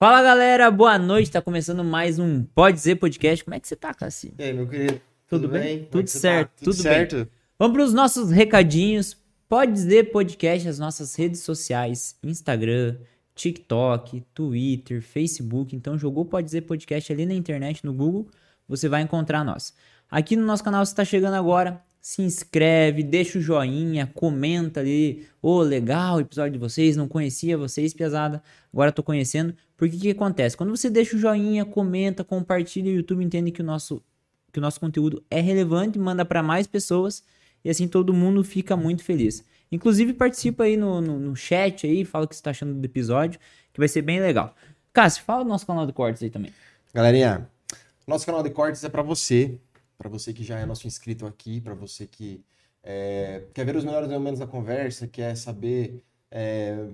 Fala galera, boa noite. Tá começando mais um Pode Dizer Podcast. Como é que você tá, Cassi? E aí, meu querido? Tudo, Tudo bem? bem? É Tudo você certo, tá? Tudo tudo certo? bem. Vamos para os nossos recadinhos. Pode Dizer Podcast, as nossas redes sociais: Instagram, TikTok, Twitter, Facebook. Então, jogou Pode Dizer Podcast ali na internet, no Google, você vai encontrar nós. Aqui no nosso canal, você está chegando agora, se inscreve, deixa o joinha, comenta ali. Ô, legal o episódio de vocês, não conhecia vocês, pesada. Agora tô conhecendo. Porque o que acontece? Quando você deixa o joinha, comenta, compartilha, o YouTube entende que o nosso, que o nosso conteúdo é relevante, manda para mais pessoas e assim todo mundo fica muito feliz. Inclusive, participa aí no, no, no chat aí, fala o que você tá achando do episódio, que vai ser bem legal. Cássio, fala do nosso canal de cortes aí também. Galerinha, nosso canal de cortes é pra você, pra você que já é nosso inscrito aqui, pra você que é, quer ver os melhores momentos da conversa, quer saber é,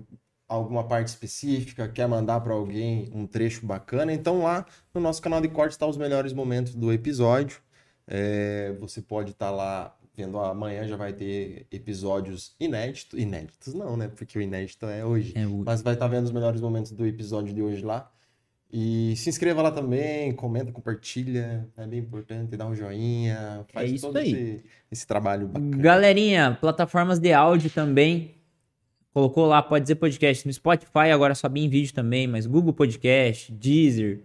alguma parte específica, quer mandar pra alguém um trecho bacana. Então lá no nosso canal de cortes tá os melhores momentos do episódio. É, você pode estar lá vendo amanhã já vai ter episódios inéditos, inéditos não, né? Porque o inédito é hoje. É o... Mas vai estar vendo os melhores momentos do episódio de hoje lá. E se inscreva lá também, comenta, compartilha, é bem importante, dá um joinha, faz É isso todo aí. esse, esse trabalho bacana. Galerinha, plataformas de áudio também. Colocou lá, pode dizer podcast no Spotify, agora sobe em vídeo também, mas Google Podcast, Deezer,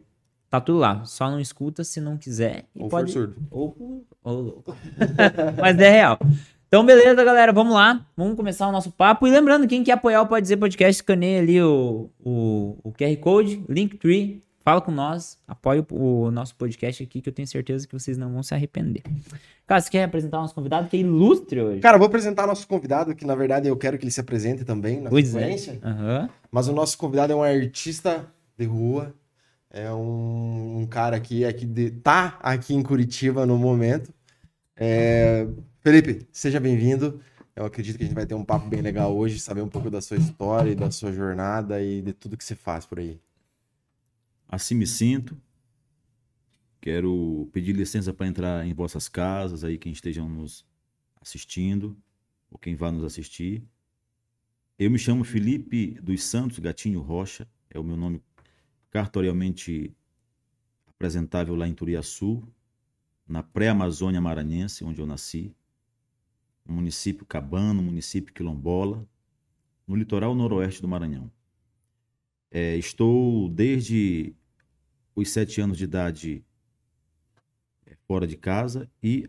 tá tudo lá. Só não escuta se não quiser. E Ou pode... for surdo. Ou, ou louco. mas é real. Então, beleza, galera, vamos lá. Vamos começar o nosso papo. E lembrando, quem quer apoiar o Pode Dizer Podcast, escaneia ali o, o, o QR Code, Linktree, fala com nós, apoia o, o nosso podcast aqui, que eu tenho certeza que vocês não vão se arrepender. Cara, você quer apresentar o nosso convidado, que é ilustre hoje? Cara, eu vou apresentar nosso convidado, que na verdade eu quero que ele se apresente também na Pois é. sequência. Aham. Mas o nosso convidado é um artista de rua, é um, um cara aqui, aqui de, tá aqui em Curitiba no momento. É, Felipe, seja bem-vindo. Eu acredito que a gente vai ter um papo bem legal hoje, saber um pouco da sua história, e da sua jornada e de tudo que você faz por aí. Assim me sinto. Quero pedir licença para entrar em vossas casas, aí quem estejam nos assistindo, ou quem vá nos assistir. Eu me chamo Felipe dos Santos Gatinho Rocha, é o meu nome cartorialmente apresentável lá em Turiaçu, na pré-Amazônia Maranhense, onde eu nasci, no município Cabano, município Quilombola, no litoral noroeste do Maranhão. É, estou desde os sete anos de idade é, fora de casa e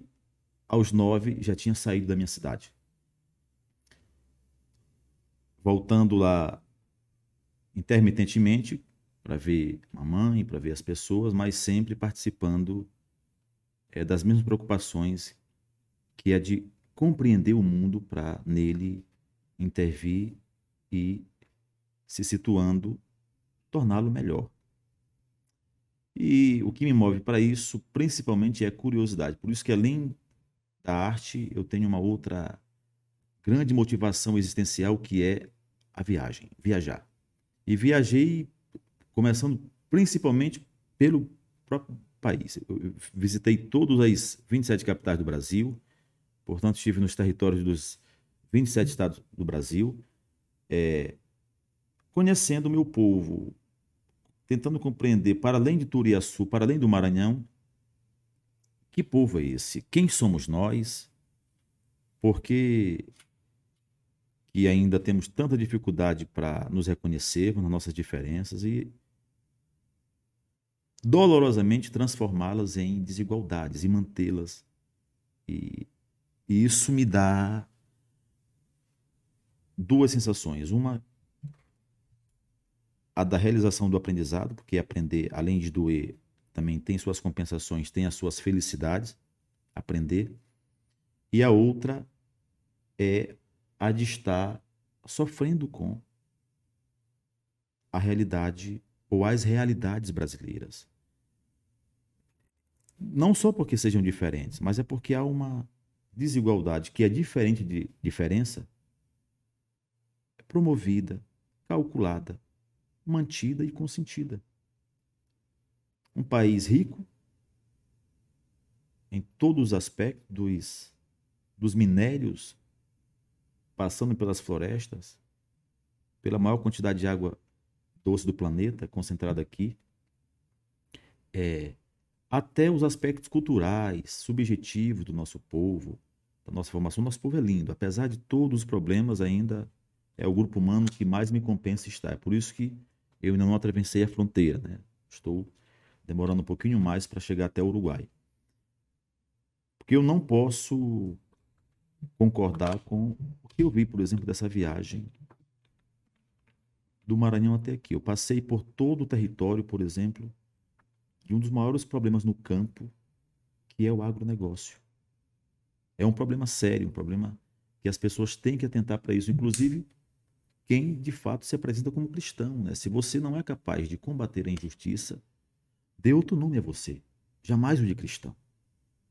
aos nove já tinha saído da minha cidade. Voltando lá intermitentemente para ver mamãe, para ver as pessoas, mas sempre participando é, das mesmas preocupações que é de compreender o mundo para nele intervir e se situando torná-lo melhor. E o que me move para isso, principalmente, é curiosidade. Por isso que, além da arte, eu tenho uma outra grande motivação existencial, que é a viagem, viajar. E viajei, começando principalmente pelo próprio país. Eu visitei todas as 27 capitais do Brasil, portanto, estive nos territórios dos 27 estados do Brasil, é, conhecendo o meu povo, tentando compreender, para além de Turiaçu, para além do Maranhão, que povo é esse? Quem somos nós? Por que, que ainda temos tanta dificuldade para nos reconhecermos nas nossas diferenças e dolorosamente transformá-las em desigualdades e mantê-las. E isso me dá duas sensações. Uma a da realização do aprendizado, porque aprender, além de doer, também tem suas compensações, tem as suas felicidades, aprender. E a outra é a de estar sofrendo com a realidade ou as realidades brasileiras. Não só porque sejam diferentes, mas é porque há uma desigualdade que é diferente de diferença, promovida, calculada, mantida e consentida. Um país rico em todos os aspectos dos, dos minérios, passando pelas florestas, pela maior quantidade de água doce do planeta, concentrada aqui, é, até os aspectos culturais, subjetivos do nosso povo, da nossa formação. Nosso povo é lindo, apesar de todos os problemas, ainda é o grupo humano que mais me compensa estar. É por isso que eu ainda não atravessei a fronteira, né? Estou demorando um pouquinho mais para chegar até o Uruguai. Porque eu não posso concordar com o que eu vi, por exemplo, dessa viagem do Maranhão até aqui. Eu passei por todo o território, por exemplo, de um dos maiores problemas no campo, que é o agronegócio. É um problema sério, um problema que as pessoas têm que atentar para isso, inclusive quem de fato se apresenta como cristão. Né? Se você não é capaz de combater a injustiça, dê outro nome a você, jamais o de cristão.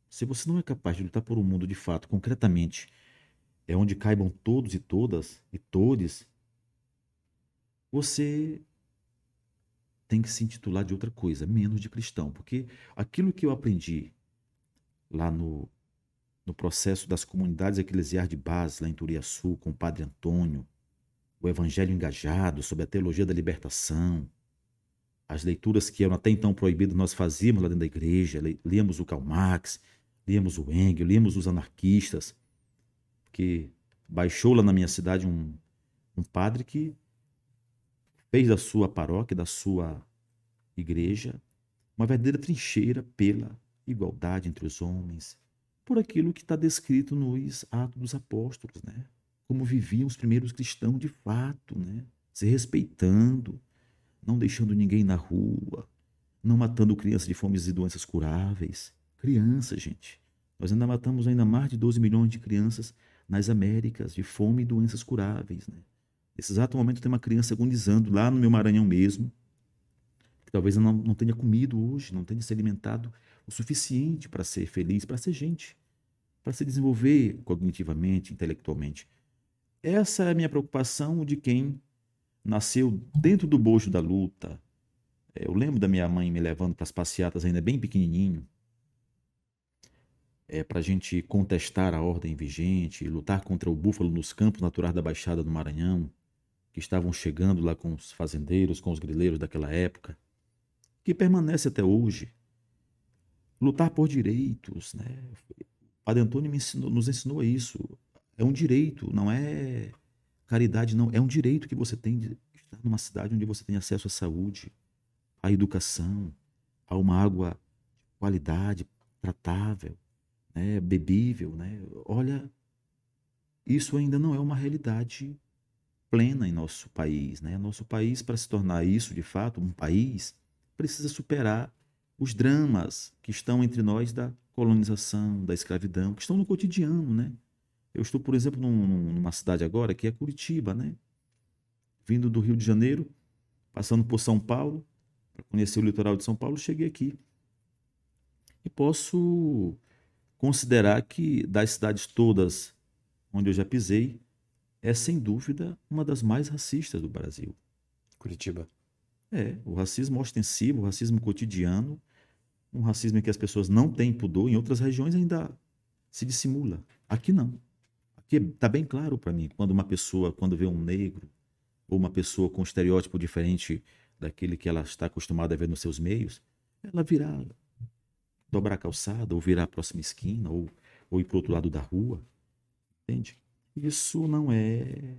Se você não é capaz de lutar por um mundo de fato, concretamente, é onde caibam todos e todas e todes você tem que se intitular de outra coisa, menos de cristão, porque aquilo que eu aprendi lá no, no processo das comunidades eclesiais de base, lá em Turiaçu, com o padre Antônio, o evangelho engajado sobre a teologia da libertação, as leituras que eram até então proibidas nós fazíamos lá dentro da igreja, líamos o Karl Marx, líamos o Engel, líamos os anarquistas, que baixou lá na minha cidade um, um padre que fez da sua paróquia, da sua igreja, uma verdadeira trincheira pela igualdade entre os homens, por aquilo que está descrito nos Atos dos Apóstolos, né? Como viviam os primeiros cristãos de fato, né? Se respeitando, não deixando ninguém na rua, não matando crianças de fomes e doenças curáveis. Crianças, gente. Nós ainda matamos ainda mais de 12 milhões de crianças nas Américas de fome e doenças curáveis, né? Nesse exato momento tem uma criança agonizando lá no meu Maranhão mesmo, que talvez não, não tenha comido hoje, não tenha se alimentado o suficiente para ser feliz, para ser gente, para se desenvolver cognitivamente, intelectualmente. Essa é a minha preocupação de quem nasceu dentro do bojo da luta. É, eu lembro da minha mãe me levando para as passeatas ainda bem pequenininho, é, para a gente contestar a ordem vigente, lutar contra o búfalo nos campos naturais da Baixada do Maranhão, que estavam chegando lá com os fazendeiros, com os grileiros daquela época, que permanece até hoje. Lutar por direitos, né? O Padre Antônio ensinou, nos ensinou isso. É um direito, não é caridade, não. É um direito que você tem de estar numa cidade onde você tem acesso à saúde, à educação, a uma água de qualidade, tratável, né? bebível. Né? Olha, isso ainda não é uma realidade plena em nosso país. Né? Nosso país, para se tornar isso de fato, um país, precisa superar os dramas que estão entre nós da colonização, da escravidão, que estão no cotidiano. Né? Eu estou, por exemplo, num, numa cidade agora que é Curitiba, né? vindo do Rio de Janeiro, passando por São Paulo, para conhecer o litoral de São Paulo, cheguei aqui. E posso considerar que das cidades todas onde eu já pisei, é sem dúvida uma das mais racistas do Brasil. Curitiba. É, o racismo ostensivo, o racismo cotidiano, um racismo em que as pessoas não têm pudor, em outras regiões ainda se dissimula. Aqui não. Aqui está bem claro para mim quando uma pessoa, quando vê um negro, ou uma pessoa com um estereótipo diferente daquele que ela está acostumada a ver nos seus meios, ela virá dobrar a calçada, ou virar a próxima esquina, ou, ou ir para o outro lado da rua. Entende? Isso não é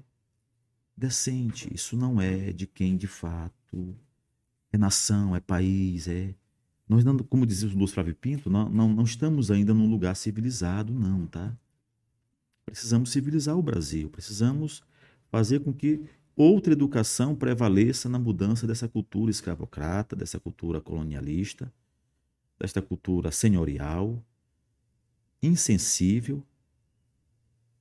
decente, isso não é de quem de fato é nação, é país, é. Nós, não, como dizia o Lúcio Flávio Pinto, não, não, não estamos ainda num lugar civilizado, não, tá? Precisamos civilizar o Brasil, precisamos fazer com que outra educação prevaleça na mudança dessa cultura escravocrata, dessa cultura colonialista, desta cultura senhorial, insensível,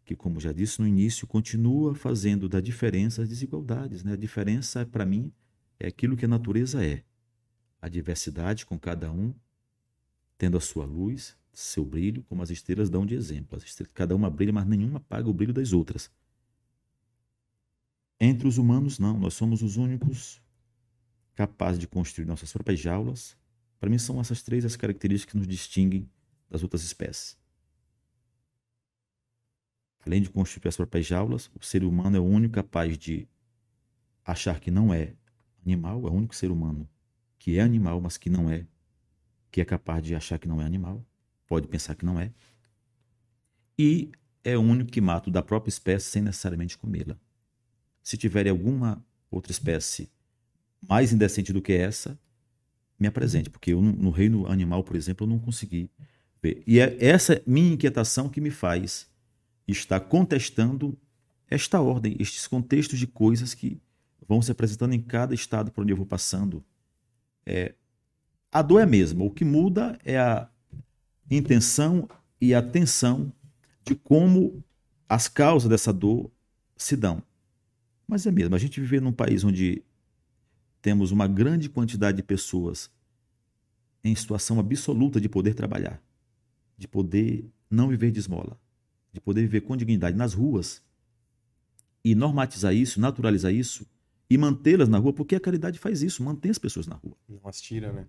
que, como já disse no início, continua fazendo da diferença as desigualdades. Né? A diferença, para mim, é aquilo que a natureza é. A diversidade com cada um tendo a sua luz, seu brilho, como as estrelas dão de exemplo. Estrelas, cada uma brilha, mas nenhuma apaga o brilho das outras. Entre os humanos, não. Nós somos os únicos capazes de construir nossas próprias jaulas. Para mim, são essas três as características que nos distinguem das outras espécies. Além de constituir as próprias jaulas, o ser humano é o único capaz de achar que não é animal, é o único ser humano que é animal, mas que não é, que é capaz de achar que não é animal, pode pensar que não é, e é o único que mata da própria espécie sem necessariamente comê-la. Se tiver alguma outra espécie mais indecente do que essa, me apresente, porque eu, no reino animal, por exemplo, eu não consegui ver. E é essa minha inquietação que me faz estar contestando esta ordem, estes contextos de coisas que vão se apresentando em cada estado por onde eu vou passando. É, a dor é a mesma, o que muda é a intenção e a atenção de como as causas dessa dor se dão. Mas é mesmo, a gente vive num país onde temos uma grande quantidade de pessoas em situação absoluta de poder trabalhar, de poder não viver de esmola, de poder viver com dignidade nas ruas e normatizar isso, naturalizar isso e mantê-las na rua, porque a caridade faz isso, mantém as pessoas na rua. Não as tira, né?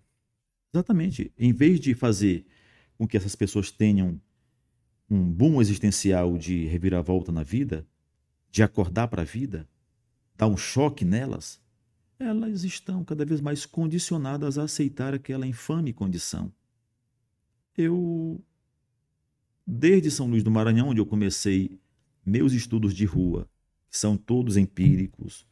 Exatamente. Em vez de fazer com que essas pessoas tenham um boom existencial de reviravolta na vida, de acordar para a vida, dar um choque nelas, elas estão cada vez mais condicionadas a aceitar aquela infame condição. Eu, desde São Luís do Maranhão, onde eu comecei meus estudos de rua, que são todos empíricos,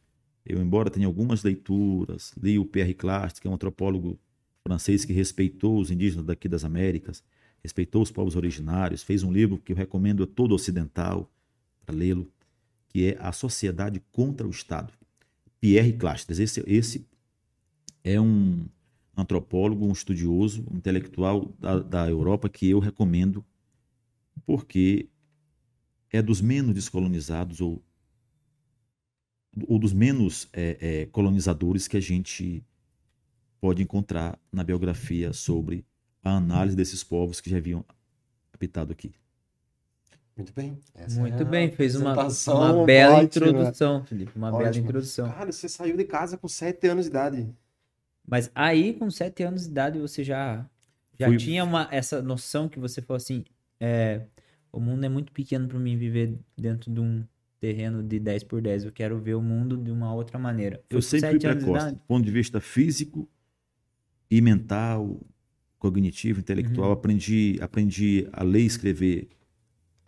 eu, embora tenha algumas leituras, li o Pierre Clastre, que é um antropólogo francês que respeitou os indígenas daqui das Américas, respeitou os povos originários, fez um livro que eu recomendo a todo ocidental para lê-lo, que é A Sociedade contra o Estado. Pierre Clastres, esse, esse é um antropólogo, um estudioso, um intelectual da, da Europa que eu recomendo porque é dos menos descolonizados ou, ou dos menos é, é, colonizadores que a gente pode encontrar na biografia sobre a análise desses povos que já haviam habitado aqui. Muito bem. Essa Muito é bem, fez uma, uma bela ótima. introdução, Felipe. Uma Ótimo. bela introdução. Cara, você saiu de casa com sete anos de idade. Mas aí, com sete anos de idade, você já, já Fui... tinha uma, essa noção que você falou assim: é, o mundo é muito pequeno para mim viver dentro de um terreno de 10 por 10. Eu quero ver o mundo de uma outra maneira. Eu, eu sempre fui precoce, do ponto de vista físico e mental, cognitivo, intelectual. Uhum. Aprendi, aprendi a ler e escrever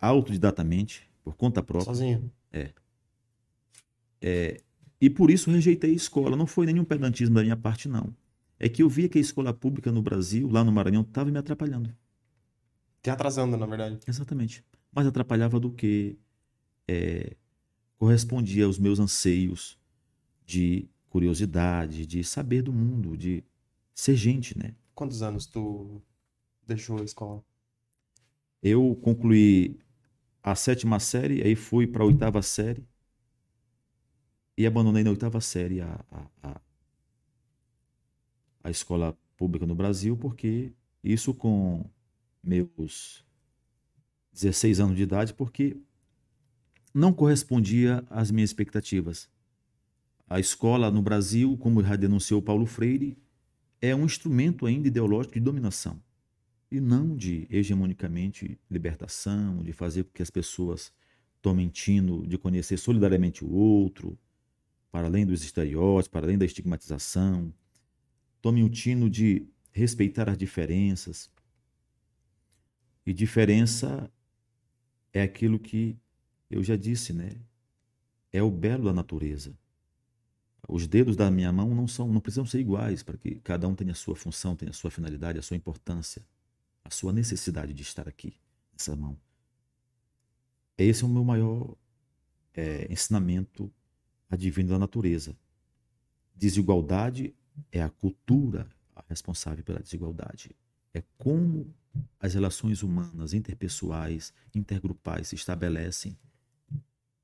autodidatamente, por conta própria. Sozinho. É. é. E por isso rejeitei a escola. Não foi nenhum pedantismo da minha parte, não. É que eu via que a escola pública no Brasil, lá no Maranhão, estava me atrapalhando. Te atrasando, na verdade. Exatamente. Mais atrapalhava do que é, correspondia aos meus anseios de curiosidade, de saber do mundo, de ser gente, né? Quantos anos tu deixou a escola? Eu concluí a sétima série, aí fui para a oitava série e abandonei na oitava série a, a, a, a escola pública no Brasil, porque isso com meus 16 anos de idade, porque não correspondia às minhas expectativas. A escola no Brasil, como já denunciou Paulo Freire, é um instrumento ainda ideológico de dominação e não de hegemonicamente libertação, de fazer com que as pessoas tomem tino de conhecer solidariamente o outro, para além dos estereótipos, para além da estigmatização, tomem o tino de respeitar as diferenças. E diferença é aquilo que eu já disse, né? É o belo da natureza. Os dedos da minha mão não são, não precisam ser iguais para que cada um tenha a sua função, tenha a sua finalidade, a sua importância, a sua necessidade de estar aqui nessa mão. Esse é o meu maior é, ensinamento advindo da natureza. Desigualdade é a cultura responsável pela desigualdade. É como as relações humanas, interpessoais, intergrupais se estabelecem,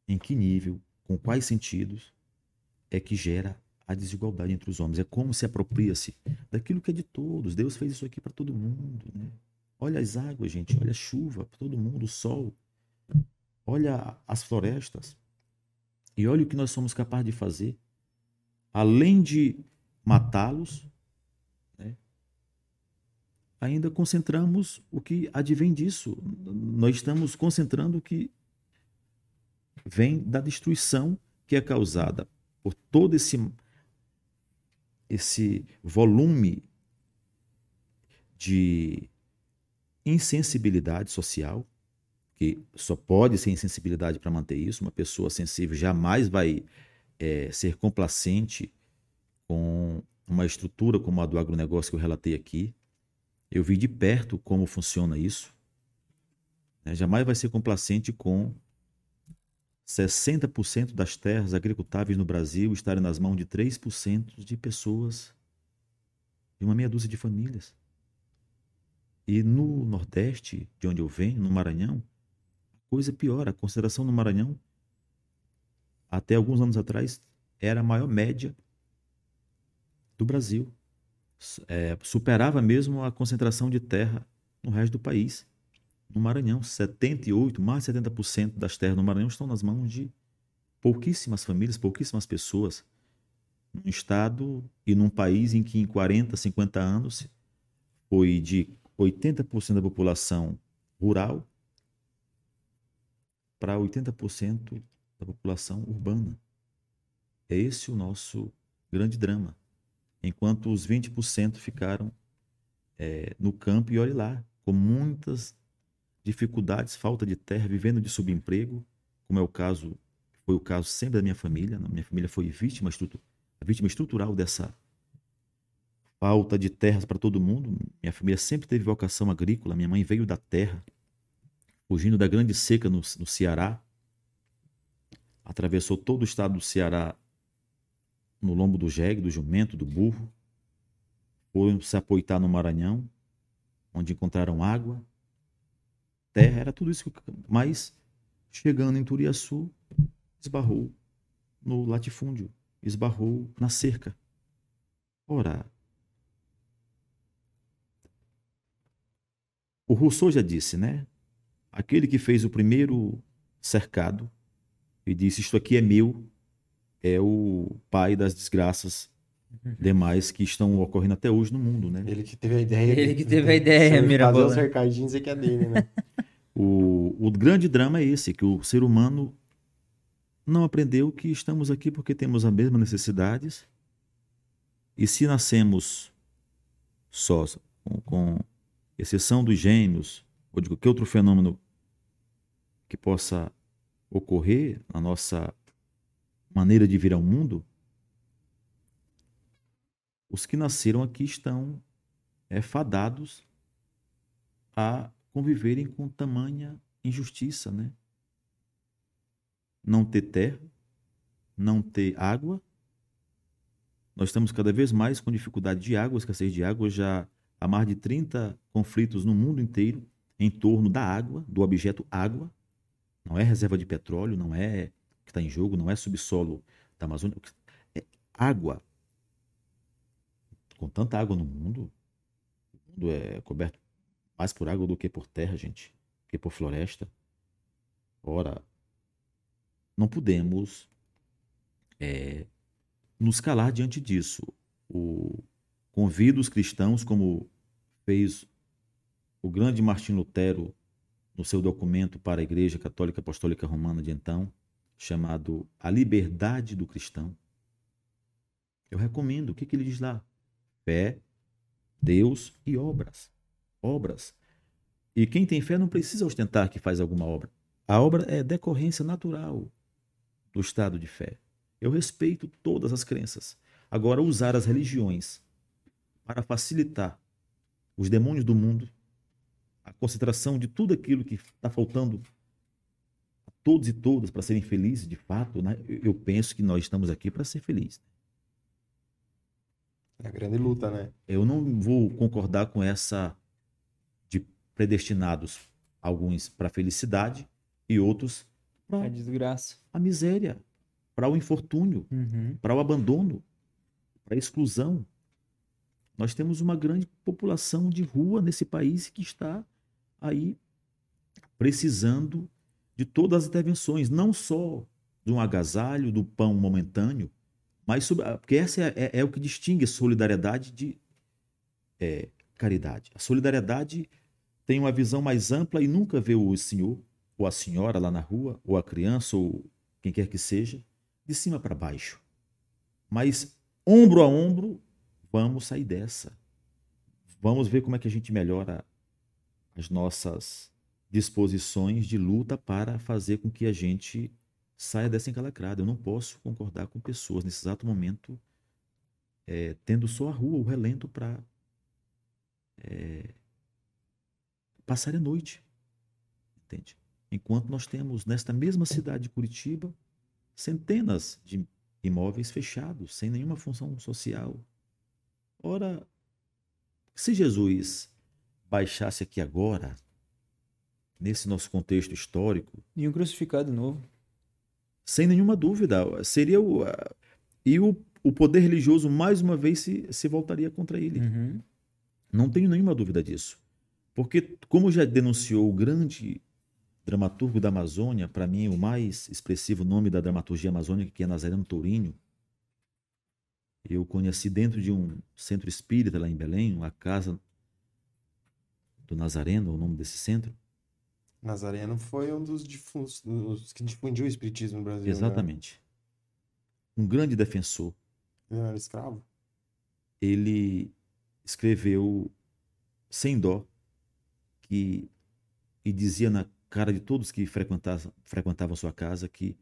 em que nível, com quais sentidos, é que gera a desigualdade entre os homens. É como se apropria-se daquilo que é de todos. Deus fez isso aqui para todo mundo. Né? Olha as águas, gente. Olha a chuva para todo mundo, o sol. Olha as florestas. E olha o que nós somos capazes de fazer. Além de matá-los? Ainda concentramos o que advém disso. Nós estamos concentrando o que vem da destruição que é causada por todo esse esse volume de insensibilidade social, que só pode ser insensibilidade para manter isso. Uma pessoa sensível jamais vai é, ser complacente com uma estrutura como a do agronegócio que eu relatei aqui. Eu vi de perto como funciona isso. Né? Jamais vai ser complacente com 60% das terras agricultáveis no Brasil estarem nas mãos de 3% de pessoas, de uma meia dúzia de famílias. E no Nordeste, de onde eu venho, no Maranhão, a coisa é pior. A consideração no Maranhão, até alguns anos atrás, era a maior média do Brasil. É, superava mesmo a concentração de terra no resto do país no Maranhão. 78, mais de 70% das terras no Maranhão estão nas mãos de pouquíssimas famílias, pouquíssimas pessoas. Num estado e num país em que em 40, 50 anos foi de 80% da população rural para 80% da população urbana. É esse o nosso grande drama. Enquanto os 20% ficaram é, no campo e olhe lá, com muitas dificuldades, falta de terra, vivendo de subemprego, como é o caso, foi o caso sempre da minha família. Minha família foi vítima, vítima estrutural dessa falta de terras para todo mundo. Minha família sempre teve vocação agrícola. Minha mãe veio da terra, fugindo da grande seca no, no Ceará. Atravessou todo o estado do Ceará no lombo do jegue, do jumento, do burro. Foram se apoitar no Maranhão, onde encontraram água, terra, era tudo isso. Mas, chegando em Turiaçu, esbarrou no latifúndio, esbarrou na cerca. Ora, o Rousseau já disse, né? Aquele que fez o primeiro cercado e disse: Isto aqui é meu, é o pai das desgraças demais que estão ocorrendo até hoje no mundo, né? Ele que teve a ideia. Ele que teve a ideia, Mirabola. Fazer o cercadinho e dizer que é dele, né? O, o grande drama é esse, que o ser humano não aprendeu que estamos aqui porque temos as mesmas necessidades. E se nascemos sós, com, com exceção dos gêmeos, ou de qualquer outro fenômeno que possa ocorrer na nossa maneira de vir ao mundo, os que nasceram aqui estão é, fadados a conviverem com tamanha injustiça, né? Não ter terra, não ter água. Nós estamos cada vez mais com dificuldade de água, escassez de água. Já há mais de 30 conflitos no mundo inteiro em torno da água, do objeto água. Não é reserva de petróleo, não é que está em jogo, não é subsolo da Amazônia. É água. Com tanta água no mundo, o mundo é coberto mais por água do que por terra, gente, que por floresta. Ora, não podemos é, nos calar diante disso. O, convido os cristãos, como fez o grande Martim Lutero no seu documento para a Igreja Católica Apostólica Romana de então, chamado A Liberdade do Cristão. Eu recomendo, o que, que ele diz lá? Fé, Deus e obras obras. E quem tem fé não precisa ostentar que faz alguma obra. A obra é decorrência natural do estado de fé. Eu respeito todas as crenças. Agora, usar as religiões para facilitar os demônios do mundo, a concentração de tudo aquilo que está faltando todos e todas para serem felizes, de fato, né? eu penso que nós estamos aqui para ser felizes. É a grande luta, né? Eu não vou concordar com essa predestinados, alguns para a felicidade e outros para a desgraça, a miséria, para o infortúnio, uhum. para o abandono, para a exclusão. Nós temos uma grande população de rua nesse país que está aí precisando de todas as intervenções, não só de um agasalho, do pão momentâneo, mas sobre, porque essa é, é, é o que distingue a solidariedade de é, caridade. A solidariedade tem uma visão mais ampla e nunca vê o senhor ou a senhora lá na rua, ou a criança, ou quem quer que seja, de cima para baixo. Mas ombro a ombro, Vamos sair dessa. Vamos ver como é que a gente melhora as nossas disposições de luta para fazer com que a gente saia dessa encalacrada. Eu não posso concordar com pessoas nesse exato momento é, tendo só a rua, o relento para é, passar a noite. Entende? Enquanto nós temos nesta mesma cidade de Curitiba centenas de imóveis fechados, sem nenhuma função social. Ora, se Jesus baixasse aqui agora, nesse nosso contexto histórico. E um crucificado novo. Sem nenhuma dúvida. Seria o. E o, o poder religioso, mais uma vez, se, se voltaria contra ele. Uhum. Não tenho nenhuma dúvida disso. Porque, como já denunciou o grande dramaturgo da Amazônia, para mim, o mais expressivo nome da dramaturgia amazônica, que é Nazareno Tourinho, eu conheci dentro de um centro espírita lá em Belém, a casa do Nazareno, o nome desse centro. Nazareno foi um dos, dos que difundiu o espiritismo no Brasil. Né? Exatamente. Né? Um grande defensor. Ele era escravo? Ele escreveu sem dó que e dizia na cara de todos que frequentavam, frequentavam sua casa que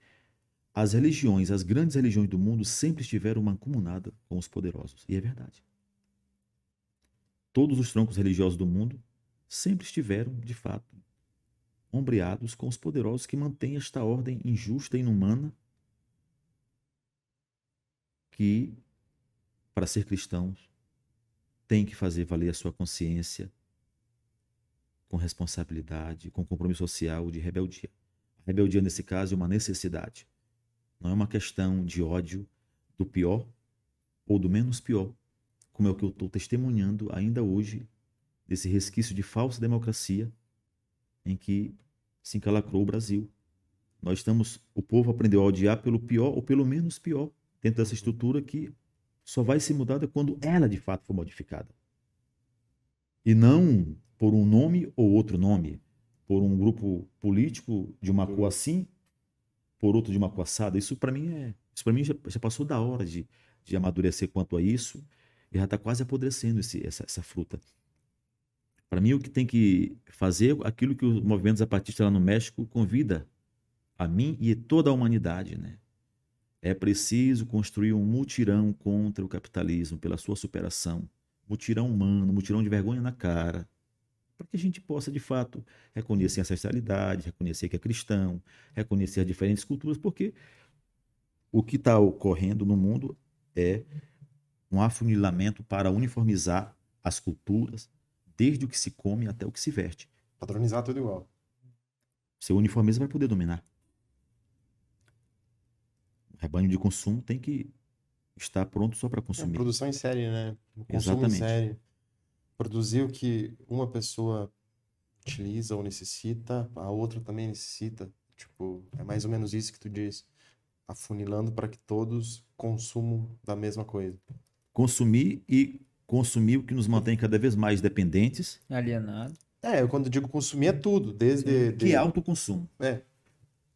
as religiões, as grandes religiões do mundo sempre estiveram mancomunadas com os poderosos. E é verdade. Todos os troncos religiosos do mundo sempre estiveram, de fato, ombreados com os poderosos que mantêm esta ordem injusta e inumana que, para ser cristãos, tem que fazer valer a sua consciência com responsabilidade, com compromisso social de rebeldia. A rebeldia, nesse caso, é uma necessidade. Não é uma questão de ódio do pior ou do menos pior, como é o que eu estou testemunhando ainda hoje, desse resquício de falsa democracia em que se encalacrou o Brasil. Nós estamos, o povo aprendeu a odiar pelo pior ou pelo menos pior, dentro dessa estrutura que só vai ser mudada quando ela de fato for modificada. E não por um nome ou outro nome, por um grupo político de uma cor assim, por outro de uma cor assada. Isso para mim é, isso para mim já, já, passou da hora de, de amadurecer quanto a isso e já está quase apodrecendo esse, essa, essa fruta. Para mim o que tem que fazer aquilo que os movimentos zapatistas lá no México convida a mim e toda a humanidade, né? É preciso construir um mutirão contra o capitalismo pela sua superação, mutirão humano, mutirão de vergonha na cara, para que a gente possa, de fato, reconhecer a ancestralidade, reconhecer que é cristão, reconhecer as diferentes culturas, porque o que está ocorrendo no mundo é um afunilamento para uniformizar as culturas, desde o que se come até o que se veste. Padronizar tudo igual. Seu uniformismo vai poder dominar. O rebanho de consumo tem que estar pronto só para consumir. É, produção em série, né? Consumo Exatamente. em série produzir o que uma pessoa utiliza ou necessita, a outra também necessita. Tipo, é mais ou menos isso que tu diz. Afunilando para que todos consumam da mesma coisa. Consumir e consumir o que nos mantém cada vez mais dependentes. Alienado. É, eu quando digo consumir é tudo, desde... Que é autoconsumo. É.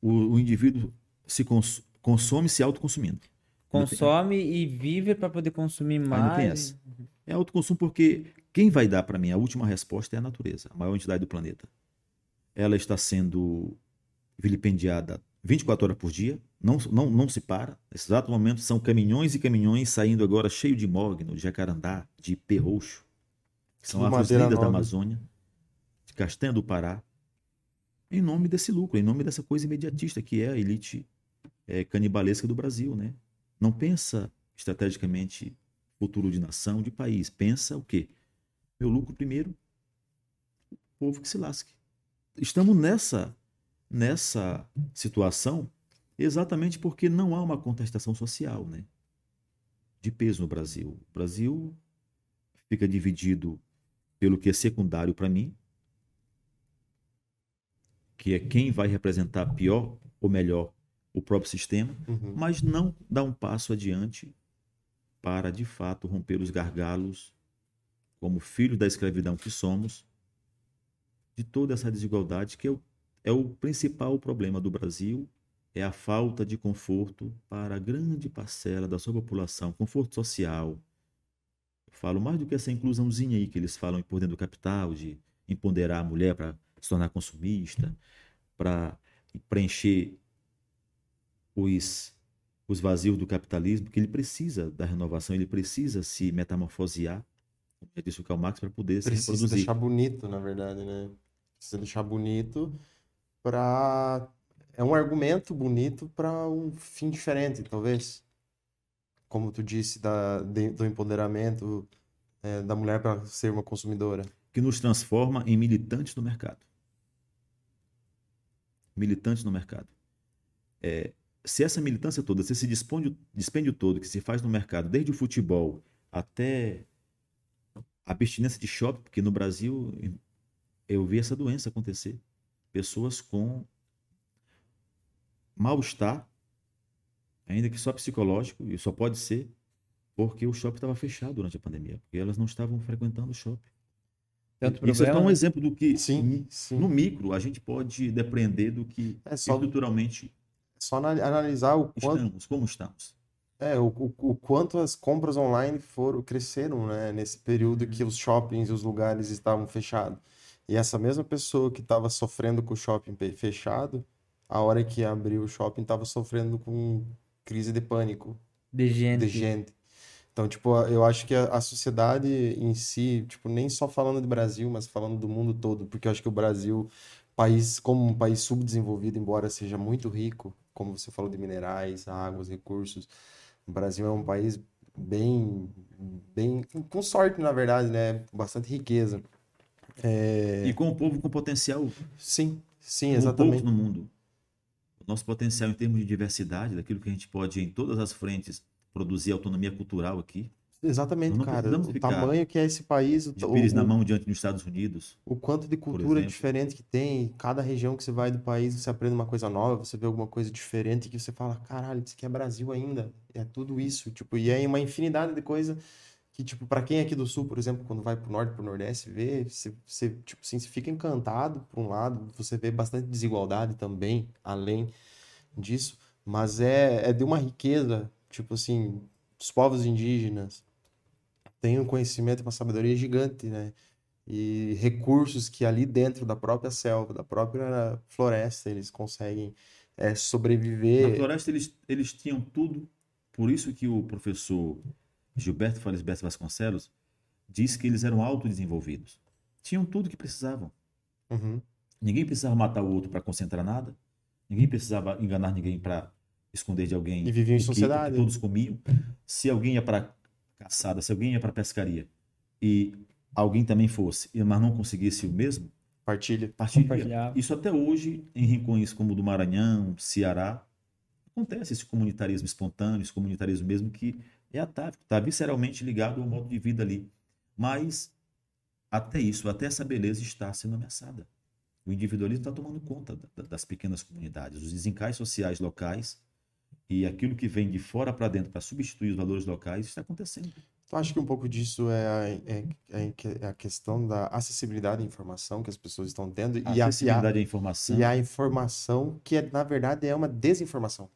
O, o indivíduo se cons consome se autoconsumindo. Consome e vive para poder consumir mais. Ainda tem essa. É autoconsumo porque quem vai dar para mim a última resposta é a natureza, a maior entidade do planeta. Ela está sendo vilipendiada 24 horas por dia, não, não, não se para. Nesse exato momento são caminhões e caminhões saindo agora cheio de mogno, de jacarandá, de perroxo, que são árvores lindas da Amazônia, de castanha do Pará, em nome desse lucro, em nome dessa coisa imediatista que é a elite é, canibalesca do Brasil, né? Não pensa estrategicamente futuro de nação, de país. Pensa o quê? Meu lucro primeiro, o povo que se lasque. Estamos nessa, nessa situação exatamente porque não há uma contestação social né, de peso no Brasil. O Brasil fica dividido pelo que é secundário para mim, que é quem vai representar pior ou melhor o próprio sistema, uhum. mas não dá um passo adiante para de fato romper os gargalos como filhos da escravidão que somos, de toda essa desigualdade que é o, é o principal problema do Brasil, é a falta de conforto para a grande parcela da sua população, conforto social, Eu falo mais do que essa inclusãozinha aí que eles falam por dentro do capital, de empoderar a mulher para se tornar consumista, para preencher os, os vazios do capitalismo, que ele precisa da renovação, ele precisa se metamorfosear, como já disse o Karl Marx, para poder Precisa se reproduzir. deixar bonito, na verdade, né? Precisa deixar bonito para é um argumento bonito para um fim diferente, talvez. Como tu disse da, de- do empoderamento é, da mulher para ser uma consumidora. que nos transforma em militantes no mercado. Militantes no mercado. É, se essa militância toda, se esse dispôndio, dispêndio todo que se faz no mercado, desde o futebol até a abstinência de shopping, porque no Brasil eu vi essa doença acontecer. Pessoas com mal-estar, ainda que só psicológico, e só pode ser porque o shopping estava fechado durante a pandemia, porque elas não estavam frequentando o shopping. Tanto Isso é só um né? exemplo do que Sim, sim. no micro a gente pode depreender do que É só, estruturalmente só ana- analisar o quanto, estamos, como estamos. é, o, o, o quanto as compras online foram cresceram, né? Nesse período que os shoppings e os lugares estavam fechados. E essa mesma pessoa que estava sofrendo com o shopping fechado, a hora que abriu o shopping estava sofrendo com crise de pânico. de gente. de gente. Então, tipo, eu acho que a, a sociedade em si, tipo, nem só falando de Brasil, mas falando do mundo todo, porque eu acho que o Brasil, país, como um país subdesenvolvido, embora seja muito rico, como você falou de minerais, águas, recursos, o Brasil é um país bem, bem, com sorte, na verdade, né? Bastante riqueza. É, E com um povo com potencial sim, sim, exatamente. poucos no mundo. Nosso potencial em termos de diversidade, daquilo que a gente pode em todas as frentes produzir autonomia cultural aqui. Exatamente, cara. O tamanho que é esse país, o, De o- pires na mão diante dos Estados Unidos. O quanto de cultura diferente que tem, cada região que você vai do país, você aprende uma coisa nova, você vê alguma coisa diferente que você fala, caralho, isso aqui é Brasil ainda. É tudo isso, tipo, e é uma infinidade de coisa que, tipo, para quem é aqui do sul, por exemplo, quando vai pro norte, pro nordeste, vê, você, você, tipo assim, você fica encantado por um lado, você vê bastante desigualdade também, além disso, mas é, é de uma riqueza, tipo assim, os povos indígenas têm um conhecimento uma sabedoria gigante, né? e recursos que ali dentro da própria selva, da própria floresta, eles conseguem é, Na sobreviver. floresta eles, eles tinham tudo. Por isso que o professor Gilberto Felisberto Vasconcelos disse que eles eram autodesenvolvidos. Tinham tudo que precisavam. Uhum. Ninguém precisava matar o outro para concentrar nada. Ninguém precisava enganar ninguém para esconder de alguém E viviam em sociedade. que todos comiam. Se alguém ia para caçada, se alguém ia para pescaria e alguém também fosse, e- mas não conseguisse o mesmo, Partilha. partilha. Isso até hoje, em rincões como o do Maranhão, Ceará, acontece esse comunitarismo espontâneo, esse comunitarismo mesmo que é atávico, está visceralmente ligado ao modo de vida ali. Mas até isso, até essa beleza está sendo ameaçada. O individualismo está tomando conta da- das pequenas comunidades, os desencais sociais locais e aquilo que vem de fora para dentro para substituir os valores locais está acontecendo. Tu acha que um pouco disso é a, é, é é a questão da acessibilidade à informação que as pessoas estão tendo A e a, e a, acessibilidade à informação, e a informação que, é, na verdade, é uma desinformação,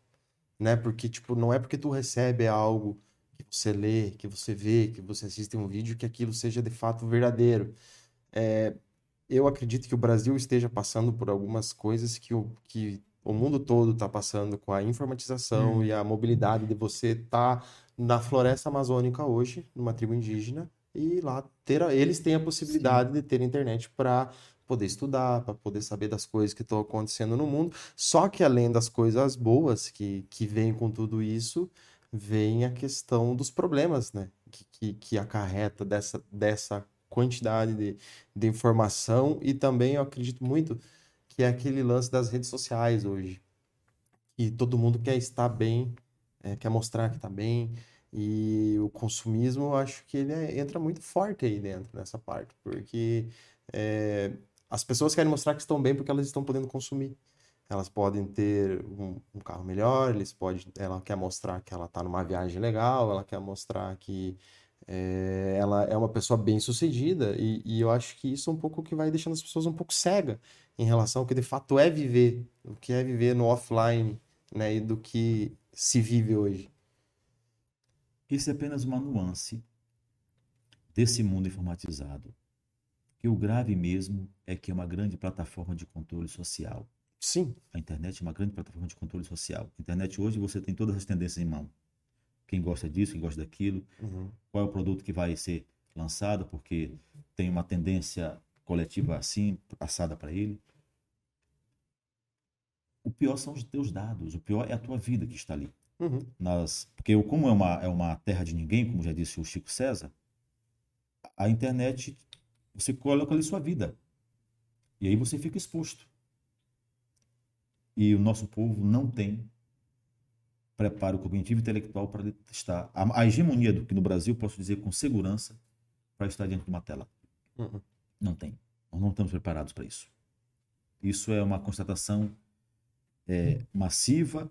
né? Porque, tipo, não é porque tu recebe algo que você lê, que você vê, que você assiste um vídeo, que aquilo seja de fato verdadeiro. É, eu acredito que o Brasil esteja passando por algumas coisas que o, que o mundo todo está passando com a informatização e a mobilidade de você estar na floresta amazônica hoje, numa tribo indígena, e lá ter, a- eles têm a possibilidade de ter internet para poder estudar, para poder saber das coisas que estão acontecendo no mundo. Só que além das coisas boas que, que vêm com tudo isso, vem a questão dos problemas, né? Que, que, que acarreta dessa, dessa quantidade de, de informação e também eu acredito muito que é aquele lance das redes sociais hoje. E todo mundo quer estar bem, é, quer mostrar que está bem. E o consumismo, eu acho que ele é- entra muito forte aí dentro nessa parte, porque é, as pessoas querem mostrar que estão bem porque elas estão podendo consumir. Elas podem ter um, um carro melhor, eles podem, ela quer mostrar que ela está numa viagem legal, ela quer mostrar que é, ela é uma pessoa bem-sucedida, e, e eu acho que isso é um pouco que vai deixando as pessoas um pouco cega em relação ao que de fato é viver, o que é viver no offline, né, e do que se vive hoje. Isso é apenas uma nuance desse mundo informatizado. Que o grave mesmo é que é uma grande plataforma de controle social. Sim. A internet é uma grande plataforma de controle social. A internet hoje você tem todas as tendências em mão. Quem gosta disso, quem gosta daquilo, Uhum. qual é o produto que vai ser lançado, porque tem uma tendência coletiva assim, passada para ele. O pior são os teus dados, o pior é a tua vida que está ali. Uhum. Nas, porque como é uma, é uma terra de ninguém, como já disse o Chico César, a internet, você coloca ali sua vida. E aí você fica exposto. E o nosso povo não tem preparo cognitivo e intelectual para estar. A, hegemonia do que no Brasil, posso dizer com segurança, para estar diante de uma tela. Uhum. Não tem. Nós não estamos preparados para isso. Isso é uma constatação é, massiva,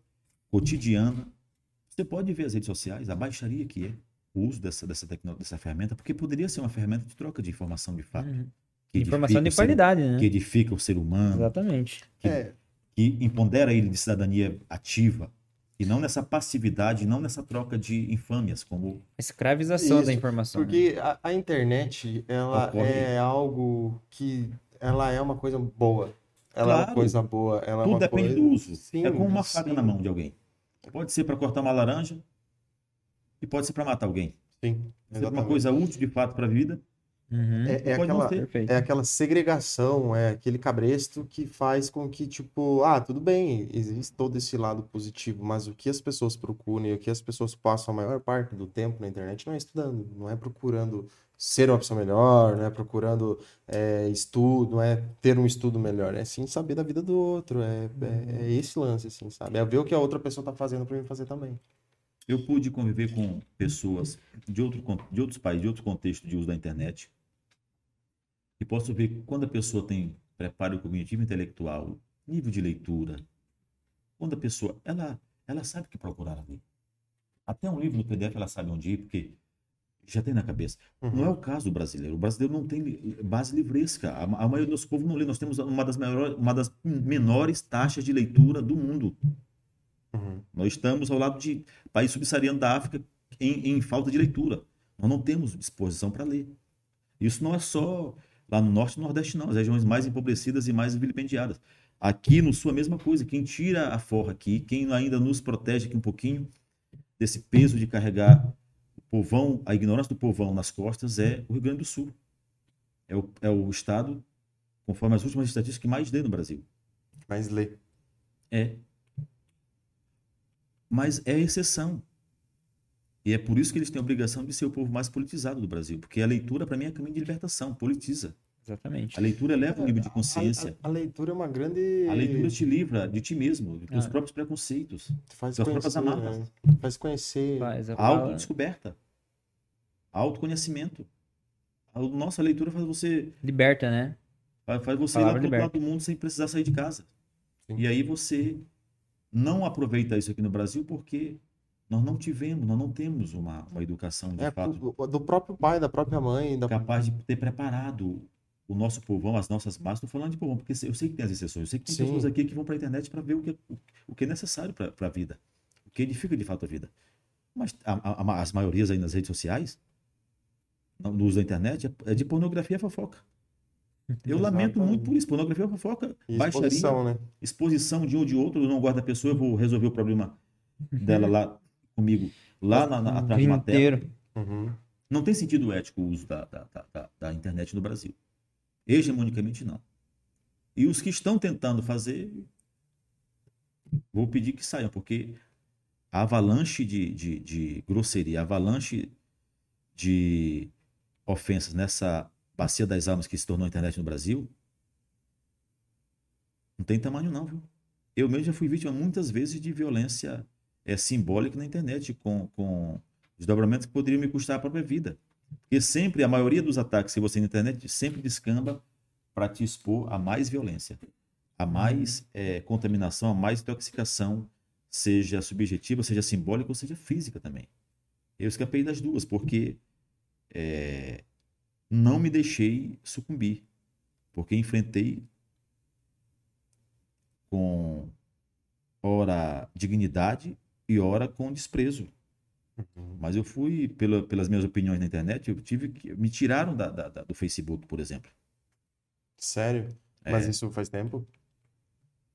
cotidiana. Você pode ver as redes sociais, a baixaria que é o uso dessa, dessa, tecno, dessa ferramenta, porque poderia ser uma ferramenta de troca de informação de fato. Uhum. que Informação de o ser- qualidade, né? Que edifica o ser humano, Exatamente. que, É, que empodera ele de cidadania ativa. E não nessa passividade, não nessa troca de infâmias, como escravização Isso, da informação. né? porque a, a internet, ela Ocorre. é algo que ela é uma coisa boa. Ela é uma Claro. coisa boa. Ela é tudo uma depende coisa... do uso. Sim, é como uma faca na mão de alguém. Pode ser para cortar uma laranja e pode ser para matar alguém. Sim, ser uma coisa útil de fato para a vida. Uhum. É, é aquela, é aquela segregação, é aquele cabresto que faz com que, tipo, ah, tudo bem, existe todo esse lado positivo, mas o que as pessoas procuram e o que as pessoas passam a maior parte do tempo na internet não é estudando, não é procurando ser uma pessoa melhor, não é procurando é, estudo, não é ter um estudo melhor, é sim saber da vida do outro, é, é, é esse lance, assim, sabe? É ver o que a outra pessoa tá fazendo pra mim fazer também. Eu pude conviver com pessoas de, outro, de outros países, de outro contexto de uso da internet. E posso ver que quando a pessoa tem preparo cognitivo intelectual, nível de leitura, quando a pessoa, ela, ela sabe o que procurar ali. Até um livro no PDF ela sabe onde ir, porque já tem na cabeça. Não é o caso do brasileiro. O brasileiro não tem base livresca. A, a maioria do nosso povo não lê. Nós temos uma das, maiores, uma das menores taxas de leitura do mundo. Uhum. Nós estamos ao lado de país subsaariano da África em, em falta de leitura. Nós não temos disposição para ler. Isso não é só lá no norte e no nordeste, não. As regiões mais empobrecidas e mais vilipendiadas. Aqui no sul, a mesma coisa. Quem tira a forra aqui, quem ainda nos protege aqui um pouquinho desse peso de carregar o povão, a ignorância do povão nas costas é o Rio Grande do Sul. É o, é o estado, conforme as últimas estatísticas, que mais lê no Brasil. Mas lê. É. Mas é exceção. E é por isso que eles têm a obrigação de ser o povo mais politizado do Brasil. Porque a leitura, para mim, é caminho de libertação, politiza. Exatamente. A leitura eleva o nível de consciência. A, a- a leitura é uma grande. A leitura te livra de ti mesmo, dos teus Ah. próprios preconceitos, faz das próprias conhecer, amarras. né? Faz conhecer. Faz a autodescoberta, a autoconhecimento. A nossa leitura faz você Liberta, né? Faz faz você ir lá pro outro lado do mundo sem precisar sair de casa. Sim. E aí você não aproveita isso aqui no Brasil porque nós não tivemos, nós não temos uma, uma educação de É, fato do, próprio pai, da própria mãe, da... capaz de ter preparado o nosso povão, as nossas massas. Estou falando de povão, porque eu sei que tem as exceções. Eu sei que tem Sim. pessoas aqui que vão para a internet para ver o que, é, o, que é necessário para a vida, o que edifica de fato a vida. Mas a- a- as maiorias aí nas redes sociais, no uso da internet, é- é de pornografia fofoca. Eu lamento muito por isso. Pornografia fofoca, e baixaria, exposição, né? exposição de um ou de outro, eu não gosto da pessoa, eu vou resolver o problema dela lá comigo, lá na, na, atrás de uma tela. inteiro. Uhum. Não tem sentido ético o uso da, da, da- da- da internet no Brasil. Hegemonicamente, não. E os que estão tentando fazer, vou pedir que saiam, porque a avalanche de, de, de grosseria, a avalanche de ofensas nessa bacia das almas que se tornou a internet no Brasil, não tem tamanho não, viu? Eu mesmo já fui vítima muitas vezes de violência é, simbólica na internet, com, com desdobramentos que poderiam me custar a própria vida. Porque sempre, a maioria dos ataques que você na internet sempre descamba para te expor a mais violência, a mais eh, contaminação, a mais intoxicação, seja subjetiva, seja simbólica ou seja física também. Eu escapei das duas, porque eh, não me deixei sucumbir, porque enfrentei com ora dignidade e ora com desprezo. Uhum. Mas eu fui, pela- pelas minhas opiniões na internet, eu tive que. Me tiraram da- da- da- do Facebook, por exemplo. Sério? É. Mas isso faz tempo? O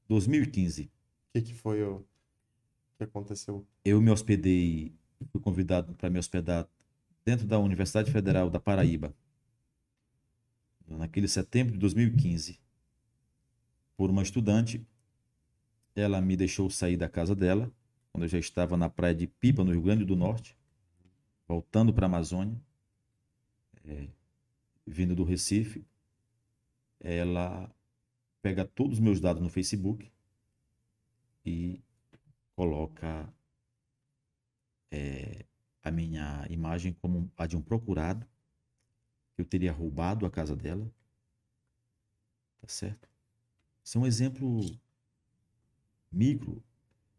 2015. que que foi o que aconteceu? eu me hospedei, fui convidado para me hospedar dentro da Universidade Federal da Paraíba, naquele setembro de 2015, por uma estudante. Ela me deixou sair da casa dela, quando eu já estava na praia de Pipa, no Rio Grande do Norte, voltando para a Amazônia, eh, vindo do Recife. Ela pega todos os meus dados no Facebook e coloca eh, a minha imagem como a de um procurado, eu teria roubado a casa dela. Tá certo? Isso é um exemplo micro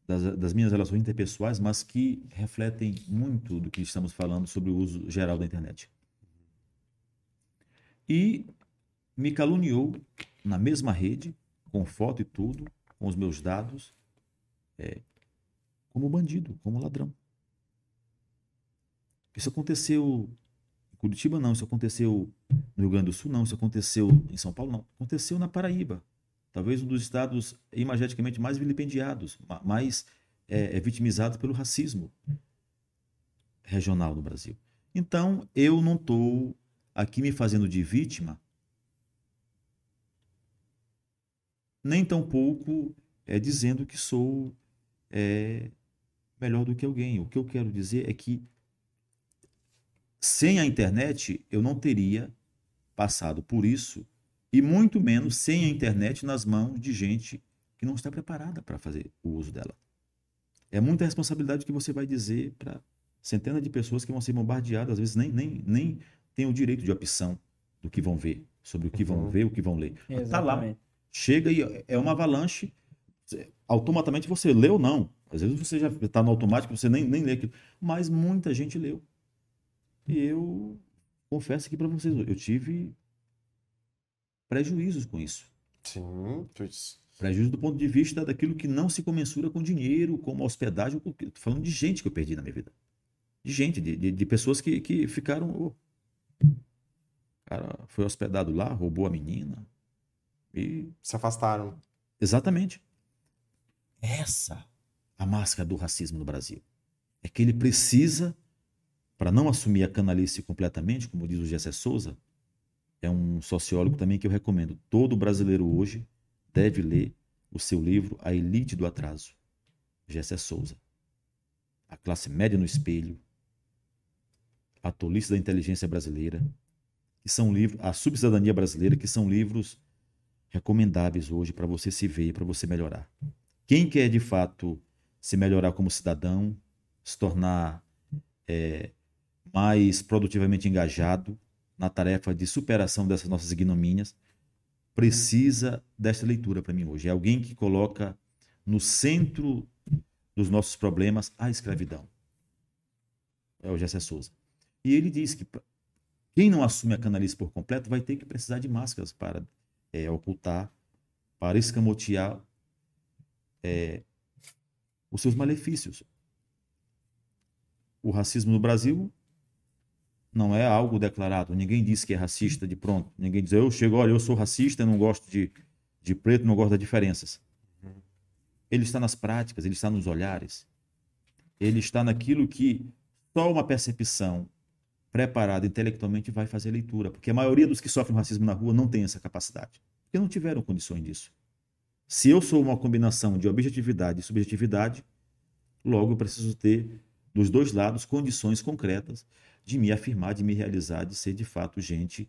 das, das minhas relações interpessoais, mas que refletem muito do que estamos falando sobre o uso geral da internet. E me caluniou na mesma rede, com foto e tudo, com os meus dados, é, como bandido, como ladrão. Isso aconteceu Curitiba, não. Isso aconteceu no Rio Grande do Sul, não. Isso aconteceu em São Paulo, não. Aconteceu na Paraíba. Talvez um dos estados imageticamente mais vilipendiados, ma- mais é, é, vitimizados pelo racismo regional no Brasil. Então, eu não estou aqui me fazendo de vítima, nem tampouco é, dizendo que sou é, melhor do que alguém. O que eu quero dizer é que sem a internet eu não teria passado por isso e muito menos sem a internet nas mãos de gente que não está preparada para fazer o uso dela. É muita responsabilidade que você vai dizer para centenas de pessoas que vão ser bombardeadas, às vezes nem, nem, nem têm o direito de opção do que vão ver, sobre o que vão Uhum. ver, o que vão ler. Tá lá, chega e é uma avalanche, automaticamente você lê ou não. Às vezes você já está no automático, você nem, nem lê aquilo. Mas muita gente leu. E eu confesso aqui para vocês, eu tive prejuízos com isso. Sim, pois- Prejuízo do ponto de vista daquilo que não se comensura com dinheiro, como hospedagem. com- Tô falando de gente que eu perdi na minha vida. De gente, de, de, de pessoas que, que ficaram. "Ô, o cara foi hospedado lá, roubou a menina. E se afastaram. Exatamente. Essa a máscara do racismo no Brasil. É que ele precisa, para não assumir a canalice completamente, como diz o Gessé Souza, é um sociólogo também que eu recomendo. Todo brasileiro hoje deve ler o seu livro A Elite do Atraso, Gessé Souza. A classe média no espelho, A Tolice da Inteligência Brasileira, que são livros, A Subcidadania Brasileira, que são livros recomendáveis hoje para você se ver, para você melhorar. Quem quer de fato se melhorar como cidadão, se tornar é, mais produtivamente engajado na tarefa de superação dessas nossas ignomínias, precisa desta leitura para mim hoje. É alguém que coloca no centro dos nossos problemas a escravidão. É o Gessé Souza. E ele diz que quem não assume a canalice por completo vai ter que precisar de máscaras para é, ocultar, para escamotear é, os seus malefícios. O racismo no Brasil não é algo declarado. Ninguém diz que é racista de pronto. Ninguém diz, eu chego, olha, eu sou racista, não gosto de, de preto, não gosto das diferenças. Ele está nas práticas, ele está nos olhares. Ele está naquilo que só uma percepção preparada intelectualmente vai fazer leitura. Porque a maioria dos que sofrem racismo na rua não tem essa capacidade. Porque não tiveram condições disso. Se eu sou uma combinação de objetividade e subjetividade, logo eu preciso ter dos dois lados condições concretas de me afirmar, de me realizar, de ser de fato gente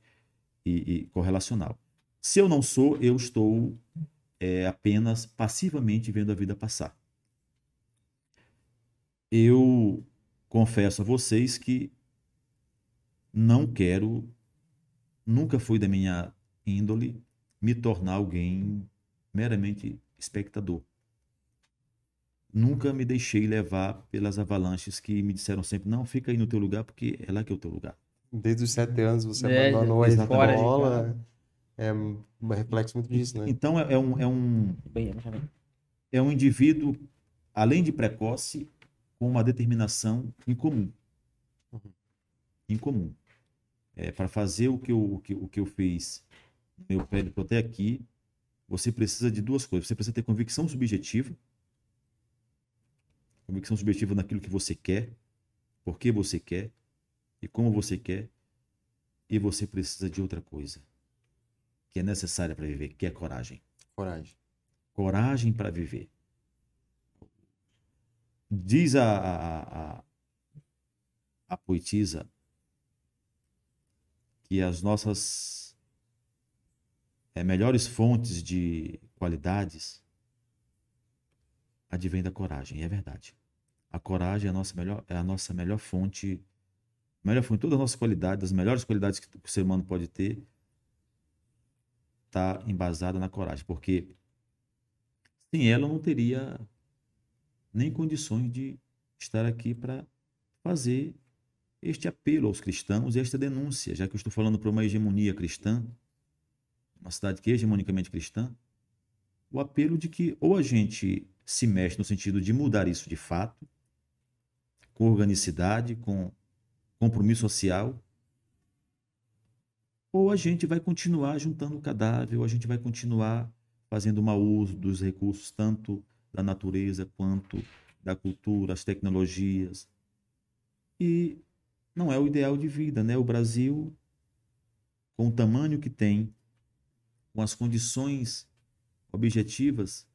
e, e correlacional. Se eu não sou, eu estou é, apenas passivamente vendo a vida passar. Eu confesso a vocês que não quero, nunca foi da minha índole me tornar alguém meramente espectador. Nunca me deixei levar pelas avalanches que me disseram sempre: não, fica aí no teu lugar porque é lá que é o teu lugar. Desde os sete anos você É, abandonou a escola. É um reflexo muito disso, né? Então é, é um, é, um, ver. é um indivíduo, além de precoce, com uma determinação em comum. Uhum. Em comum. É, para fazer o que, eu, o, que, o que eu fiz no meu périplo até aqui, você precisa de duas coisas. Você precisa ter convicção subjetiva. Convicção subjetiva naquilo que você quer, por que você quer e como você quer. E você precisa de outra coisa que é necessária para viver, que é coragem. Coragem. Coragem para viver. Diz a, a, a, a poetisa que as nossas é, melhores fontes de qualidades advêm da coragem, e é verdade. A coragem é a nossa melhor, é a nossa melhor fonte, melhor fonte, todas as nossas qualidades, as melhores qualidades que o ser humano pode ter, está embasada na coragem, porque sem ela eu não teria nem condições de estar aqui para fazer este apelo aos cristãos e esta denúncia, já que eu estou falando para uma hegemonia cristã, uma cidade que é hegemonicamente cristã, o apelo de que ou a gente se mexe no sentido de mudar isso de fato, com organicidade, com compromisso social, ou a gente vai continuar juntando cadáver, ou a gente vai continuar fazendo mau uso dos recursos, tanto da natureza quanto da cultura, as tecnologias. E não é o ideal de vida, né? O Brasil, com o tamanho que tem, com as condições objetivas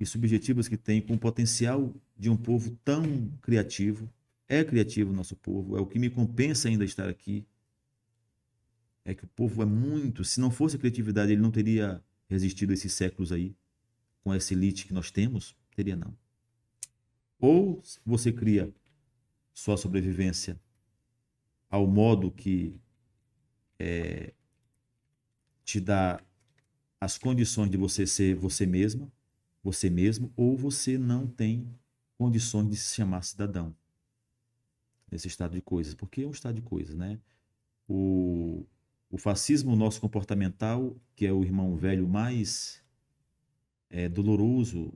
e subjetivas que tem, com o potencial de um povo tão criativo, é criativo o nosso povo, é o que me compensa ainda estar aqui. É que o povo é muito, se não fosse a criatividade, ele não teria resistido esses séculos aí, com essa elite que nós temos, teria não. Ou você cria sua sobrevivência ao modo que é, te dá as condições de você ser você mesma, você mesmo, ou você não tem condições de se chamar cidadão nesse estado de coisas, porque é um estado de coisas, né? O, o fascismo nosso comportamental, que é o irmão velho mais é, doloroso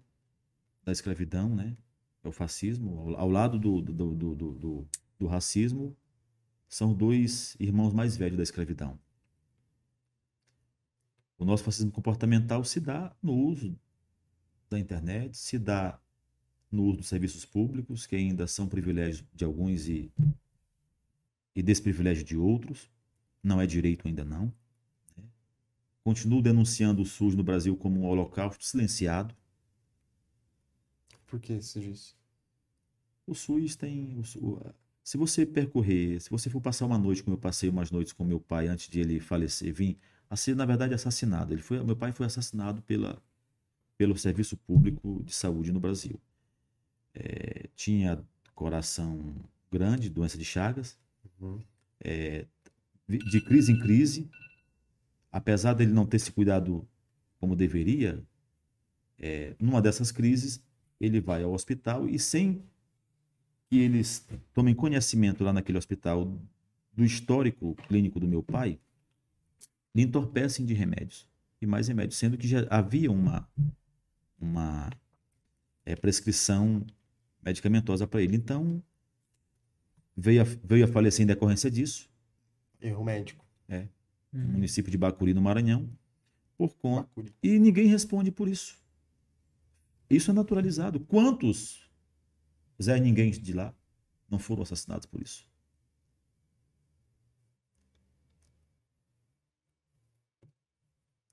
da escravidão, né? É o fascismo, ao, ao lado do, do, do, do, do racismo, são dois irmãos mais velhos da escravidão. O nosso fascismo comportamental se dá no uso da internet, se dá no uso dos serviços públicos, que ainda são privilégios de alguns e, e desprivilégio de outros. Não é direito ainda não. Né? Continuo denunciando o SUS no Brasil como um holocausto silenciado. Por que você disse? O SUS tem. O, se você percorrer, se você for passar uma noite, como eu passei umas noites com meu pai antes de ele falecer, vim a ser, na verdade, assassinado. Ele foi, meu pai foi assassinado pela, pelo Serviço Público de Saúde no Brasil. É, tinha coração grande, doença de Chagas, uhum. é, de crise em crise, apesar dele não ter se cuidado como deveria, é, numa dessas crises, ele vai ao hospital e sem que eles tomem conhecimento lá naquele hospital do histórico clínico do meu pai, lhe entorpecem de remédios. E mais remédios, sendo que já havia uma, uma é, prescrição medicamentosa para ele. Então, veio a, veio a falecer em decorrência disso. Erro médico. É. Uhum. No município de Bacuri, no Maranhão. Por conta. Bacuri. E ninguém responde por isso. Isso é naturalizado. Quantos Zé Ninguém de lá não foram assassinados por isso?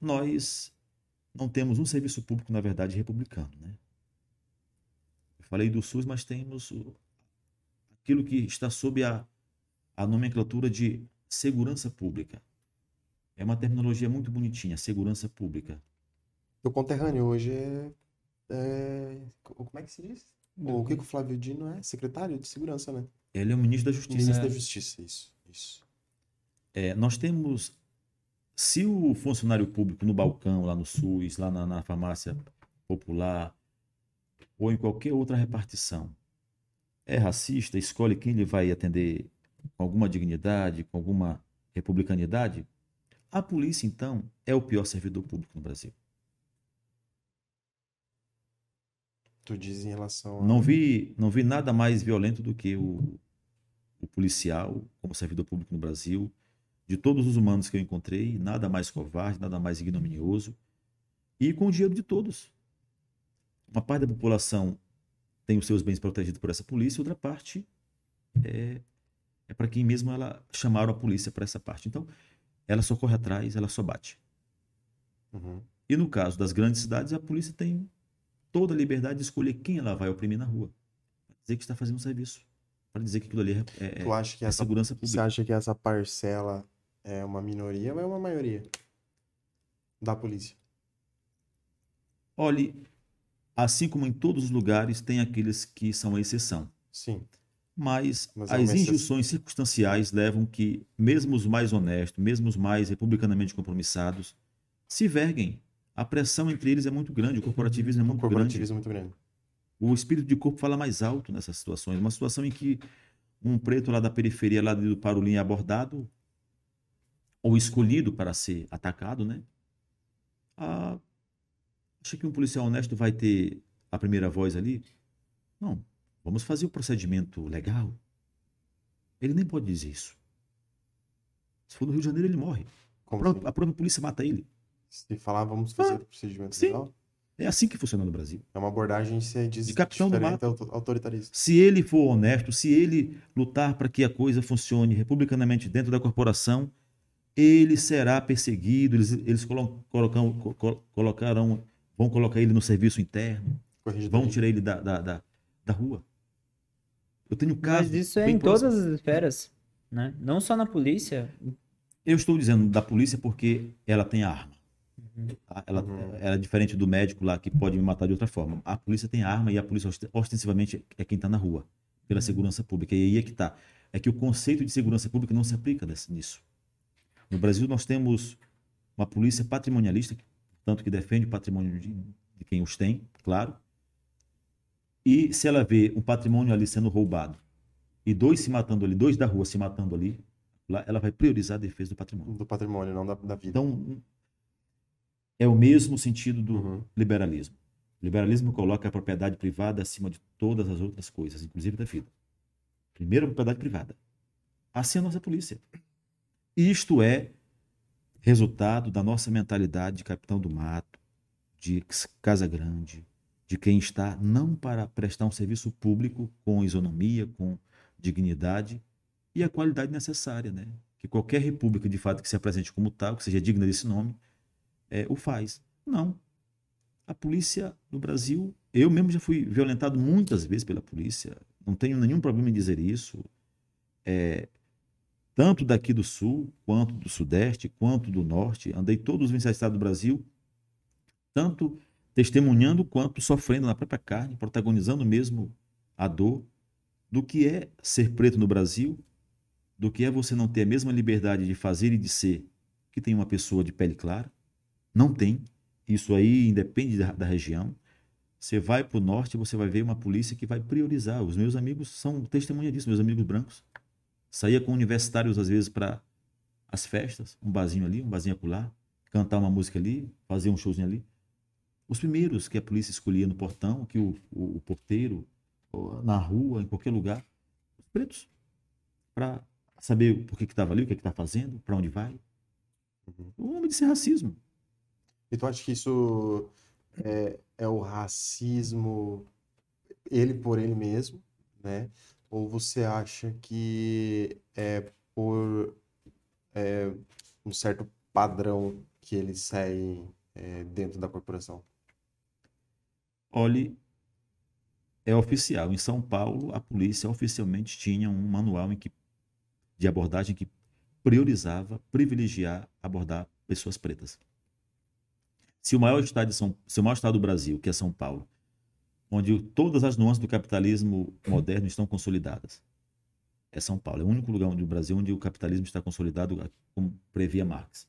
nós não temos um serviço público, na verdade, republicano. Né? Eu falei do SUS, mas temos aquilo que está sob a, a nomenclatura de segurança pública. É uma terminologia muito bonitinha, segurança pública. O conterrâneo hoje é, é, Como é que se diz? O que o Flávio Dino é? Secretário de Segurança, né? Ele é o ministro da Justiça. Ministro da Justiça, isso. isso. É, nós temos se o funcionário público no balcão, lá no SUS, lá na, na farmácia popular, ou em qualquer outra repartição, é racista, escolhe quem ele vai atender com alguma dignidade, com alguma republicanidade, a polícia, então, é o pior servidor público no Brasil. Tu diz em relação a... Não vi, não vi nada mais violento do que o, o policial, como servidor público no Brasil, de todos os humanos que eu encontrei, nada mais covarde, nada mais ignominioso, e com o dinheiro de todos. Uma parte da população tem os seus bens protegidos por essa polícia, outra parte é, é para quem mesmo ela chamaram a polícia para essa parte. Então, ela só corre atrás, ela só bate. Uhum. E no caso das grandes cidades, a polícia tem toda a liberdade de escolher quem ela vai oprimir na rua. Dizer que está fazendo um serviço. Para dizer que aquilo ali é, é, Tu acha que é essa, segurança você pública. acha que essa parcela é uma minoria ou é uma maioria da polícia? Olhe, assim como em todos os lugares, tem aqueles que são a exceção. Sim. Mas, Mas é as exceção. injunções circunstanciais levam que, mesmo os mais honestos, mesmo os mais republicanamente compromissados, se verguem. A pressão entre eles é muito grande, o corporativismo é O muito grande. corporativismo é muito grande. O espírito de corpo fala mais alto nessas situações. Uma situação em que um preto lá da periferia, lá do Parolim, é abordado ou escolhido para ser atacado, né? Ah, acha que um policial honesto vai ter a primeira voz ali? Não. Vamos fazer o procedimento legal. Ele nem pode dizer isso. Se for no Rio de Janeiro, ele morre. A Como própria, assim? a própria polícia mata ele. Se falar, vamos fazer Ah, o procedimento sim. legal, É assim que funciona no Brasil. é uma abordagem se diz De capitão do mato. autoritarista. Se ele for honesto, se ele lutar para que a coisa funcione republicanamente dentro da corporação, ele será perseguido, eles, eles colo- colocam- co- co- colocarão, vão colocar ele no serviço interno, Corregedoria. vão tirar ele da, da, da, da rua. Eu tenho casos. Mas isso é em próximos. todas as esferas, né? Não só na polícia. Eu estou dizendo da polícia porque ela tem arma. tá? Ela, Uhum. ela é diferente do médico lá que pode me matar de outra forma. A polícia tem arma e a polícia ost- ostensivamente é quem está na rua, pela segurança pública. E aí é que está. É que o conceito de segurança pública não se aplica nisso. No Brasil nós temos uma polícia patrimonialista, tanto que defende o patrimônio de, de quem os tem, claro. E se ela vê um patrimônio ali sendo roubado e dois se matando ali, dois da rua se matando ali, lá ela vai priorizar a defesa do patrimônio. Do patrimônio, não da, da vida. Então, é o mesmo sentido do Uhum. liberalismo. O liberalismo coloca a propriedade privada acima de todas as outras coisas, inclusive da vida. Primeiro, a propriedade privada. Assim é a nossa polícia. Isto é resultado da nossa mentalidade de capitão do mato, de casa grande, de quem está não para prestar um serviço público com isonomia, com dignidade e a qualidade necessária, né? Que qualquer república, de fato, que se apresente como tal, que seja digna desse nome, é, o faz. Não. A polícia no Brasil, eu mesmo já fui violentado muitas vezes pela polícia, não tenho nenhum problema em dizer isso. É, tanto daqui do sul, quanto do sudeste, quanto do norte, andei todos os 27 estados do Brasil, tanto testemunhando quanto sofrendo na própria carne, protagonizando mesmo a dor do que é ser preto no Brasil, do que é você não ter a mesma liberdade de fazer e de ser que tem uma pessoa de pele clara. Não tem. Isso aí independe da, da região. Você vai para o norte, você vai ver uma polícia que vai priorizar. Os meus amigos são testemunha disso, meus amigos brancos. Saía com universitários, às vezes, para as festas, um barzinho ali, um barzinho acolá, cantar uma música ali, fazer um showzinho ali. Os primeiros que a polícia escolhia no portão, que o, o, o porteiro, na rua, em qualquer lugar, os pretos, para saber por que estava ali, o que está fazendo, para onde vai. Uhum. O homem de sem racismo. E tu acha que isso é, é o racismo ele por ele mesmo, né? Ou você acha que é por é, um certo padrão que eles seguem é, dentro da corporação? Olhe, é oficial. Em São Paulo, a polícia oficialmente tinha um manual que, de abordagem que priorizava, privilegiar abordar pessoas pretas. Se o maior estado, de São, se o maior estado do Brasil, que é São Paulo, onde todas as nuances do capitalismo moderno estão consolidadas, é São Paulo. É o único lugar do Brasil onde o capitalismo está consolidado, como previa Marx.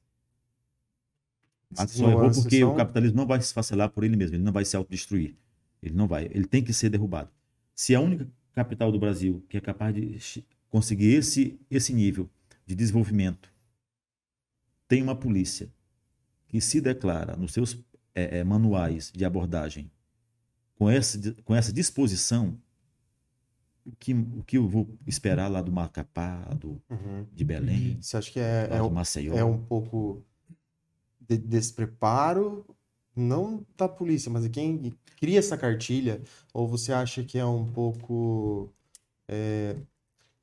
Marx só errou porque são- o capitalismo não vai se esfacelar por ele mesmo, ele não vai se autodestruir. Ele não vai, ele tem que ser derrubado. Se a única capital do Brasil que é capaz de conseguir esse, esse nível de desenvolvimento tem uma polícia que se declara nos seus eh, eh, manuais de abordagem com essa, com essa disposição, o que, o que eu vou esperar lá do Macapá, do, Uhum. de Belém, Você acha que é, é, do um- Maceió? é um pouco de despreparo, não da polícia, mas de quem cria essa cartilha? Ou você acha que é um pouco é,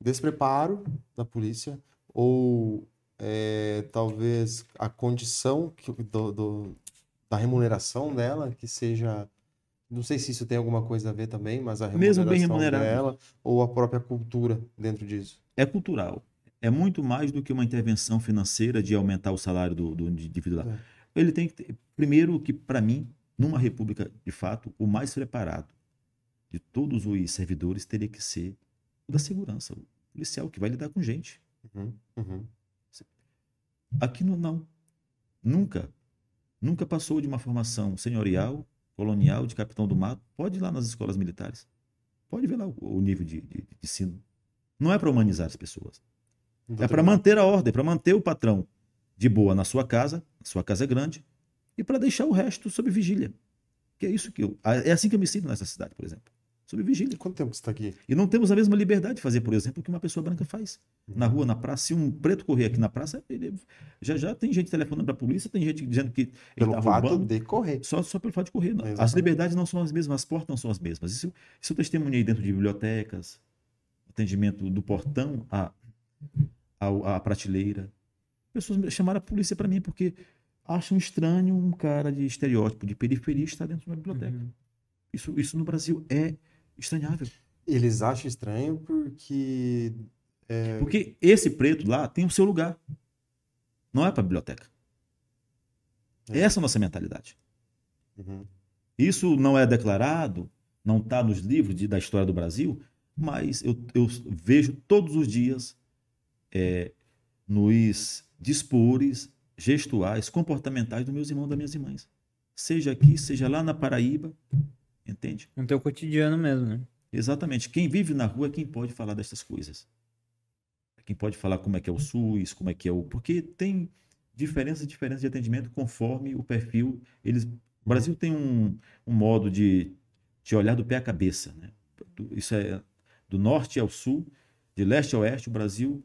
despreparo da polícia? Ou é, talvez a condição que- do, do- da remuneração dela, que seja. Não sei se isso tem alguma coisa a ver também, mas a Mesmo bem remuneração remunerado. dela ou a própria cultura dentro disso. é cultural. É muito mais do que uma intervenção financeira de aumentar o salário do, do indivíduo lá. É. Ele tem que ter, primeiro que para mim, numa república de fato, o mais preparado de todos os servidores teria que ser o da segurança, o policial que vai lidar com gente. Uhum, uhum. Aqui não, não. Nunca. Nunca passou de uma formação senhorial, colonial, de capitão do mato. Pode ir lá nas escolas militares. Pode ver lá o, o nível de, de, de ensino. Não é para humanizar as pessoas. É para manter a ordem, para manter o patrão de boa na sua casa, sua casa é grande, e para deixar o resto sob vigília. Que é isso que eu. É assim que eu me sinto nessa cidade, por exemplo. Sob vigília. Quanto tempo você está aqui? E não temos a mesma liberdade de fazer, por exemplo, o que uma pessoa branca faz. Na rua, na praça. Se um preto correr aqui na praça, ele- já já tem gente telefonando para a polícia, tem gente dizendo que ele Pelo está fato roubando. de correr. Só, só pelo fato de correr. As liberdades não são as mesmas, as portas não são as mesmas. Isso, isso eu testemunhei dentro de bibliotecas, atendimento do portão à, ao- à prateleira. Pessoas chamaram a polícia para mim porque acham estranho um cara de estereótipo de periferia estar dentro de uma biblioteca. Uhum. Isso, isso no Brasil é estranhável. Eles acham estranho porque. é, Porque esse preto lá tem o seu lugar. Não é para biblioteca. É. Essa é a nossa mentalidade. Uhum. Isso não é declarado, não está nos livros de- da história do Brasil, mas eu, eu vejo todos os dias é, nos dispores gestuais, comportamentais dos meus irmãos e das minhas irmãs. Seja aqui, seja lá na Paraíba, entende? No teu cotidiano mesmo, né? Exatamente. Quem vive na rua é quem pode falar dessas coisas. É quem pode falar como é que é o SUS, como é que é o. Porque tem diferenças diferenças de atendimento conforme o perfil. Eles... O Brasil tem um, um modo de, de olhar do pé à cabeça. Né? Isso é do norte ao sul, de leste a oeste, o Brasil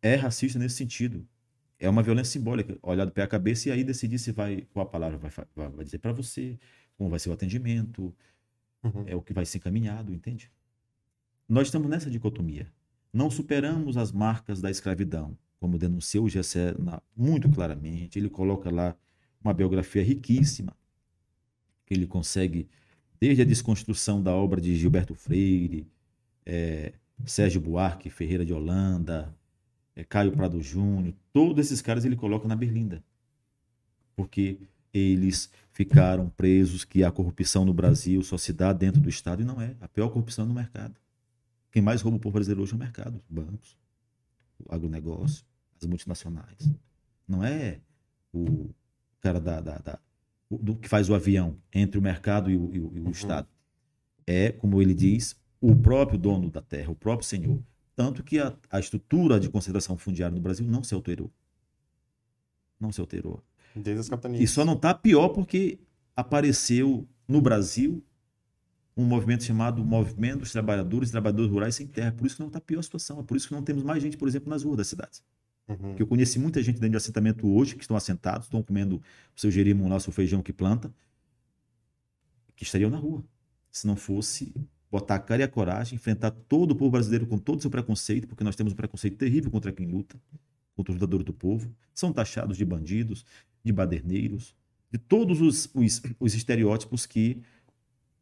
é racista nesse sentido. É uma violência simbólica, olhar do pé à cabeça e aí decidir se vai, qual a palavra vai vai dizer para você, como vai ser o atendimento, Uhum. é o que vai ser encaminhado, entende? Nós estamos nessa dicotomia. Não superamos as marcas da escravidão, como denunciou o Gessé muito claramente. Ele coloca lá uma biografia riquíssima, que ele consegue, desde a desconstrução da obra de Gilberto Freire, eh, Sérgio Buarque Ferreira de Holanda, eh, Caio Prado Júnior, todos esses caras ele coloca na berlinda. Porque eles ficaram presos que a corrupção no Brasil só se dá dentro do Estado e não é. A pior corrupção é no mercado. Quem mais rouba o povo brasileiro hoje é o mercado, os bancos, o agronegócio, as multinacionais. Não é o cara da, da- da- do que faz o avião entre o mercado e o, e o- e o Estado. É, como ele diz, o próprio dono da terra, o próprio senhor. Tanto que a, a estrutura de concentração fundiária no Brasil não se alterou. Não se alterou. Desde as capitanias. E só não está pior porque apareceu no Brasil um movimento chamado Movimento dos Trabalhadores e Trabalhadores Rurais Sem Terra. Por isso que não está pior a situação. É por isso que não temos mais gente, por exemplo, nas ruas das cidades. Uhum. Porque eu conheci muita gente dentro de assentamento hoje que estão assentados, estão comendo o seu jerimum lá, o seu feijão que planta, que estariam na rua. Se não fosse botar a cara e a coragem, enfrentar todo o povo brasileiro com todo o seu preconceito, porque nós temos um preconceito terrível contra quem luta, contra os lutadores do povo. São taxados de bandidos, de baderneiros, de todos os, os, os estereótipos que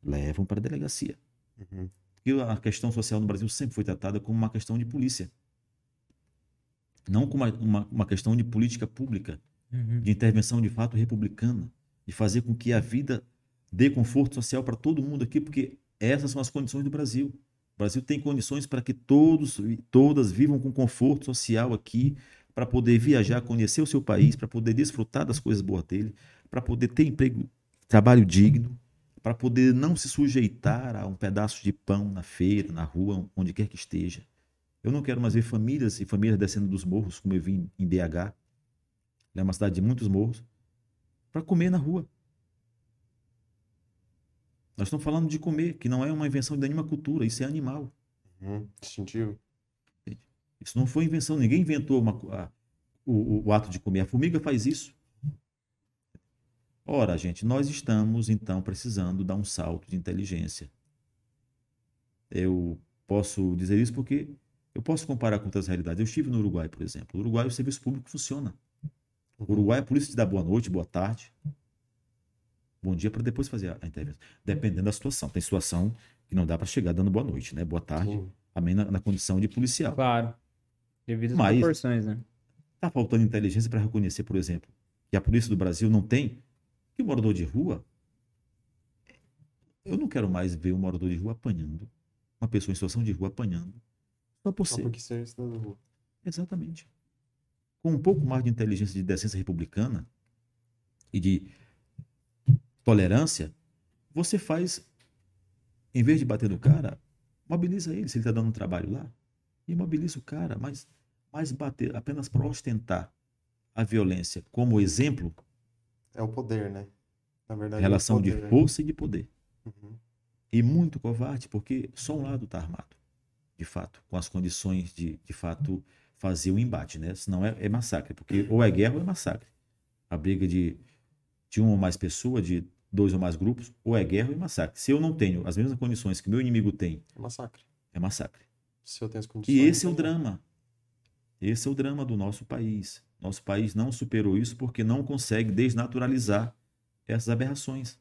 levam para a delegacia. Uhum. Porque a questão social no Brasil sempre foi tratada como uma questão de polícia. Não como uma, uma, uma questão de política pública, Uhum. de intervenção de fato republicana, de fazer com que a vida dê conforto social para todo mundo aqui, porque essas são as condições do Brasil. O Brasil tem condições para que todos e todas vivam com conforto social aqui, para poder viajar, conhecer o seu país, para poder desfrutar das coisas boas dele, para poder ter emprego, trabalho digno, para poder não se sujeitar a um pedaço de pão na feira, na rua, onde quer que esteja. Eu não quero mais ver famílias e famílias descendo dos morros, como eu vi em BH, é uma cidade de muitos morros, para comer na rua. Nós estamos falando de comer, que não é uma invenção de nenhuma cultura, isso é animal. Uhum. Distintivo. Isso não foi invenção, ninguém inventou uma, a, o, o ato de comer. A formiga faz isso. Ora, gente, nós estamos então precisando dar um salto de inteligência. Eu posso dizer isso porque eu posso comparar com outras realidades. Eu estive no Uruguai, por exemplo. No Uruguai o serviço público funciona. O Uruguai a polícia te dá boa noite, boa tarde, bom dia para depois fazer a, intervenção. Dependendo da situação. Tem situação que não dá para chegar dando boa noite, né? Boa tarde, também na, na condição de policial. Claro. Devido às Mas- proporções, né? Está faltando inteligência para reconhecer, por exemplo, que a polícia do Brasil não tem que o morador de rua. Eu não quero mais ver um morador de rua apanhando, uma pessoa em situação de rua apanhando, só por Só ser. porque ser cidadão da rua. Exatamente. Com um pouco mais de inteligência de decência republicana e de tolerância, você faz, em vez de bater no cara, mobiliza ele, se ele está dando um trabalho lá, e mobiliza o cara, mas, mas bater apenas para ostentar a violência como exemplo, É o poder, né? Na verdade, relação é de né? força e de poder. Uhum. E muito covarde, porque só um lado está armado, de fato, com as condições de, de fato, fazer o embate, né? Senão é, é massacre, porque ou é guerra ou é massacre. A briga de, de uma ou mais pessoas, de dois ou mais grupos, ou é guerra ou é massacre. Se eu não tenho as mesmas condições que meu inimigo tem, É massacre. é massacre. Se eu tenho as condições. E esse é o né? drama. Esse é o drama do nosso país. Nosso país não superou isso porque não consegue desnaturalizar essas aberrações.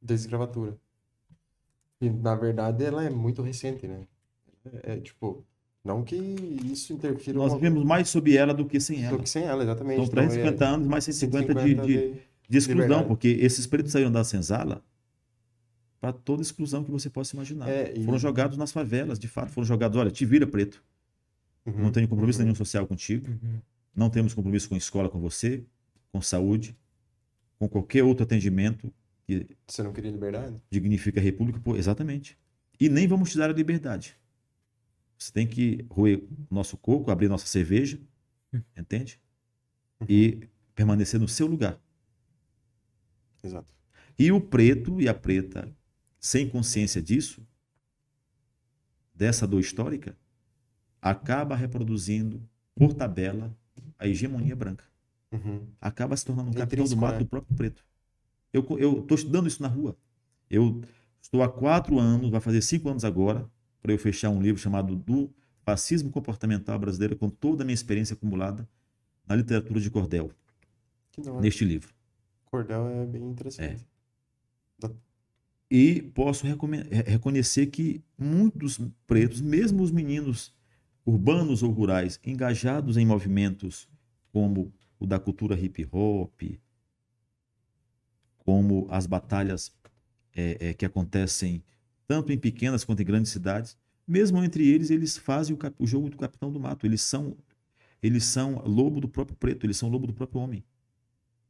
Desescravatura. E, na verdade, ela é muito recente, né? É, é, tipo, não que isso interfira Nós uma- vivemos mais sob ela do que sem do ela. que sem ela, exatamente. São Então, 350 é anos, mais 150 de, 150 de, de exclusão, porque esses pretos saíram da senzala para toda exclusão que você possa imaginar. É, e- Foram jogados nas favelas, de fato, foram jogados, olha, te vira preto, Uhum, não tenho compromisso uhum. nenhum social contigo, não temos compromisso com escola com você, com saúde, com qualquer outro atendimento que Você não queria liberdade? dignifica a república, pô, exatamente. E nem vamos te dar a liberdade. Você tem que roer o nosso coco, abrir nossa cerveja, entende? E permanecer no seu lugar. Exato. E o preto e a preta, sem consciência disso, dessa dor histórica, acaba reproduzindo, por tabela, a hegemonia branca. Uhum. Acaba se tornando um É capitão do mato né? do próprio preto. Eu estou estudando isso na rua. Eu estou há quatro anos, vai fazer cinco anos agora, para eu fechar um livro chamado Do Fascismo Comportamental Brasileiro, com toda a minha experiência acumulada na literatura de cordel, neste livro. Cordel é bem interessante. E posso reconhecer que muitos pretos, mesmo os meninos urbanos ou rurais, engajados em movimentos como o da cultura hip hop, como as batalhas é, é, que acontecem tanto em pequenas quanto em grandes cidades, mesmo entre eles, eles fazem o, o jogo do capitão do mato. Eles são, eles são lobo do próprio preto, eles são lobo do próprio homem.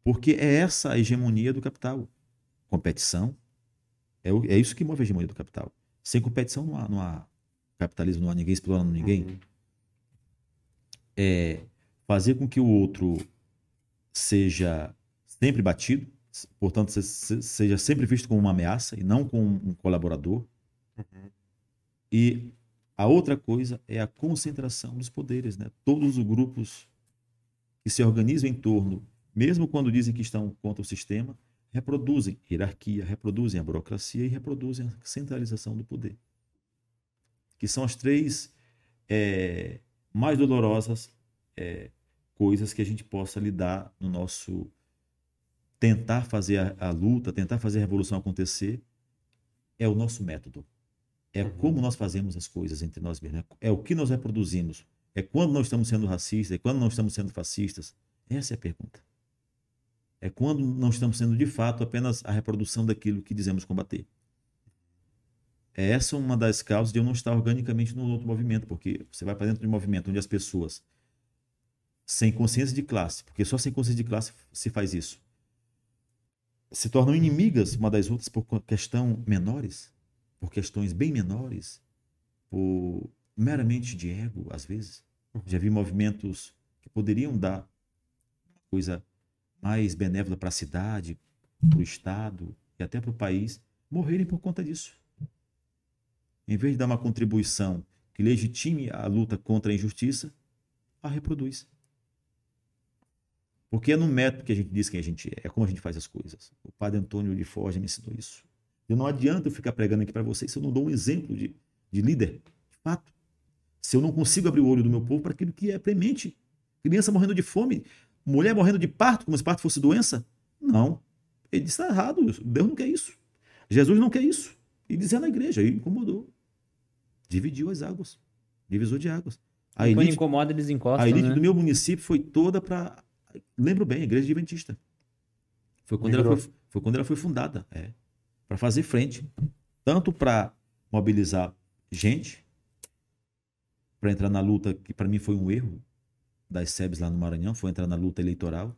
Porque é essa a hegemonia do capital. Competição, é, o- é isso que move a hegemonia do capital. Sem competição não há, não há capitalismo, não há ninguém explorando ninguém. Uhum. É fazer com que o outro seja sempre batido, portanto, se- se- seja sempre visto como uma ameaça e não como um colaborador. Uhum. E a outra coisa é a concentração dos poderes. Né? Todos os grupos que se organizam em torno, mesmo quando dizem que estão contra o sistema, reproduzem hierarquia, reproduzem a burocracia e reproduzem a centralização do poder. Que são as três eh, mais dolorosas eh, coisas que a gente possa lidar no nosso tentar fazer a, a luta, tentar fazer a revolução acontecer, é o nosso método. É Uhum. como nós fazemos as coisas entre nós mesmos. É o que nós reproduzimos. É quando nós estamos sendo racistas, é quando nós estamos sendo fascistas. Essa é a pergunta. É quando não estamos sendo de fato apenas a reprodução daquilo que dizemos combater. É essa uma das causas de eu não estar organicamente no outro movimento, porque você vai para dentro de um movimento onde as pessoas, sem consciência de classe, porque só sem consciência de classe se faz isso, se tornam inimigas uma das outras por questão menores, por questões bem menores, por meramente de ego, às vezes. Já vi movimentos que poderiam dar coisa mais benévola para a cidade, para o Estado e até para o país, morrerem por conta disso. Em vez de dar uma contribuição que legitime a luta contra a injustiça, a reproduz. Porque é no método que a gente diz quem a gente é, é como a gente faz as coisas. O padre Antônio de Forja me ensinou isso. E não adianta eu ficar pregando aqui para vocês se eu não dou um exemplo de, de líder, de fato. Se eu não consigo abrir o olho do meu povo para aquilo que é premente. Criança morrendo de fome, mulher morrendo de parto, como se parto fosse doença. Não. Ele está errado. Deus não quer isso. Jesus não quer isso. E dizia na igreja, e incomodou. Dividiu as águas. Divisor de águas. A elite, Quando incomoda, eles encostam. A elite né? do meu município foi toda para. Lembro bem, a igreja adventista. Foi quando, ela foi, foi quando ela foi fundada. É. Para fazer frente. Tanto para mobilizar gente, para entrar na luta, que para mim foi um erro das SEBs lá no Maranhão, foi entrar na luta eleitoral.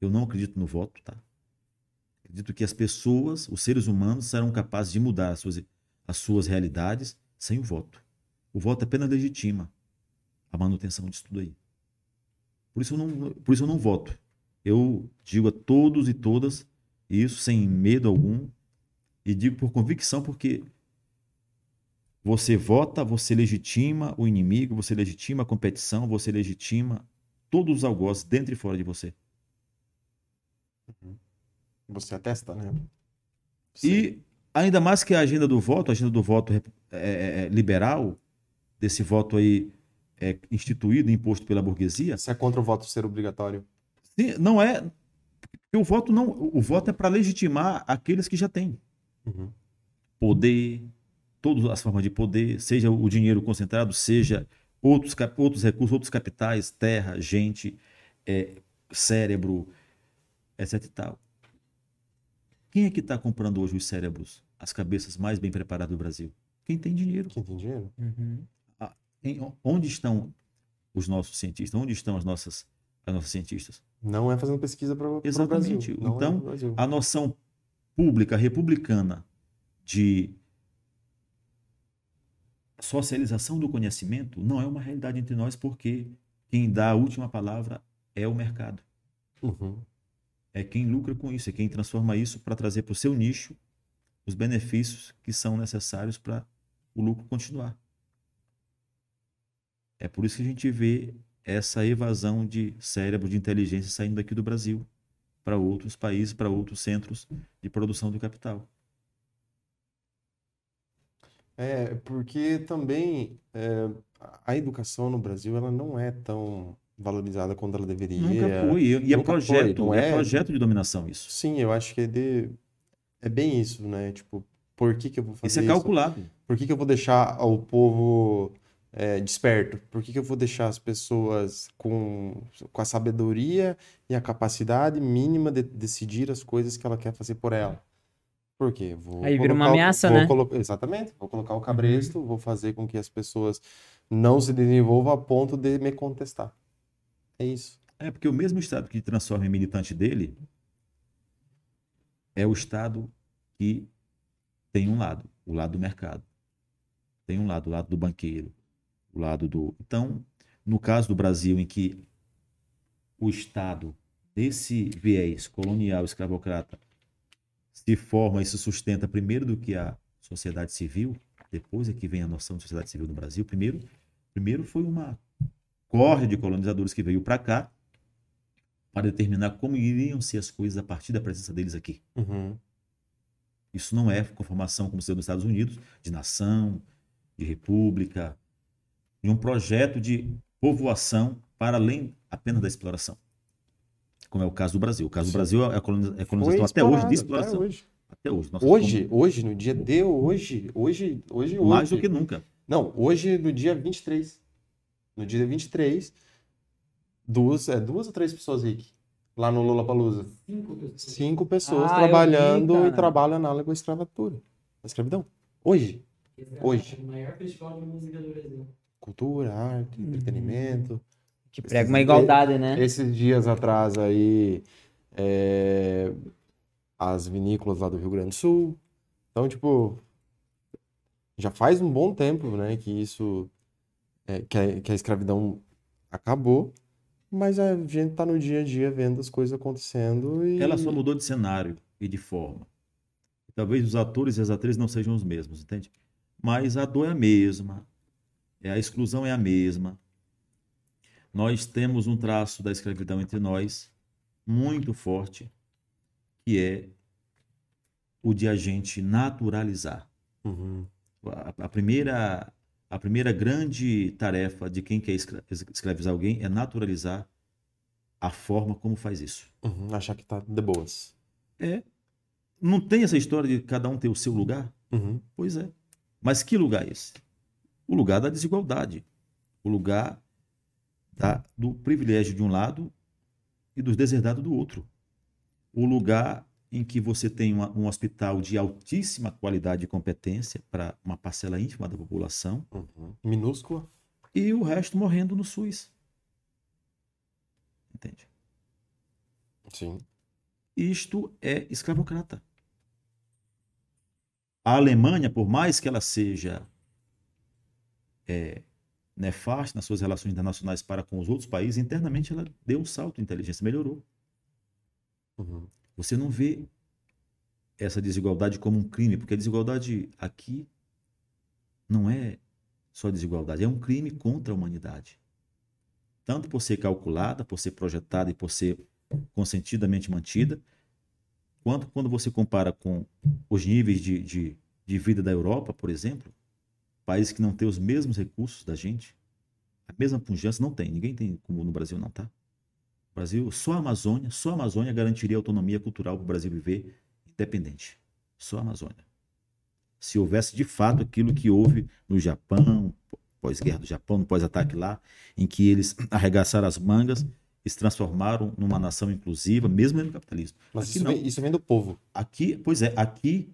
Eu não acredito no voto, tá? Acredito que as pessoas, os seres humanos, serão capazes de mudar as suas, as suas realidades sem o voto. O voto apenas legitima a manutenção disso tudo aí. Por isso eu não, por isso eu não voto. Eu digo a todos e todas isso sem medo algum e digo por convicção porque você vota, você legitima o inimigo, você legitima a competição, você legitima todos os algozes dentro e fora de você. Uhum. Você atesta, né? Sim. E ainda mais que a agenda do voto, a agenda do voto é, é, é liberal, desse voto aí é, instituído, imposto pela burguesia. Você é contra o voto ser obrigatório? Sim, não é. O voto não, o voto é para legitimar aqueles que já têm uhum. poder, todas as formas de poder, seja o dinheiro concentrado, seja outros, outros recursos, outros capitais, terra, gente, é, cérebro, etc. E tal. Quem é que está comprando hoje os cérebros, as cabeças mais bem preparadas do Brasil? Quem tem dinheiro. Quem tem dinheiro. Uhum. Ah, em, onde estão os nossos cientistas? Onde estão as nossas, as nossas cientistas? Não é fazendo pesquisa para o Brasil. Exatamente. Então, é a noção pública republicana de socialização do conhecimento não é uma realidade entre nós porque quem dá a última palavra é o mercado. Uhum é quem lucra com isso, é quem transforma isso para trazer para o seu nicho os benefícios que são necessários para o lucro continuar. É por isso que a gente vê essa evasão de cérebro, de inteligência saindo daqui do Brasil para outros países, para outros centros de produção do capital. É, porque também é, a educação no Brasil ela não é tão valorizada quando ela deveria. Nunca foi. E é projeto, foi, é... é projeto de dominação isso. Sim, eu acho que é de... é bem isso, né? Tipo, por que, que eu vou fazer isso? Isso é calculado. Por que, que eu vou deixar o povo é, desperto? Por que, que eu vou deixar as pessoas com, com a sabedoria e a capacidade mínima de decidir as coisas que ela quer fazer por ela? Por quê? Vou Aí vira uma ameaça, né? Colo... Exatamente. Vou colocar o cabresto, uhum. vou fazer com que as pessoas não se desenvolvam a ponto de me contestar. É isso. É porque o mesmo Estado que transforma em militante dele é o Estado que tem um lado, o lado do mercado. Tem um lado, o lado do banqueiro, o lado do. Então, no caso do Brasil, em que o Estado desse viés colonial escravocrata se forma e se sustenta primeiro do que a sociedade civil, depois é que vem a noção de sociedade civil no Brasil. Primeiro, primeiro foi uma corte de colonizadores que veio para cá para determinar como iriam ser as coisas a partir da presença deles aqui. Uhum. Isso não é conformação como se deu nos Estados Unidos, de nação, de república, de um projeto de povoação para além apenas da exploração. Como é o caso do Brasil. O caso Sim. do Brasil é a é colonização até hoje de exploração. Até hoje. Até hoje, hoje, como... hoje, no dia de hoje, hoje, hoje, hoje. Mais do que nunca. Não, hoje, no dia 23 no dia 23, duas, é, duas ou três pessoas, Rick, lá no Lollapalooza. Cinco pessoas. Cinco pessoas ah, trabalhando vi, e trabalho análogo à escravatura, à escravidão. Hoje. Hoje. O maior festival de música do Brasil. Cultura, arte, uhum. entretenimento. Que prega uma igualdade, né? Esses dias atrás aí, é, as vinícolas lá do Rio Grande do Sul. Então, tipo, já faz um bom tempo, né, que isso é, que, a, que a escravidão acabou, mas a gente está no dia a dia vendo as coisas acontecendo e... Ela só mudou de cenário e de forma. Talvez os atores e as atrizes não sejam os mesmos, entende? Mas a dor é a mesma, é, a exclusão é a mesma. Nós temos um traço da escravidão entre nós muito forte, que é o de a gente naturalizar. Uhum. A, a primeira, a primeira grande tarefa de quem quer escra- escravizar alguém é naturalizar a forma como faz isso. Uhum. Achar que tá de boas. É. Não tem essa história de cada um ter o seu lugar? Uhum. Pois é. Mas que lugar é esse? O lugar da desigualdade. O lugar da- do privilégio de um lado e dos deserdados do outro. O lugar em que você tem uma- um hospital de altíssima qualidade e competência para uma parcela ínfima da população Uhum. Minúscula. e o resto morrendo no SUS. Entende? Sim. Isto é escravocrata. A Alemanha, por mais que ela seja é, nefasta nas suas relações internacionais para com os outros países, internamente ela deu um salto de inteligência, melhorou. Uhum. Você não vê essa desigualdade como um crime, porque a desigualdade aqui não é só desigualdade, é um crime contra a humanidade. Tanto por ser calculada, por ser projetada e por ser consentidamente mantida, quanto quando você compara com os níveis de, de, de vida da Europa, por exemplo, países que não têm os mesmos recursos da gente, a mesma pujança, não tem, ninguém tem como no Brasil não, tá? Brasil, só a Amazônia, só a Amazônia garantiria autonomia cultural para o Brasil viver independente. Só a Amazônia. Se houvesse de fato aquilo que houve no Japão, pós-guerra do Japão, no pós-ataque lá, em que eles arregaçaram as mangas e se transformaram numa nação inclusiva, mesmo no capitalismo. Mas Aqui isso não. vem, isso vem do povo. Aqui, pois é, aqui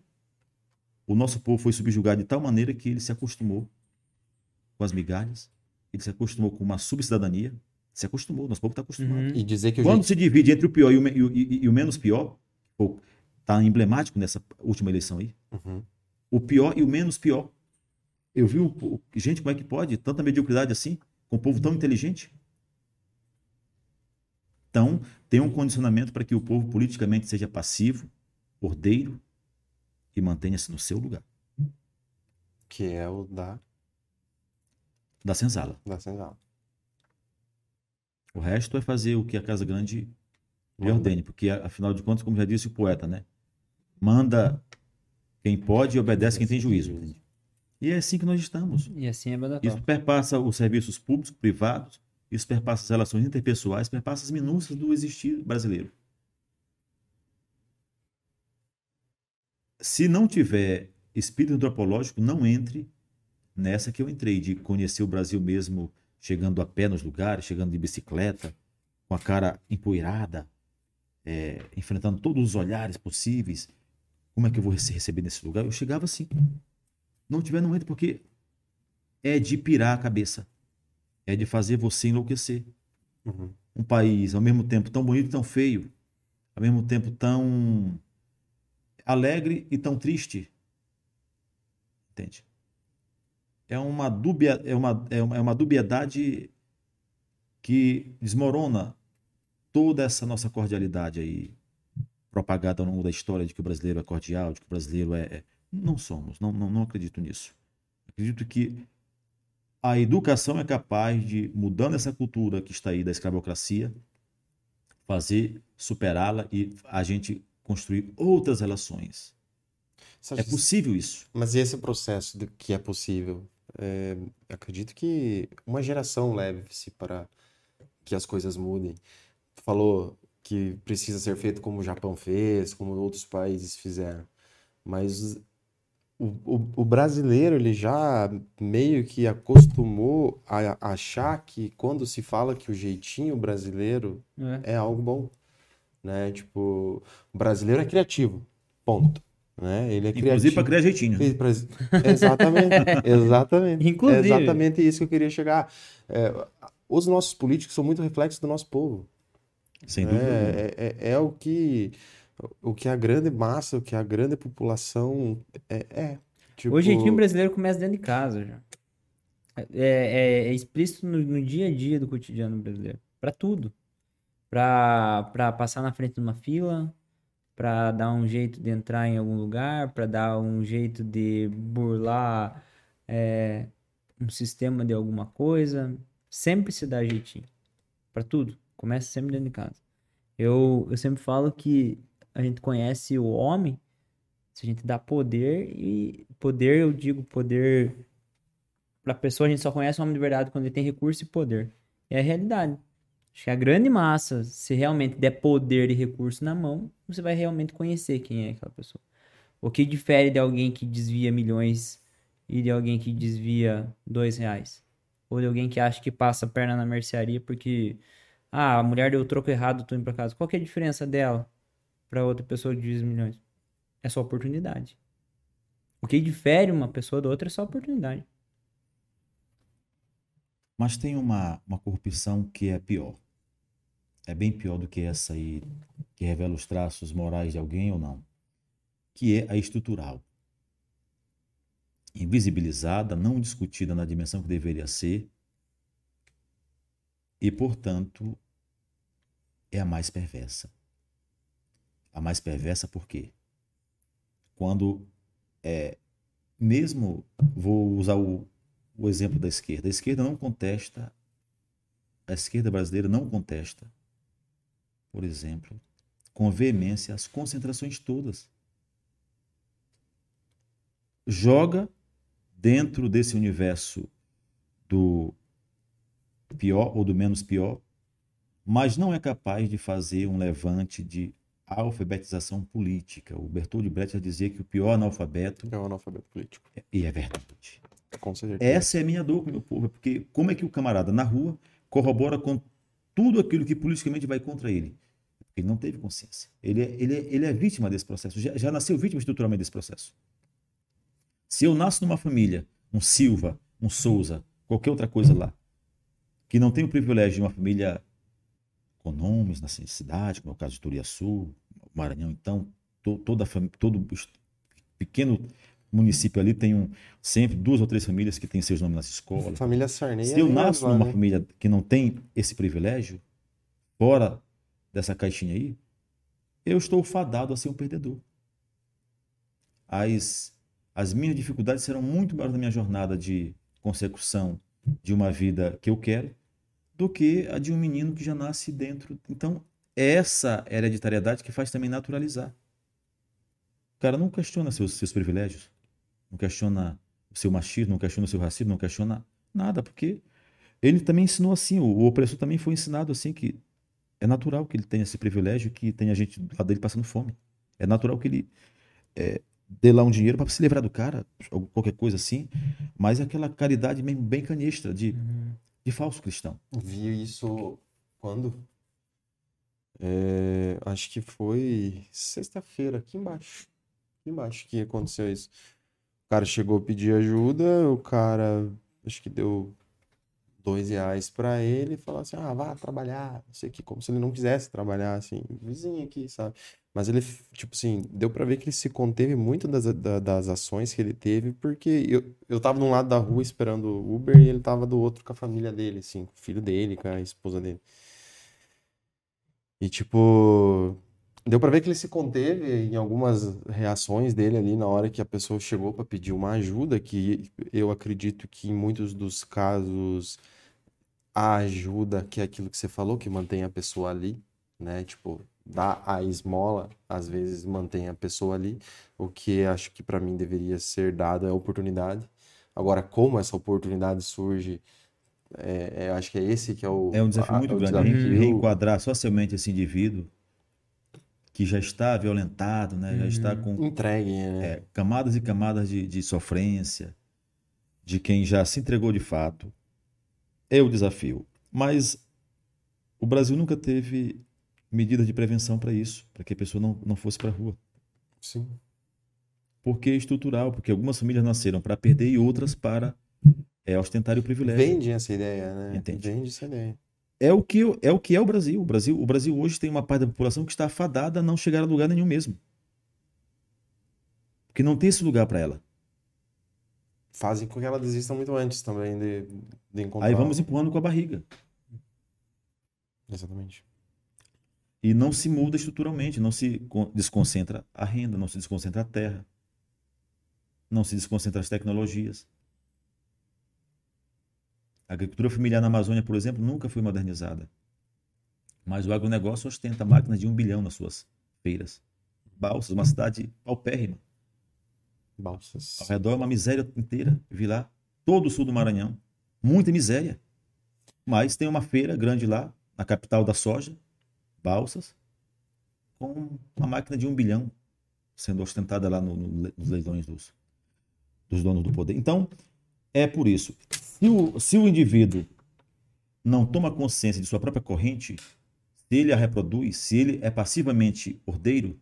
o nosso povo foi subjugado de tal maneira que ele se acostumou com as migalhas, ele se acostumou com uma subcidadania, se acostumou, nosso povo está acostumado. Uhum. E dizer que o Quando jeito... se divide entre o pior e o, e e- e o menos pior, está emblemático nessa última eleição aí, Uhum. o pior e o menos pior. Eu vi, o, o- gente, como é que pode tanta mediocridade assim, com um povo tão inteligente? Então, tem um condicionamento para que o povo politicamente seja passivo, ordeiro e mantenha-se no seu lugar, Que é o da, da senzala. da senzala. O resto é fazer o que a Casa Grande lhe ordene, porque afinal de contas, como já disse o poeta, né? Manda quem pode e obedece quem tem juízo. entende? E é assim que nós estamos. E assim é banda Isso perpassa os serviços públicos, privados, isso perpassa as relações interpessoais, perpassa as minúcias do existir brasileiro. Se não tiver espírito antropológico, não entre nessa que eu entrei, de conhecer o Brasil mesmo chegando a pé nos lugares, chegando de bicicleta, com a cara empoeirada, é, enfrentando todos os olhares possíveis. Como é que eu vou ser recebido nesse lugar? Eu chegava assim. Não tiver, não entre, porque é de pirar a cabeça. É de fazer você enlouquecer. Uhum. Um país, ao mesmo tempo, tão bonito e tão feio. Ao mesmo tempo, tão alegre e tão triste. Entende? É uma, dúbia, é uma, é uma, é uma dubiedade que desmorona toda essa nossa cordialidade aí, propagada ao longo da história de que o brasileiro é cordial, de que o brasileiro é. é- Não somos, não, não, não acredito nisso. Acredito que a educação é capaz de, mudando essa cultura que está aí da escravocracia, fazer superá-la e a gente construir outras relações. É possível isso. Mas e esse processo de que é possível? É, acredito que uma geração leve-se para que as coisas mudem. Tu falou que precisa ser feito como o Japão fez, como outros países fizeram. Mas o, o, o brasileiro, ele já meio que acostumou a achar que quando se fala que o jeitinho brasileiro É. é algo bom, né? Tipo, o brasileiro é criativo, ponto, né? Ele é Inclusive para criar jeitinho. Exatamente, exatamente. Inclusive. É exatamente isso que eu queria chegar. É, os nossos políticos são muito reflexos do nosso povo. Sem né? dúvida. É, é, é o que o que a grande massa, o que a grande população é. é. Tipo, O jeitinho brasileiro começa dentro de casa já. É, é- é explícito no, no dia a dia do cotidiano brasileiro. Pra tudo. Pra passar na frente de uma fila, pra dar um jeito de entrar em algum lugar, pra dar um jeito de burlar é, um sistema de alguma coisa. Sempre se dá jeitinho. Pra tudo. Começa sempre dentro de casa. Eu, eu sempre falo que a gente conhece o homem se a gente dá poder e poder, eu digo poder pra pessoa, a gente só conhece o homem de verdade quando ele tem recurso e poder. É a realidade. Acho que a grande massa, se realmente der poder e recurso na mão, você vai realmente conhecer quem é aquela pessoa. O que difere de alguém que desvia milhões e de alguém que desvia dois reais? Ou de alguém que acha que passa a perna na mercearia porque ah, a mulher deu o troco errado, tô indo pra casa. Qual que é a diferença dela pra outra pessoa que desvia milhões? É só oportunidade. O que difere uma pessoa da outra é só oportunidade. Mas tem uma, uma corrupção que é pior. É bem pior do que essa aí, que revela os traços morais de alguém ou não. Que é a estrutural. Invisibilizada, não discutida na dimensão que deveria ser. E, portanto, é a mais perversa. A mais perversa por quê? Quando é, mesmo vou usar o, o exemplo da esquerda. A esquerda não contesta, a esquerda brasileira não contesta, por exemplo, com veemência as concentrações todas. Joga dentro desse universo do pior ou do menos pior, mas não é capaz de fazer um levante de alfabetização política. O Bertold Brecht já dizia que o pior analfabeto É um analfabeto político. e é verdade. Certeza. Essa é a minha dor com o meu povo, porque como é que o camarada na rua corrobora com tudo aquilo que politicamente vai contra ele? Ele não teve consciência. Ele é, ele é, ele é vítima desse processo, já, já nasceu vítima estruturalmente desse processo. Se eu nasço numa família, um Silva, um Souza, qualquer outra coisa lá, que não tem o privilégio de uma família com nomes na cidade, como é o caso de Turiaçu, Maranhão, então, to, toda todo pequeno município ali tem um, sempre duas ou três famílias que têm seus nomes nas escolas. Família Sarney. Se é eu mesmo nasço numa né? família que não tem esse privilégio, fora dessa caixinha aí, eu estou fadado a ser um perdedor. As, as minhas dificuldades serão muito maiores na minha jornada de consecução de uma vida que eu quero do que a de um menino que já nasce dentro. Então, essa hereditariedade que faz também naturalizar. O cara não questiona seus, seus privilégios, não questiona o seu machismo, não questiona o seu racismo, não questiona nada, porque ele também ensinou assim, o opressor também foi ensinado assim, que é natural que ele tenha esse privilégio, que tenha gente do lado dele passando fome. É natural que ele é, dê lá um dinheiro para se livrar do cara, ou qualquer coisa assim, mas é aquela caridade mesmo bem canestra, de, de falso cristão. Vi isso quando? É, acho que foi sexta-feira, aqui embaixo. Aqui embaixo que aconteceu isso. O cara chegou a pedir ajuda, o cara acho que deu dois reais pra ele e falou assim: ah, vá trabalhar, não sei o que, como se ele não quisesse trabalhar, assim, vizinho aqui, sabe? Mas ele, tipo assim, deu pra ver que ele se conteve muito das, da- das ações que ele teve, porque eu, eu tava de um lado da rua esperando o Uber e ele tava do outro com a família dele, assim, com o filho dele, com a esposa dele. E, tipo, deu pra ver que ele se conteve em algumas reações dele ali na hora que a pessoa chegou pra pedir uma ajuda, que eu acredito que em muitos dos casos a ajuda, que é aquilo que você falou, que mantém a pessoa ali, né? Tipo, dar a esmola, às vezes mantém a pessoa ali. O que acho que pra mim deveria ser dado é a oportunidade. Agora, como essa oportunidade surge, é, é- acho que é esse que é o, É um desafio a- muito o grande, desafio. re- reenquadrar socialmente esse indivíduo que já está violentado, né? já está com Entregue, né? é, camadas e camadas de, de sofrência, de quem já se entregou de fato, é o desafio. Mas o Brasil nunca teve medidas de prevenção para isso, para que a pessoa não, não fosse para a rua. Sim. Porque é estrutural, porque algumas famílias nasceram para perder e outras para é, ostentar o privilégio. Vende essa ideia, né? Entende. Vende essa ideia. É o que é o que é o Brasil. O Brasil, o Brasil hoje tem uma parte da população que está afadada a não chegar a lugar nenhum mesmo. Porque não tem esse lugar para ela. Fazem com que ela desista muito antes também de, de encontrar. Aí vamos empurrando com a barriga. Exatamente. E não se muda estruturalmente, não se con- desconcentra a renda, não se desconcentra a terra, não se desconcentra as tecnologias. A agricultura familiar na Amazônia, por exemplo, nunca foi modernizada. Mas o agronegócio ostenta máquinas de um bilhão nas suas feiras. Balsas, uma cidade paupérrima. Balsas. Ao redor é uma miséria inteira. Vi lá, todo o sul do Maranhão. Muita miséria. Mas tem uma feira grande lá, na capital da soja, Balsas, com uma máquina de um bilhão sendo ostentada lá no- no nos leilões dos, dos donos do poder. Então, é por isso. Se o, se o indivíduo não toma consciência de sua própria corrente, se ele a reproduz, se ele é passivamente ordeiro,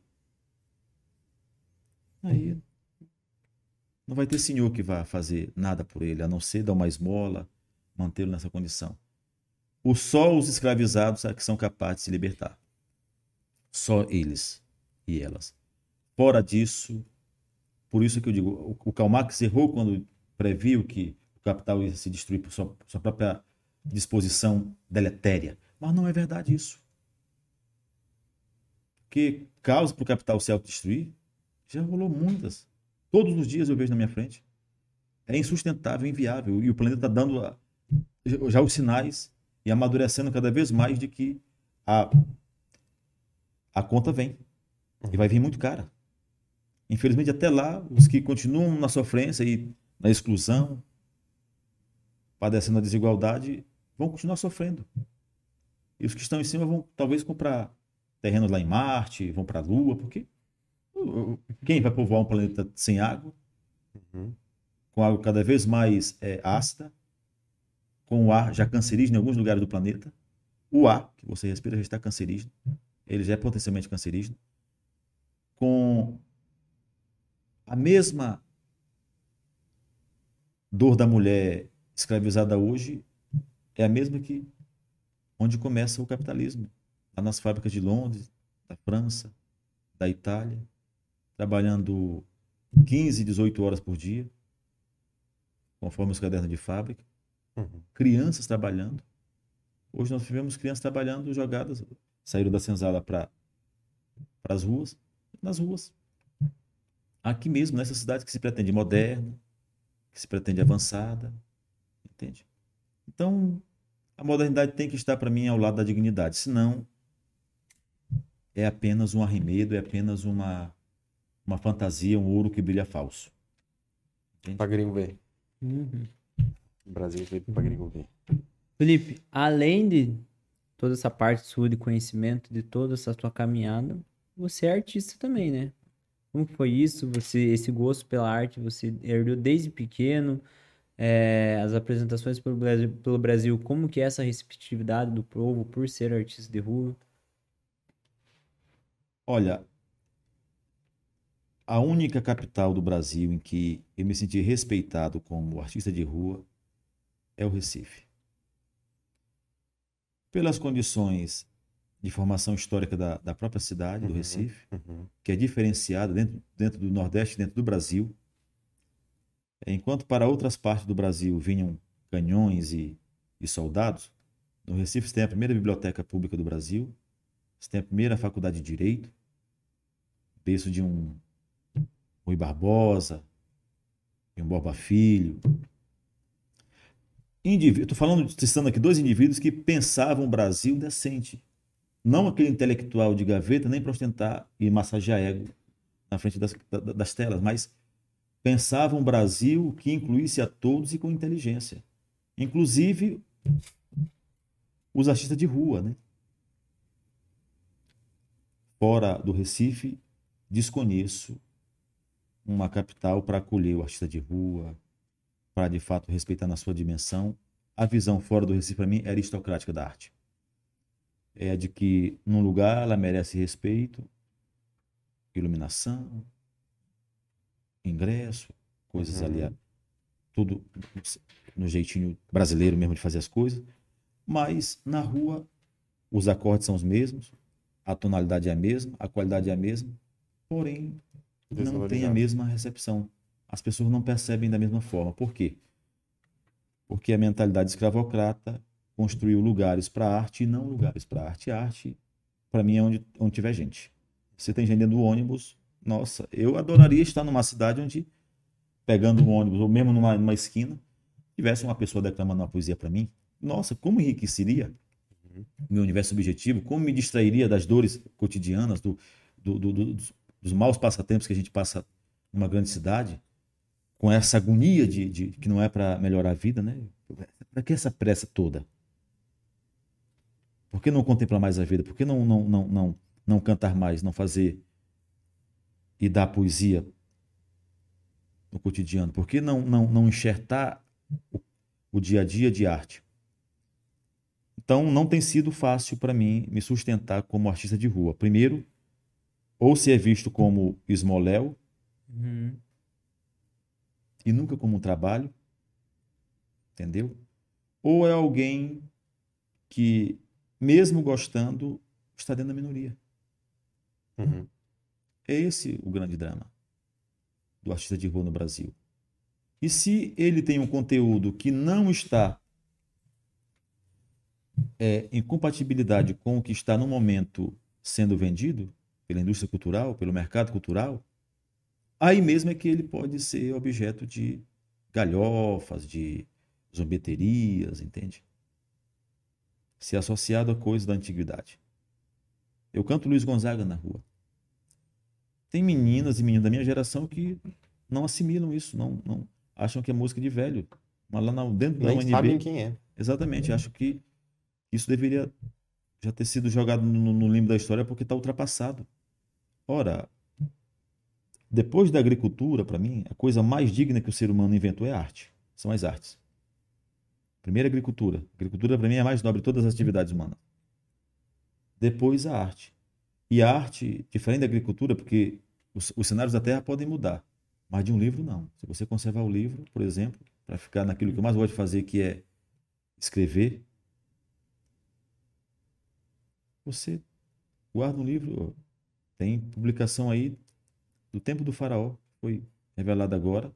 aí não vai ter senhor que vá fazer nada por ele, a não ser dar uma esmola, mantê-lo nessa condição. O só os escravizados é que são capazes de se libertar. Só eles e elas. Fora disso, por isso que eu digo, o- Karl Marx errou quando previu que o capital ia se destruir por sua, sua própria disposição deletéria. Mas não é verdade isso. Que causa para o capital se autodestruir já rolou muitas. Todos os dias eu vejo na minha frente. É insustentável, inviável. E o planeta está dando a- já os sinais e amadurecendo cada vez mais de que a, a conta vem. E vai vir muito cara. Infelizmente, até lá, os que continuam na sofrência e na exclusão, padecendo a desigualdade, vão continuar sofrendo. E os que estão em cima vão talvez comprar terrenos lá em Marte, vão para a Lua, porque quem vai povoar um planeta sem água, Uhum. com água cada vez mais é, ácida, com o ar já cancerígeno em alguns lugares do planeta. O ar que você respira já está cancerígeno, ele já é potencialmente cancerígeno. Com a mesma dor da mulher escravizada hoje, é a mesma que onde começa o capitalismo, lá nas fábricas de Londres, da França, da Itália, trabalhando 15, 18 horas por dia, conforme os cadernos de fábrica, Uhum. crianças trabalhando. Hoje nós tivemos crianças trabalhando jogadas, saíram da senzala para as ruas, nas ruas. Aqui mesmo, nessa cidade que se pretende moderna, que se pretende avançada, entende? Então, a modernidade tem que estar para mim ao lado da dignidade, senão é apenas um arremedo, é apenas uma uma fantasia, um ouro que brilha falso. Pra gringo ver. Uhum. O Brasil é feito pra gringo ver. Felipe, além de toda essa parte sua de conhecimento, de toda essa tua caminhada, você é artista também, né? Como foi isso? Você, esse gosto pela arte, você herdou desde pequeno, é, as apresentações pelo Brasil, pelo Brasil, como que é essa receptividade do povo por ser artista de rua? Olha, a única capital do Brasil em que eu me senti respeitado como artista de rua é o Recife. Pelas condições de formação histórica da, da própria cidade do Uhum. Recife, Uhum. que é diferenciada dentro, dentro do Nordeste, dentro do Brasil. Enquanto para outras partes do Brasil vinham canhões e, e soldados, no Recife você tem a primeira biblioteca pública do Brasil, você tem a primeira faculdade de Direito, berço de um Rui Barbosa, um Borba Filho. Estou falando, citando aqui dois indivíduos que pensavam o Brasil decente. Não aquele intelectual de gaveta, nem para ostentar e massagear ego na frente das, da- das telas, mas pensavam um Brasil que incluísse a todos e com inteligência. Inclusive os artistas de rua, né? Fora do Recife, desconheço uma capital para acolher o artista de rua, para de fato respeitar na sua dimensão. A visão fora do Recife para mim é aristocrática da arte. É a de que num lugar ela merece respeito, iluminação, ingresso, coisas Uhum. ali, tudo no jeitinho brasileiro mesmo de fazer as coisas. Mas na rua os acordes são os mesmos, a tonalidade é a mesma, a qualidade é a mesma, porém não tem a mesma recepção. As pessoas não percebem da mesma forma. Por quê? Porque a mentalidade escravocrata construiu lugares para arte e não lugares para arte. A arte para mim, é onde, onde tiver gente. Você tem gente dentro do ônibus, nossa, eu adoraria estar numa cidade onde, pegando um ônibus, ou mesmo numa, numa esquina, tivesse uma pessoa declamando uma poesia para mim. Nossa, como enriqueceria meu universo subjetivo, como me distrairia das dores cotidianas, do, do, do, do- dos, maus passatempos que a gente passa numa grande cidade, com essa agonia de, de que não é para melhorar a vida, né? Para que essa pressa toda? Por que não contemplar mais a vida? Por que não, não, não, não, não cantar mais, não fazer e dar poesia no cotidiano? Por que não, não, não enxertar o, o dia a dia de arte? Então, não tem sido fácil para mim me sustentar como artista de rua. Primeiro, ou se é visto como esmoléu Uhum. e nunca como um trabalho, entendeu? Ou é alguém que, mesmo gostando, está dentro da minoria. Uhum. É esse o grande drama do artista de rua no Brasil. E se ele tem um conteúdo que não está é, em compatibilidade com o que está no momento sendo vendido pela indústria cultural, pelo mercado cultural, aí mesmo é que ele pode ser objeto de galhofas, de zombeterias, entende? Se associado a coisas da antiguidade. Eu canto Luiz Gonzaga na rua. Tem meninas e meninos da minha geração que não assimilam isso, não, não acham que é música de velho. Mas lá na, dentro da Nem UNB, sabem quem é. exatamente, acho que isso deveria já ter sido jogado no, no limbo da história porque está ultrapassado. Ora, depois da agricultura, para mim, a coisa mais digna que o ser humano inventou é a arte. São as artes. Primeiro a agricultura. A agricultura, para mim, é a mais nobre de todas as atividades humanas. Depois a arte. E a arte, diferente da agricultura, porque os, os cenários da Terra podem mudar, mas de um livro não. Se você conservar o livro, por exemplo, para ficar naquilo que eu mais gosto de fazer, que é escrever, você guarda um livro. Tem publicação aí do tempo do faraó, foi revelado agora,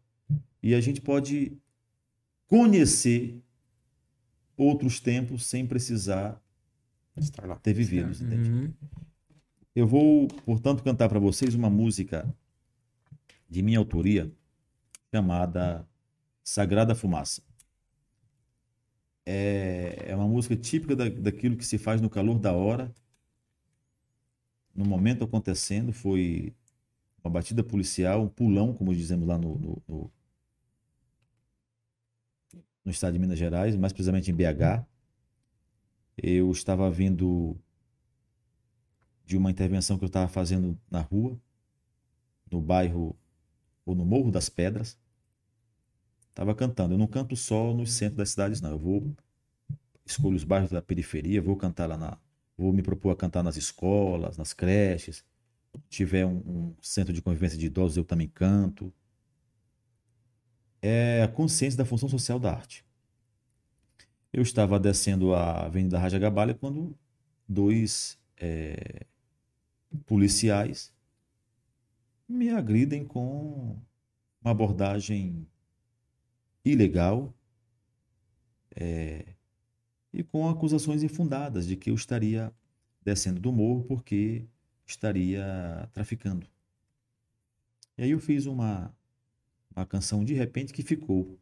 e a gente pode conhecer outros tempos sem precisar Estar lá. ter vivido? Uhum. Eu vou, portanto, cantar para vocês uma música de minha autoria chamada Sagrada Fumaça. É, é uma música típica da, daquilo que se faz no calor da hora, no momento acontecendo. Foi uma batida policial, um pulão, como dizemos lá no, no, no, no estado de Minas Gerais, mais precisamente em BH. Eu estava vindo de uma intervenção que eu estava fazendo na rua, no bairro ou no Morro das Pedras. Estava cantando. Eu não canto só no centro das cidades, não. Eu vou escolho os bairros da periferia, vou cantar lá na, vou me propor a cantar nas escolas, nas creches. Se tiver um, um centro de convivência de idosos, eu também canto. É a consciência da função social da arte. Eu estava descendo a Avenida Raja Gabalha quando dois é, policiais me agridem com uma abordagem ilegal é, e com acusações infundadas de que eu estaria descendo do morro porque estaria traficando. E aí eu fiz uma, uma canção de repente que ficou.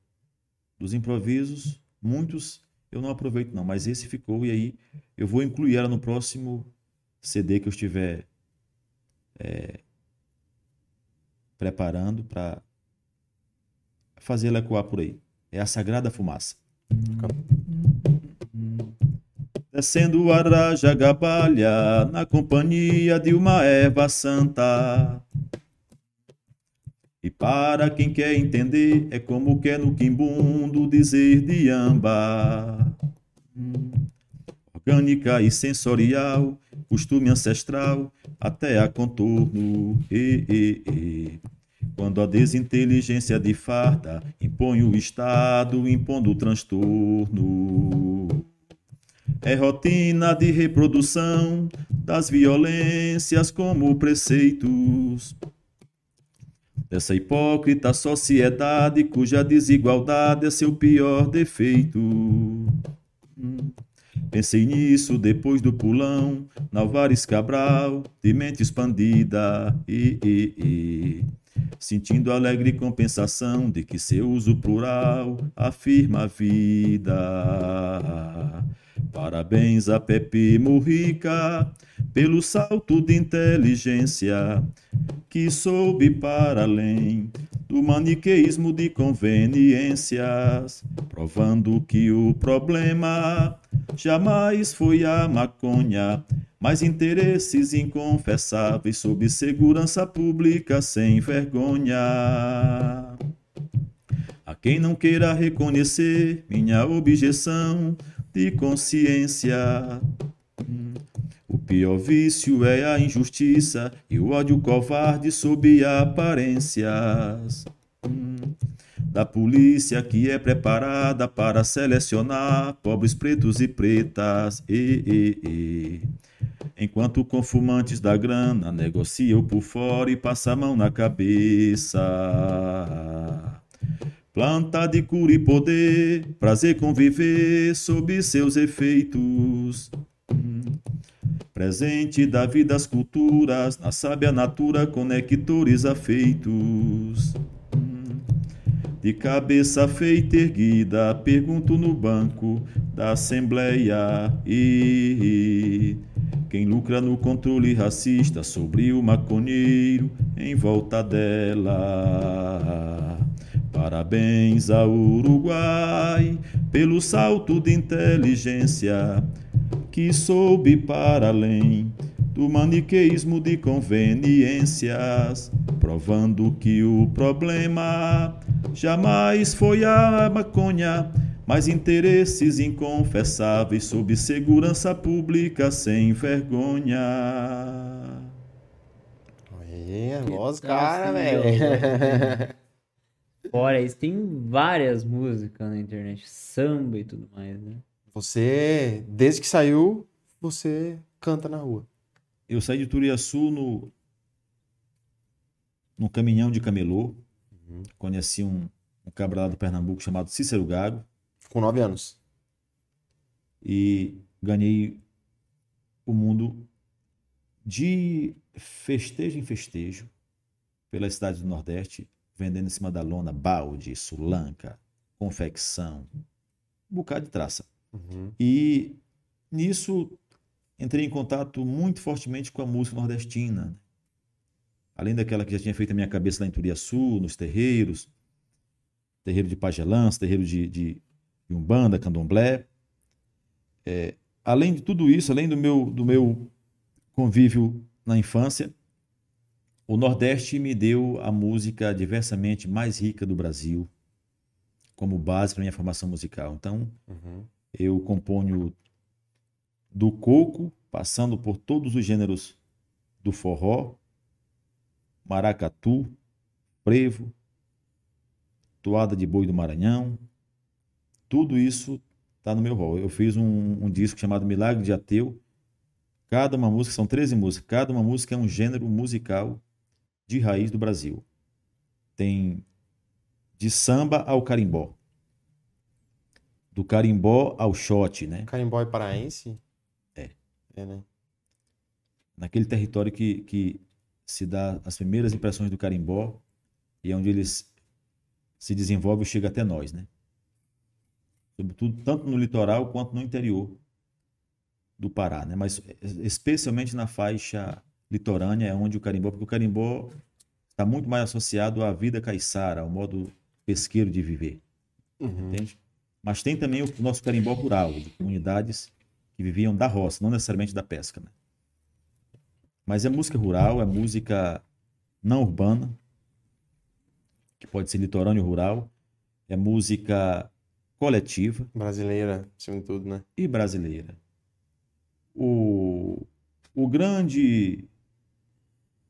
Dos improvisos, muitos eu não aproveito não, mas esse ficou e aí eu vou incluir ela no próximo CD que eu estiver é, preparando para fazer ela ecoar por aí. É a Sagrada Fumaça. Descendo a Raja Gabalha na companhia de uma erva santa. E para quem quer entender, é como quer no quimbundo dizer de amba. Orgânica e sensorial, costume ancestral, até a contorno. E, e, e. Quando a desinteligência de farda impõe o Estado, impondo o transtorno. É rotina de reprodução das violências como preceitos dessa hipócrita sociedade cuja desigualdade é seu pior defeito. Pensei nisso depois do pulão, na Alvares Cabral, de mente expandida, e, e, e. Sentindo alegre compensação de que seu uso plural afirma a vida. Parabéns a Pepe Murrica pelo salto de inteligência que soube para além do maniqueísmo de conveniências, provando que o problema jamais foi a maconha, mas interesses inconfessáveis sob segurança pública sem vergonha. A quem não queira reconhecer minha objeção de consciência. O pior vício é a injustiça e o ódio covarde sob aparências. Da polícia que é preparada para selecionar pobres pretos e pretas. E, e, e. Enquanto com fumantes da grana negociam por fora e passa a mão na cabeça. Planta de cura e poder, prazer conviver sob seus efeitos. Presente da vida as culturas, na sábia natura conectores afeitos. De cabeça feita erguida, pergunto no banco da Assembleia. E quem lucra no controle racista sobre o maconheiro em volta dela. Parabéns ao Uruguai pelo salto de inteligência que soube para além do maniqueísmo de conveniências, provando que o problema jamais foi a maconha, mas interesses inconfessáveis sob segurança pública sem vergonha. A voz, cara, velho. Fora isso, tem várias músicas na internet, samba e tudo mais, né? Você, desde que saiu, você canta na rua. Eu saí de Turiaçu no, no caminhão de camelô. Conheci um, um cabra lá do Pernambuco chamado Cícero Gago Com nove anos. e ganhei o mundo de festejo em festejo pela cidade do Nordeste, vendendo em cima da lona balde, sulanca, confecção, um bocado de traça. Uhum. E nisso entrei em contato muito fortemente com a música nordestina. Além daquela que já tinha feito a minha cabeça lá em Turiaçu, nos terreiros, terreiro de Pagelãs, terreiro de, de, de Umbanda, Candomblé. É, além de tudo isso, além do meu, do meu convívio na infância, o Nordeste me deu a música diversamente mais rica do Brasil como base para minha formação musical. Então, Uhum. eu componho do coco, passando por todos os gêneros do forró, maracatu, frevo, toada de boi do Maranhão. Tudo isso está no meu rol. Eu fiz um, um disco chamado Milagre de Ateu. Cada uma música, são 13 músicas, cada uma música é um gênero musical de raiz do Brasil. Tem de samba ao carimbó. Do carimbó ao shot, né? Carimbó e paraense? É. É, né? naquele território que, que se dá as primeiras impressões do carimbó e é onde eles se desenvolve e chega até nós, né? Sobretudo tanto no litoral quanto no interior do Pará, né? Mas especialmente na faixa litorânea é onde o carimbó, porque o carimbó está muito mais associado à vida caiçara, ao modo pesqueiro de viver, Uhum. entende? Mas tem também o nosso carimbó rural, de comunidades que viviam da roça, não necessariamente da pesca, né? Mas é música rural, é música não urbana, que pode ser litorâneo rural, é música coletiva Brasileira, acima de tudo, né? e brasileira. O, o grande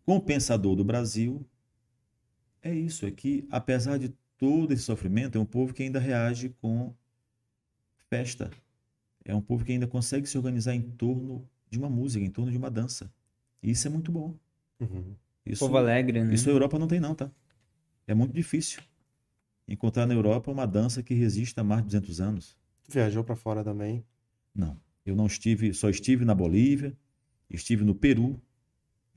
compensador do Brasil é isso, é que apesar de todo esse sofrimento, é um povo que ainda reage com festa. É um povo que ainda consegue se organizar em torno de uma música, em torno de uma dança. E isso é muito bom. Uhum. Isso, Povo alegre, né? isso a Europa não tem não, tá? É muito difícil encontrar na Europa uma dança que resista a mais de 200 anos. Viajou pra fora também. Não. Eu não estive, só estive na Bolívia, estive no Peru,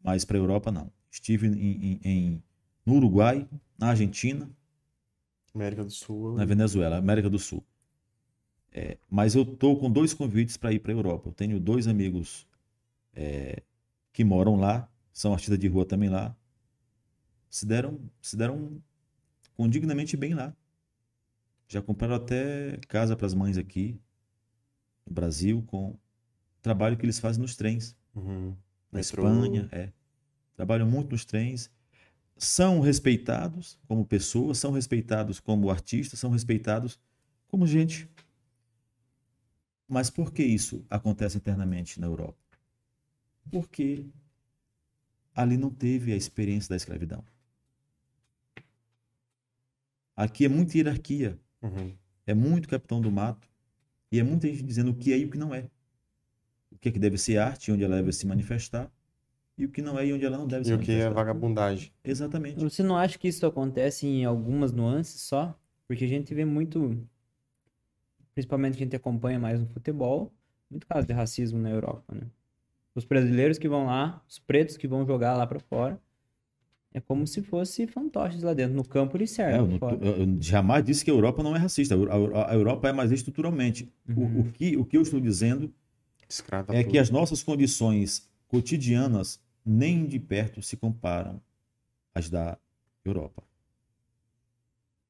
mas para a Europa não. Estive em, em- em- no Uruguai, na Argentina, América do Sul. na Venezuela, América do Sul. É, mas eu tô com dois convites para ir para a Europa. Eu tenho dois amigos é, que moram lá, são artistas de rua também lá. Se deram, se deram condignamente bem lá. Já compraram até casa para as mães aqui no Brasil com o trabalho que eles fazem nos trens. Uhum. Na Metrô. Espanha, é. Trabalham muito nos trens. São respeitados como pessoas, são respeitados como artistas, são respeitados como gente. Mas por que isso acontece internamente na Europa? Porque ali não teve a experiência da escravidão. Aqui é muita hierarquia, Uhum. é muito capitão do mato e é muita gente dizendo o que é e o que não é. O que é que deve ser arte, onde ela deve se manifestar, e o que não é e onde ela não deve se E o que é manifestar. vagabundagem? Exatamente. Você não acha que isso acontece em algumas nuances só? Porque a gente vê muito, principalmente que a gente acompanha mais no futebol, muito caso de racismo na Europa, né? Os brasileiros que vão lá, os pretos que vão jogar lá pra fora, é como se fosse fantoches lá dentro. No campo eles É, eu, servem. tô- eu- eu jamais disse que a Europa não é racista. A a, a Europa é mais estruturalmente. O- Uhum. O, que, o que eu estou dizendo Escrava é tudo. que as nossas condições cotidianas nem de perto se comparam às da Europa.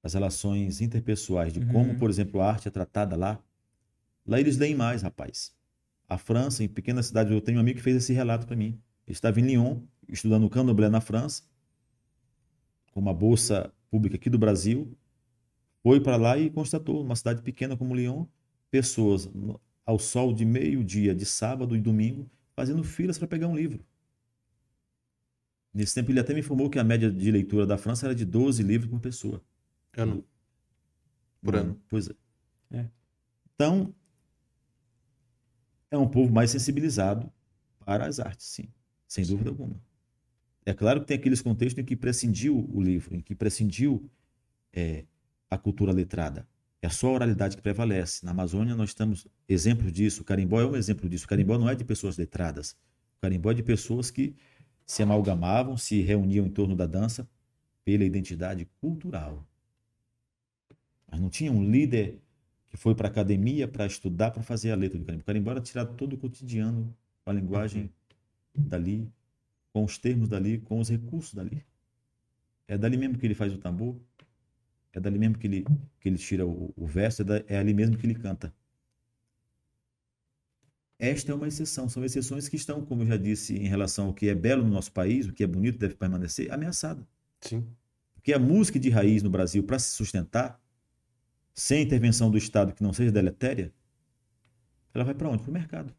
As relações interpessoais, de como, Uhum. por exemplo, a arte é tratada lá, lá eles leem mais, rapaz. A França, em pequenas cidades, eu tenho um amigo que fez esse relato para mim. Ele estava em Lyon, estudando Candomblé na França, com uma bolsa pública aqui do Brasil, foi para lá e constatou, numa cidade pequena como Lyon, pessoas ao sol de meio-dia, de sábado e domingo, fazendo filas para pegar um livro. Nesse tempo, ele até me informou que a média de leitura da França era de 12 livros por pessoa. Ano. Por ano. Pois é. É. Então, é um povo mais sensibilizado para as artes, sim, sem Sim. dúvida alguma. É claro que tem aqueles contextos em que prescindiu o livro, em que prescindiu é, a cultura letrada. É só a oralidade que prevalece. Na Amazônia nós temos exemplos disso. O carimbó é um exemplo disso. O carimbó não é de pessoas letradas. O carimbó é de pessoas que se amalgamavam, se reuniam em torno da dança pela identidade cultural. Mas não tinha um líder que foi para a academia para estudar, para fazer a letra do carimbó. O carimbó era tirado todo o cotidiano, a linguagem dali, com os termos dali, com os recursos dali. É dali mesmo que ele faz o tambor, é dali mesmo que ele, que ele tira o, o verso, é, da- é ali mesmo que ele canta. Esta é uma exceção, são exceções que estão, como eu já disse, em relação ao que é belo no nosso país, o que é bonito deve permanecer, ameaçada. Sim. Porque a música de raiz no Brasil, para se sustentar, sem intervenção do Estado que não seja deletéria, ela vai para onde? Para o mercado.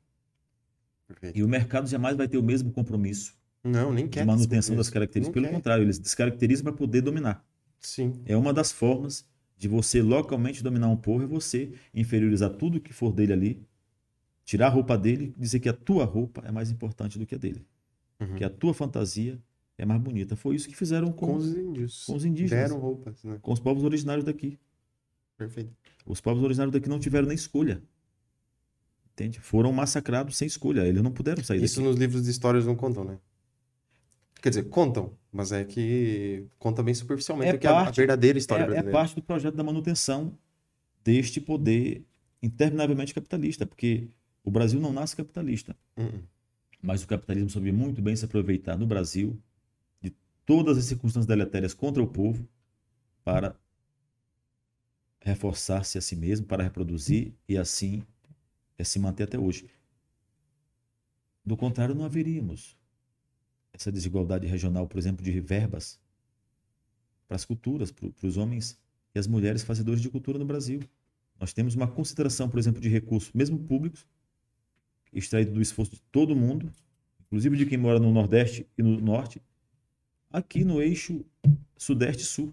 Perfeito. E o mercado jamais vai ter o mesmo compromisso Não, nem quer. manutenção das características. Não Pelo quer. contrário, eles descaracterizam para poder dominar. isso. Sim. É uma das formas de você localmente dominar um povo, é você inferiorizar tudo que for dele ali, tirar a roupa dele, dizer que a tua roupa é mais importante do que a dele, Uhum. que a tua fantasia é mais bonita. Foi isso que fizeram com, Com os índios. com os indígenas. Deram roupas, né? com os povos originários daqui. Perfeito. Os povos originários daqui não tiveram nem escolha. Entende? Foram massacrados sem escolha. Eles não puderam sair Isso daqui. nos livros de histórias não contam, né? Quer dizer, contam, mas é que conta bem superficialmente É que é a parte- verdadeira história É, é brasileira. parte do projeto da manutenção deste poder interminavelmente capitalista, porque o Brasil não nasce capitalista, Uhum. mas o capitalismo soube muito bem se aproveitar no Brasil de todas as circunstâncias deletérias contra o povo para reforçar-se a si mesmo, para reproduzir e assim é, se manter até hoje. Do contrário, não haveríamos essa desigualdade regional, por exemplo, de verbas para as culturas, para os homens e as mulheres fazedores de cultura no Brasil. Nós temos uma consideração, por exemplo, de recursos, mesmo públicos, extraído do esforço de todo mundo, inclusive de quem mora no Nordeste e no Norte, aqui no eixo Sudeste e Sul.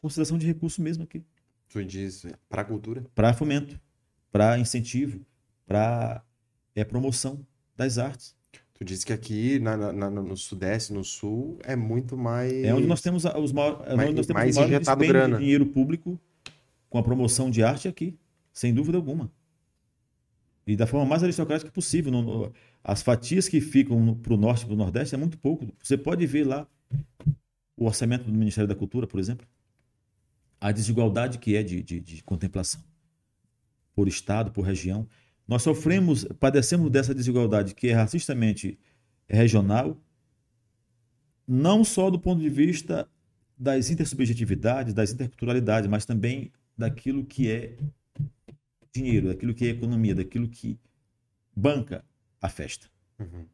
Consideração de recurso mesmo aqui Tu diz para a cultura. para fomento, para incentivo, para é, promoção das artes. Tu disse que aqui na, na- no Sudeste, no Sul, é muito mais. É onde nós temos os maiores, é Mais- nós temos mais injetado grana. de dinheiro público com a promoção de arte aqui, sem dúvida alguma. E da forma mais aristocrática possível. Não- as fatias que ficam para o norte e para o nordeste é muito pouco. Você pode ver lá o orçamento do Ministério da Cultura, por exemplo, a desigualdade que é de, de, de contemplação por estado, por região. Nós sofremos, padecemos dessa desigualdade que é racistamente regional, não só do ponto de vista das intersubjetividades, das interculturalidades, mas também daquilo que é dinheiro, daquilo que é economia, daquilo que banca a festa. Uhum.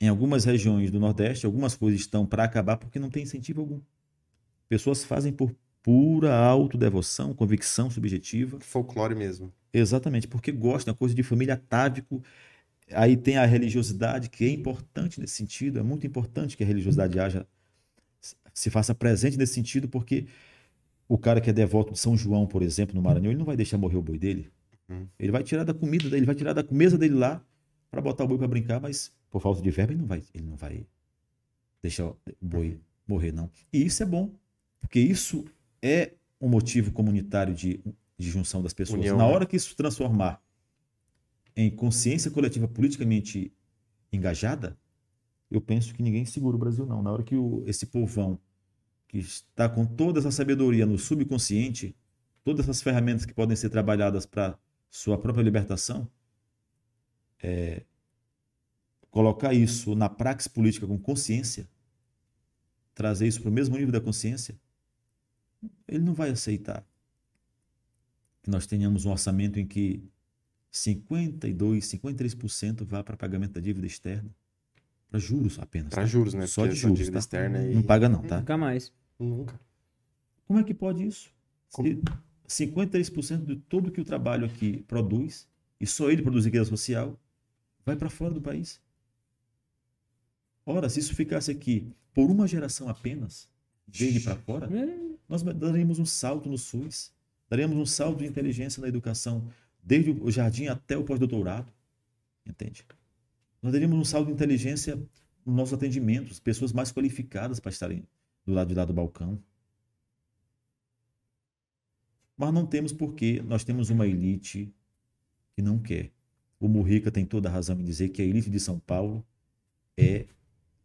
Em algumas regiões do Nordeste, algumas coisas estão para acabar porque não tem incentivo algum. Pessoas fazem por pura autodevoção, convicção subjetiva. Folclore mesmo. Exatamente, porque gostam, é coisa de família atávico. Aí tem a religiosidade, que é importante nesse sentido, é muito importante que a religiosidade haja, se faça presente nesse sentido, porque o cara que é devoto de São João, por exemplo, no Maranhão, ele não vai deixar morrer o boi dele. Uhum. Ele vai tirar da comida dele, ele vai tirar da mesa dele lá para botar o boi para brincar, mas por falta de verba ele não vai, ele não vai deixar o boi morrer, não. E isso é bom, porque isso é um motivo comunitário de, de junção das pessoas. União, Na né? hora que isso se transformar em consciência coletiva politicamente engajada, eu penso que ninguém segura o Brasil, não. Na hora que o, esse povão que está com toda essa sabedoria no subconsciente, todas essas ferramentas que podem ser trabalhadas para sua própria libertação, é, colocar isso na praxis política com consciência, trazer isso para o mesmo nível da consciência, ele não vai aceitar que nós tenhamos um orçamento em que 52, 53% vá para pagamento da dívida externa, para juros apenas. Para tá? juros, né? Só Porque de juros. dívida tá? externa aí- Não paga não, tá? Nunca mais. Nunca. Como é que pode isso? Como? Se 53% de tudo que o trabalho aqui produz, e só ele produz riqueza social, vai para fora do país. Ora, se isso ficasse aqui por uma geração apenas, ir para fora, nós daríamos um salto no SUS, daríamos um salto de inteligência na educação, desde o jardim até o pós-doutorado, entende? Nós daríamos um salto de inteligência nos nossos atendimentos, pessoas mais qualificadas para estarem do lado de lá do balcão. Mas não temos porque nós temos uma elite que não quer. O Murrica tem toda a razão em dizer que a elite de São Paulo é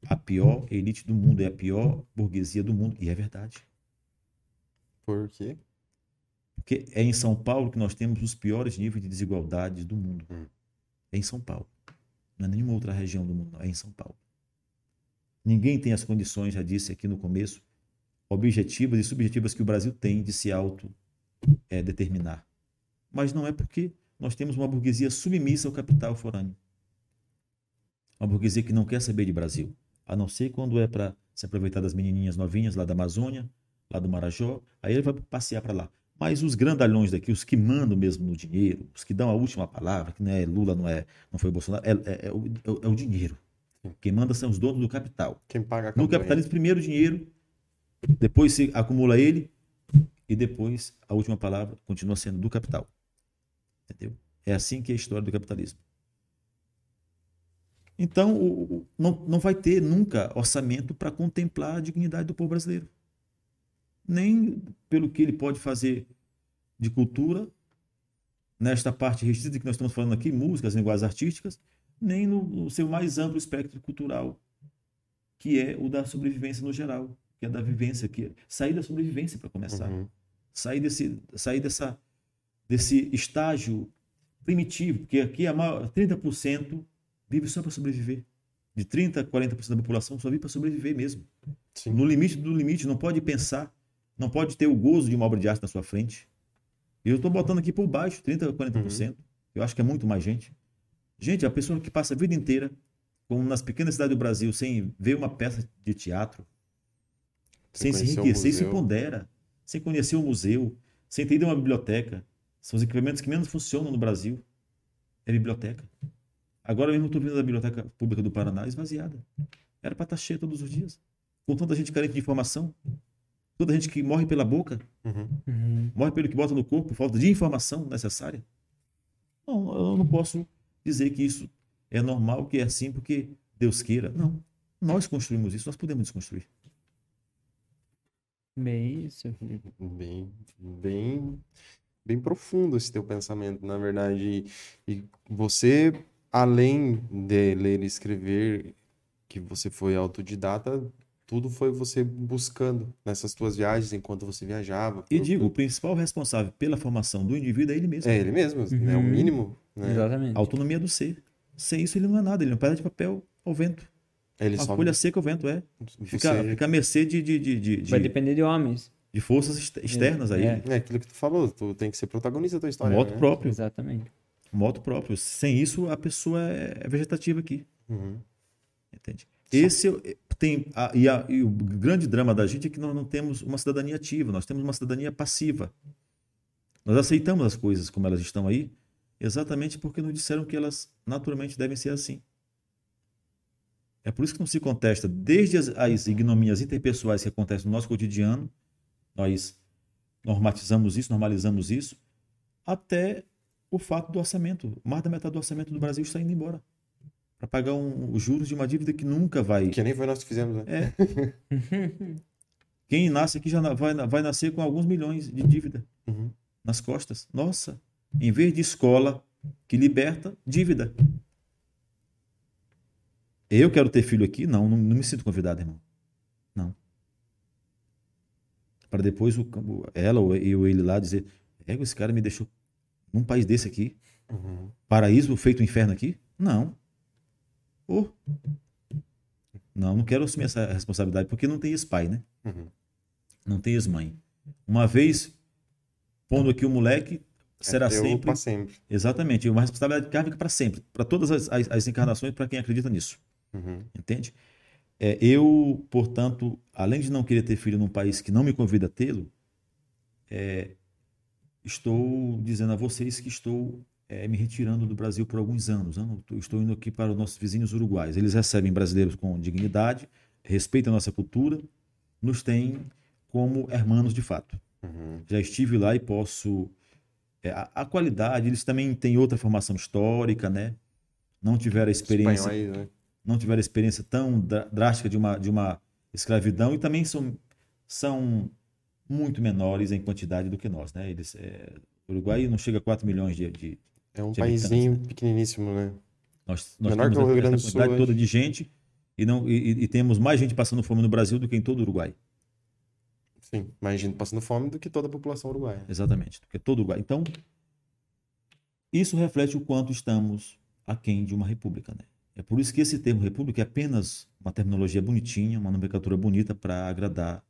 a pior elite do mundo, é a pior burguesia do mundo. E é verdade. Por quê? Porque é em São Paulo que nós temos os piores níveis de desigualdade do mundo. Hum. É em São Paulo. Não é nenhuma outra região do mundo, é em São Paulo. Ninguém tem as condições, já disse aqui no começo, objetivas e subjetivas que o Brasil tem de se auto eh, determinar. Mas não é porque nós temos uma burguesia submissa ao capital forâneo. Uma burguesia que não quer saber de Brasil, a não ser quando é para se aproveitar das menininhas novinhas lá da Amazônia, lá do Marajó, aí ele vai passear para lá. Mas os grandalhões daqui, os que mandam mesmo no dinheiro, os que dão a última palavra, que não é Lula, não é, não foi Bolsonaro, é, é- é o, é o- é o dinheiro. Quem manda são os donos do capital. Quem paga a No capitalismo, primeiro o dinheiro, depois se acumula ele e depois a última palavra continua sendo do capital. Entendeu? É assim que é a história do capitalismo. Então, o- o- não, não vai ter nunca orçamento para contemplar a dignidade do povo brasileiro. Nem pelo que ele pode fazer de cultura, nesta parte restrita que nós estamos falando aqui, músicas, linguagens artísticas, nem no, no seu mais amplo espectro cultural, que é o da sobrevivência no geral, que é da vivência, que é sair da sobrevivência para começar Uhum. sair desse sair dessa desse estágio primitivo, porque aqui a maior, 30% vive só para sobreviver. De 30 a 40% da população só vive para sobreviver mesmo. Sim. No limite do limite, não pode pensar, não pode ter o gozo de uma obra de arte na sua frente. E eu estou botando aqui por baixo 30 a 40%. Eu acho que é muito mais gente. Gente, a pessoa que passa a vida inteira, como nas pequenas cidades do Brasil, sem ver uma peça de teatro, sem, Sem se enriquecer, se pondera, sem conhecer o museu, sem ter ido a uma biblioteca. São os equipamentos que menos funcionam no Brasil. É biblioteca. Agora mesmo estou vendo a Biblioteca Pública do Paraná esvaziada. Era para estar cheia todos os dias. Com tanta gente carente de informação. Toda gente que morre pela boca, Uhum. morre pelo que bota no corpo, por falta de informação necessária. Não, eu não posso dizer que isso é normal, que é assim porque Deus queira. Não. Nós construímos isso, nós podemos desconstruir. Bem isso, Felipe. Bem, bem. bem profundo esse teu pensamento, na verdade. E, e você, além de ler e escrever, que você foi autodidata, tudo foi você buscando nessas tuas viagens, enquanto você viajava. E Tudo- digo, o principal responsável pela formação do indivíduo é ele mesmo. É ele mesmo, né? O Uhum. mínimo, né? Exatamente. A autonomia do ser. Sem isso ele não é nada, ele é um pedaço de papel ao vento. Ele Uma só folha seca ao vento, é. você- Fica, fica à mercê de, de, de, de, Vai de- depender de homens. de forças ex- externas a ele. É. É aquilo que tu falou, tu tem que ser protagonista da tua história, moto né? próprio. Exatamente. Moto próprio. Sem isso, a pessoa é é vegetativa aqui. Uhum. Entende? Esse é- tem a- e, a- e o grande drama da gente é que nós não temos uma cidadania ativa, nós temos uma cidadania passiva. Nós aceitamos as coisas como elas estão aí, exatamente porque nos disseram que elas naturalmente devem ser assim. É por isso que não se contesta, desde as, as ignomias interpessoais que acontecem no nosso cotidiano, nós normatizamos isso, normalizamos isso, até o fato do orçamento. Mais da metade do orçamento do Brasil está indo embora para pagar um- os juros de uma dívida que nunca vai. Que nem foi nós que fizemos, né? É. Quem nasce aqui já vai, vai nascer com alguns milhões de dívida Uhum. nas costas. Nossa, em vez de escola que liberta, dívida. Eu quero ter filho aqui? Não, não, não me sinto convidado, irmão. Não. Para depois o, ela ou eu ele lá dizer: é, esse cara me deixou num país desse aqui. Uhum. Paraíso feito inferno aqui? Não. Oh. Não, não quero assumir essa responsabilidade, porque não tem ex-pai, né? Uhum. Não tem ex-mãe. Uma vez, pondo aqui o moleque, será É sempre. sempre. Exatamente, uma responsabilidade kármica para sempre, para todas as, as, as encarnações, para quem acredita nisso. Uhum. Entende? É, eu, portanto, além de não querer ter filho num país que não me convida a tê-lo, é, estou dizendo a vocês que estou é, me retirando do Brasil por alguns anos. Eu Estou indo aqui para os nossos vizinhos uruguais. Eles recebem brasileiros com dignidade, respeitam a nossa cultura, nos têm como hermanos de fato. Uhum. Já estive lá e posso. é, a, a qualidade, eles também têm outra formação histórica, né? Não tiveram a experiência Espanhóis, né? não tiveram a experiência tão drástica de uma, de uma escravidão e também são, são muito menores em quantidade do que nós, né? Eles, é, o Uruguai não chega a 4 milhões de, de É um habitantes, paísinho pequeniníssimo, né? nós, nós Menor que temos o Rio Grande do Sul toda de gente e não e, e- e temos mais gente passando fome no Brasil do que em todo o Uruguai, Sim, mais gente passando fome do que toda a população uruguaia. exatamente, do que todo o Uruguai. Então isso reflete o quanto estamos aquém de uma república, né? É por isso que esse termo república é apenas uma terminologia bonitinha, uma nomenclatura bonita para agradar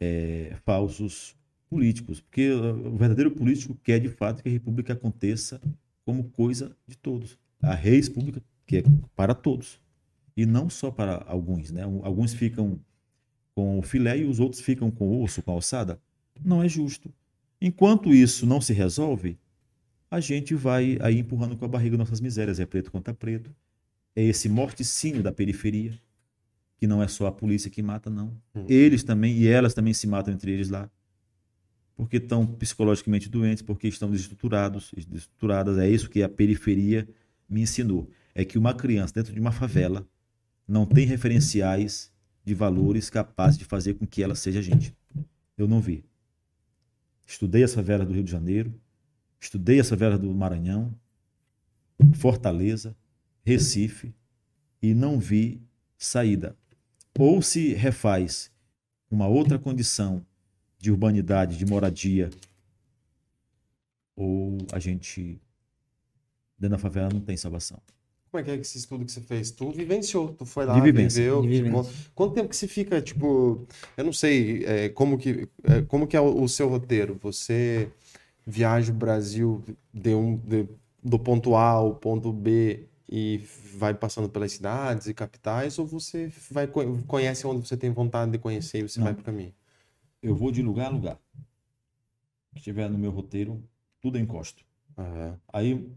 é, falsos políticos, porque o verdadeiro político quer de fato que a república aconteça como coisa de todos. A reis pública que é para todos e não só para alguns, né? Alguns ficam com o filé e os outros ficam com o osso, com a ossada. Não é justo. Enquanto isso não se resolve, a gente vai aí empurrando com a barriga nossas misérias. É preto contra preto. É esse morticínio da periferia, que não é só a polícia que mata, não. Hum. Eles também, e elas também se matam entre eles lá. Porque estão psicologicamente doentes, porque estão desestruturados, desestruturadas. É isso que a periferia me ensinou. É que uma criança dentro de uma favela não tem referenciais de valores capazes de fazer com que ela seja gente. Eu não vi. Estudei as favelas do Rio de Janeiro, estudei as favelas do Maranhão, Fortaleza, Recife e não vi saída. Ou se refaz uma outra condição de urbanidade, de moradia, ou a gente dentro da favela não tem salvação. Como é que é esse estudo que você fez? Tu vivenciou, tu foi lá, De vivência, viveu. de tipo, quanto tempo que se fica, tipo, eu não sei, é, como que é, como que é o, o seu roteiro? Você viaja o Brasil de um, de- do ponto A ao ponto B e vai passando pelas cidades e capitais, ou você vai co- conhece onde você tem vontade de conhecer e você Não. vai pro caminho? Eu vou de lugar a lugar. Se estiver no meu roteiro, tudo encosto. Aham. Aí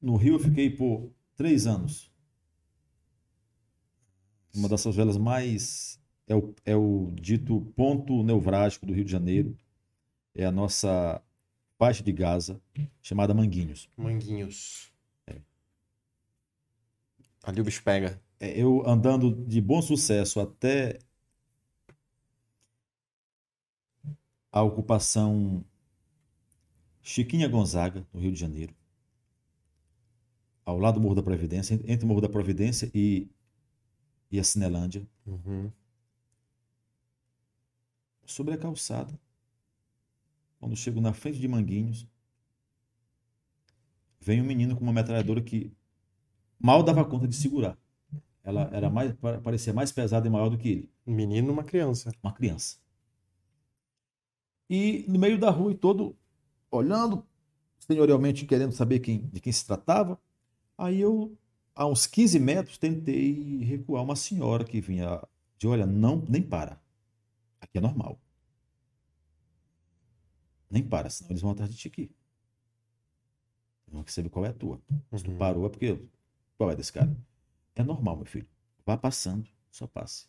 no Rio eu fiquei por três anos. Uma das favelas mais. É o, é o dito ponto nevrálgico do Rio de Janeiro. É a nossa faixa de Gaza, chamada Manguinhos. Manguinhos. Ali o bicho pega. É, eu andando de bom sucesso até a ocupação Chiquinha Gonzaga, no Rio de Janeiro. Ao lado do Morro da Providência, entre o Morro da Providência e, e a Cinelândia. Uhum. sobre a calçada. Quando chego na frente de Manguinhos, vem um menino com uma metralhadora que mal dava conta de segurar. Ela era mais, pa- parecia mais pesada e maior do que ele, Um menino e uma criança. uma criança. E no meio da rua e todo olhando senhorialmente querendo saber quem, de quem se tratava, aí eu a uns 15 metros tentei recuar uma senhora que vinha de olha, não nem para. Aqui é normal. Nem para, senão eles vão atrás de ti aqui. Vão saber qual é a tua. Se tu Uhum. parou é porque. Qual é desse cara? É normal, meu filho. Vá passando, só passe.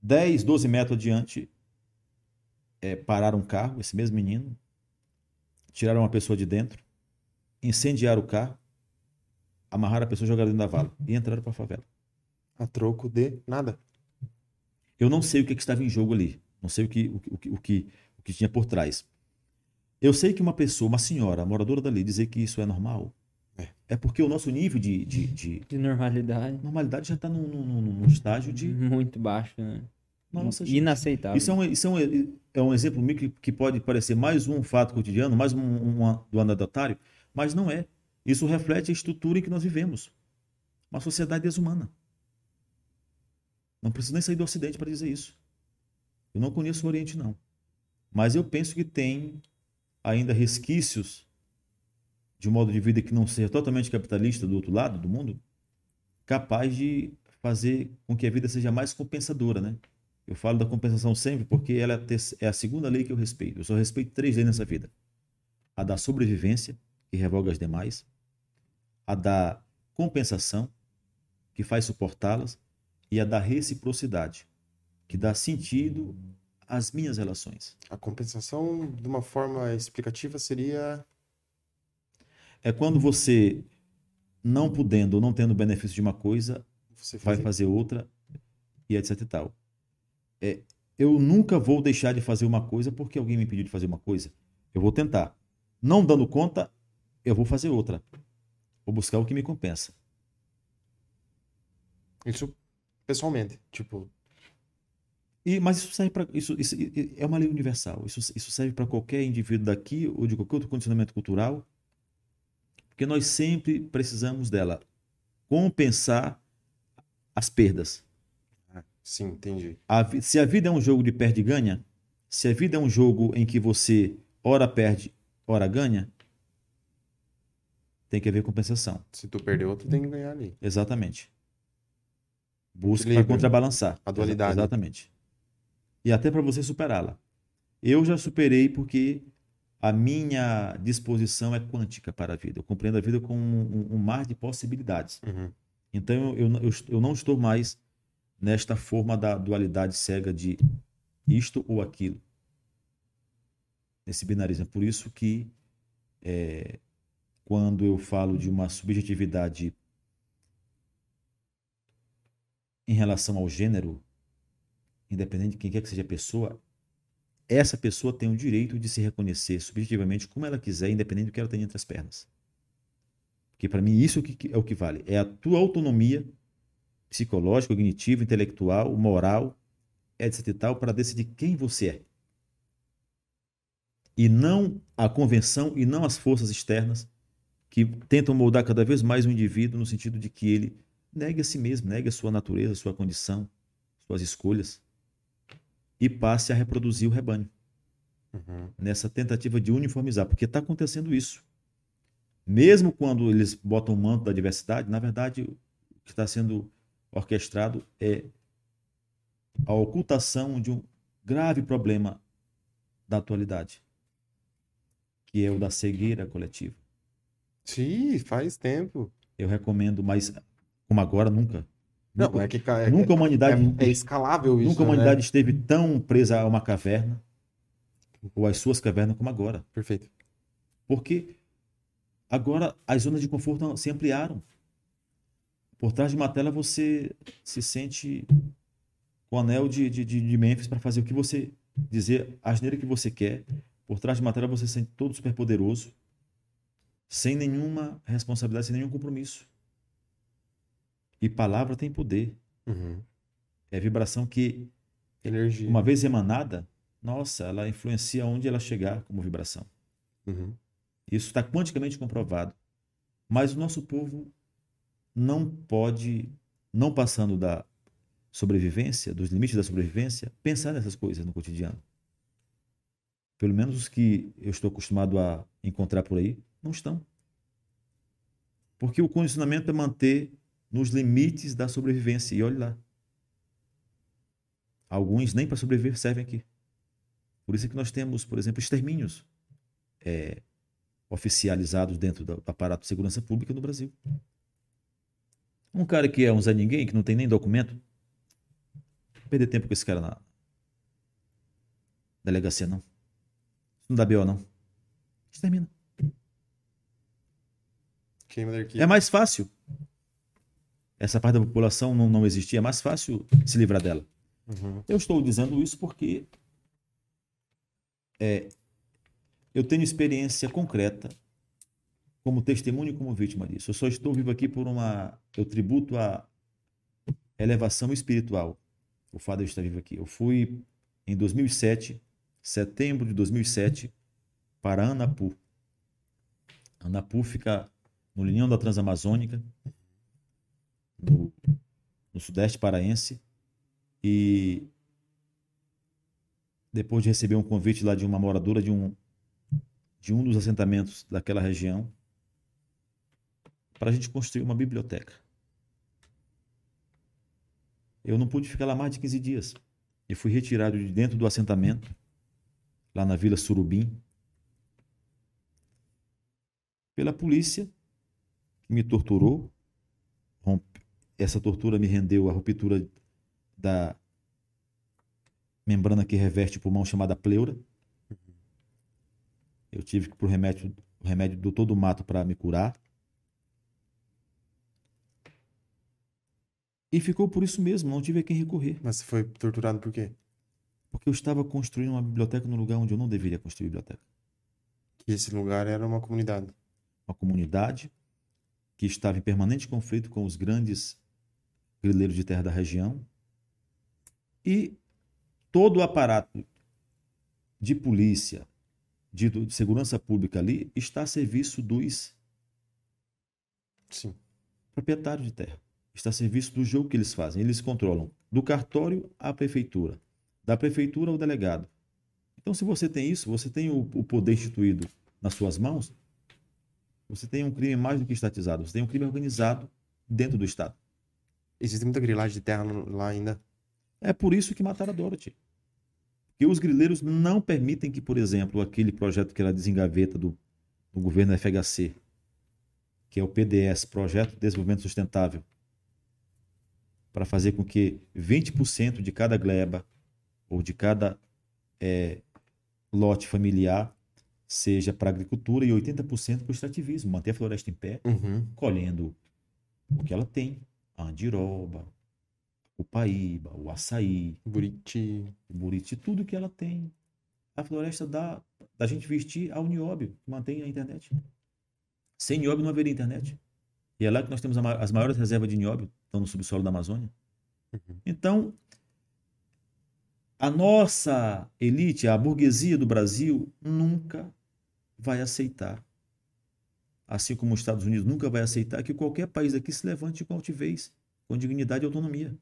10, 12 metros adiante, é, pararam um carro, esse mesmo menino, tiraram uma pessoa de dentro, incendiaram o carro, amarraram a pessoa, jogaram dentro da vala e entraram para a favela. A troco de nada. Eu não sei o que, que estava em jogo ali. Não sei o que, o, que- o, que, o, que, o que tinha por trás. Eu sei que uma pessoa, uma senhora, moradora dali, dizer que isso é normal É. é porque o nosso nível de, de, de De normalidade. normalidade já está num, num- num estágio de. Muito baixo, né? Nossa, gente. Inaceitável. Isso é um, isso é um, é um exemplo meio que, que pode parecer mais um fato cotidiano, mais um, um, do anedotário, mas não é. Isso reflete a estrutura em que nós vivemos. Uma sociedade desumana. Não preciso nem sair do Ocidente para dizer isso. Eu não conheço o Oriente, não. Mas eu penso que tem ainda resquícios de um modo de vida que não seja totalmente capitalista do outro lado do mundo, capaz de fazer com que a vida seja mais compensadora, né? Eu falo da compensação sempre porque ela é a é a segunda lei que eu respeito. Eu só respeito três leis nessa vida: a da sobrevivência, que revoga as demais, a da compensação, que faz suportá-las, e a da reciprocidade, que dá sentido às minhas relações. A compensação, de uma forma explicativa, seria. É quando você, não podendo ou não tendo benefício de uma coisa, Você vai fazer... fazer outra e etc e tal. É, eu nunca vou deixar de fazer uma coisa porque alguém me pediu de fazer uma coisa. Eu vou tentar. Não dando conta, eu vou fazer outra. Vou buscar o que me compensa. Isso pessoalmente. Tipo, E, mas isso serve para isso, isso é uma lei universal. Isso, isso serve para qualquer indivíduo daqui ou de qualquer outro condicionamento cultural, porque nós sempre precisamos dela compensar as perdas. Sim, entendi. A se a vida é um jogo de perde e ganha, se a vida é um jogo em que você ora perde, ora ganha, tem que haver compensação. Se tu perder outro, tem que ganhar ali. Exatamente. Busca para Equilíbrio. contrabalançar. A dualidade. Exa- Exatamente. E até para você superá-la. Eu já superei porque a minha disposição é quântica para a vida. Eu compreendo a vida como um, um mar de possibilidades. Uhum. Então eu, eu, eu não estou mais nesta forma da dualidade cega de isto ou aquilo. Nesse binarismo. É por isso que é, quando eu falo de uma subjetividade em relação ao gênero, independente de quem quer que seja a pessoa, essa pessoa tem o direito de se reconhecer subjetivamente como ela quiser, independente do que ela tem entre as pernas. Porque para mim isso é é o que vale. É a tua autonomia psicológica, cognitiva, intelectual, moral, etc e tal, para decidir quem você é. E não a convenção e não as forças externas que tentam moldar cada vez mais o indivíduo no sentido de que ele negue a si mesmo, negue a sua natureza, sua condição, suas escolhas e passe a reproduzir o rebanho Uhum. nessa tentativa de uniformizar, porque está acontecendo isso. Mesmo quando eles botam o manto da diversidade, na verdade, o que está sendo orquestrado é a ocultação de um grave problema da atualidade, que é o da cegueira coletiva. Sim, faz tempo. Eu recomendo, mas como agora, nunca. Não, nunca, é que é, nunca a humanidade, é, é escalável isso, nunca a né? humanidade esteve tão presa a uma caverna, ou às suas cavernas, como agora. Perfeito. Porque agora as zonas de conforto se ampliaram. Por trás de uma tela você se sente com o anel de, de, de Memphis para fazer o que você dizer, a asneira que você quer, Por trás de uma tela você se sente todo super poderoso, sem nenhuma responsabilidade, sem nenhum compromisso. E palavra tem poder. Uhum. É vibração que, Energia. uma vez emanada, nossa, ela influencia onde ela chegar como vibração. Uhum. Isso está quanticamente comprovado. Mas o nosso povo não pode, não passando da sobrevivência, dos limites da sobrevivência, pensar nessas coisas no cotidiano. Pelo menos os que eu estou acostumado a encontrar por aí, não estão. Porque o condicionamento é manter nos limites da sobrevivência. E olhe lá. Alguns nem para sobreviver servem aqui. Por isso é que nós temos, por exemplo, extermínios é, oficializados dentro do aparato de segurança pública no Brasil. Um cara que é um Zé Ninguém, que não tem nem documento, perder tempo com esse cara na delegacia, não. Isso não dá BO, não. Extermina. Queima da arquivo. É mais fácil. Essa parte da população não, não existia, é mais fácil se livrar dela. Uhum. Eu estou dizendo isso porque é, eu tenho experiência concreta como testemunho e como vítima disso. Eu só estou vivo aqui por uma. Eu tributo a elevação espiritual. O fato de eu estar vivo aqui. Eu fui em 2007, setembro de 2007, para Anapu. Anapu fica no linhão da Transamazônica, no, no sudeste paraense. E depois de receber um convite lá de uma moradora de um, de um dos assentamentos daquela região, para a gente construir uma biblioteca. Eu não pude ficar lá mais de 15 dias. E fui retirado de dentro do assentamento, lá na Vila Surubim, pela polícia, me torturou. Essa tortura me rendeu a ruptura da membrana que reveste o pulmão chamada pleura. Eu tive que ir remédio, o remédio do todo mato para me curar. E ficou por isso mesmo, não tive a quem recorrer. Mas você foi torturado por quê? Porque eu estava construindo uma biblioteca no lugar onde eu não deveria construir biblioteca. Que esse lugar era uma comunidade. Uma comunidade que estava em permanente conflito com os grandes grileiros de terra da região. E todo o aparato de polícia, de, de segurança pública ali, está a serviço dos Sim. proprietários de terra. Está a serviço do jogo que eles fazem. Eles controlam do cartório à prefeitura, da prefeitura ao delegado. Então, se você tem isso, você tem o, o poder instituído nas suas mãos, você tem um crime mais do que estatizado, você tem um crime organizado dentro do Estado. Existe muita grilagem de terra lá ainda. É por isso que mataram a Dorothy. Porque os grileiros não permitem que, por exemplo, aquele projeto que ela desengaveta do, do governo FHC, que é o PDS, Projeto de Desenvolvimento Sustentável, para fazer com que 20% de cada gleba ou de cada eh, lote familiar seja para agricultura e 80% para o extrativismo, manter a floresta em pé, Uhum. colhendo o que ela tem, a andiroba, o paíba, o açaí, Buriti. o buriti, tudo que ela tem. A floresta dá da gente vestir ao nióbio, que mantém a internet. Sem nióbio não haveria internet. E é lá que nós temos a as maiores reservas de nióbio, estão no subsolo da Amazônia. Uhum. Então, a nossa elite, a burguesia do Brasil, nunca vai aceitar, assim como os Estados Unidos nunca vai aceitar que qualquer país aqui se levante com altivez, com dignidade e autonomia.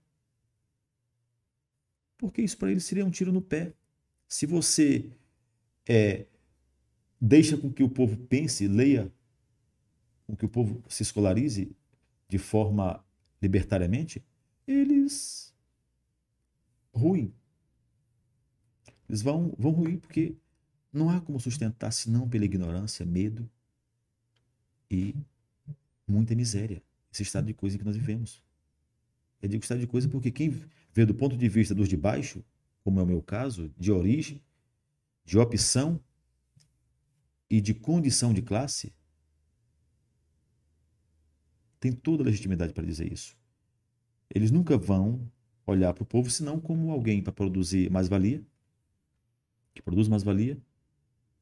Porque isso para eles seria um tiro no pé. Se você é, deixa com que o povo pense, leia, com que o povo se escolarize de forma libertariamente, eles ruem. Eles vão, vão ruir porque não há como sustentar senão pela ignorância, medo e muita miséria. Esse estado de coisa em que nós vivemos. Eu digo estado de coisa porque quem vê do ponto de vista dos de baixo, como é o meu caso, de origem, de opção e de condição de classe, tem toda a legitimidade para dizer isso. Eles nunca vão olhar para o povo senão como alguém para produzir mais-valia, que produz mais-valia,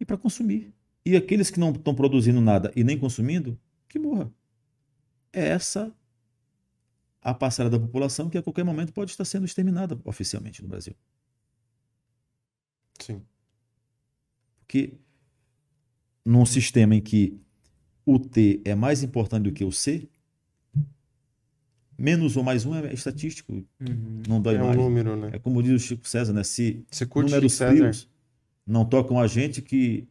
e para consumir. E aqueles que não estão produzindo nada e nem consumindo, que morra. É essa a parcela da população que a qualquer momento pode estar sendo exterminada oficialmente no Brasil. Sim. Porque num sistema em que o T é mais importante do que o C, menos ou mais um é estatístico, Uhum. não dói É um mais. número, né? É como diz o Chico César, né? Se Você curte números César? frios não tocam a gente, que,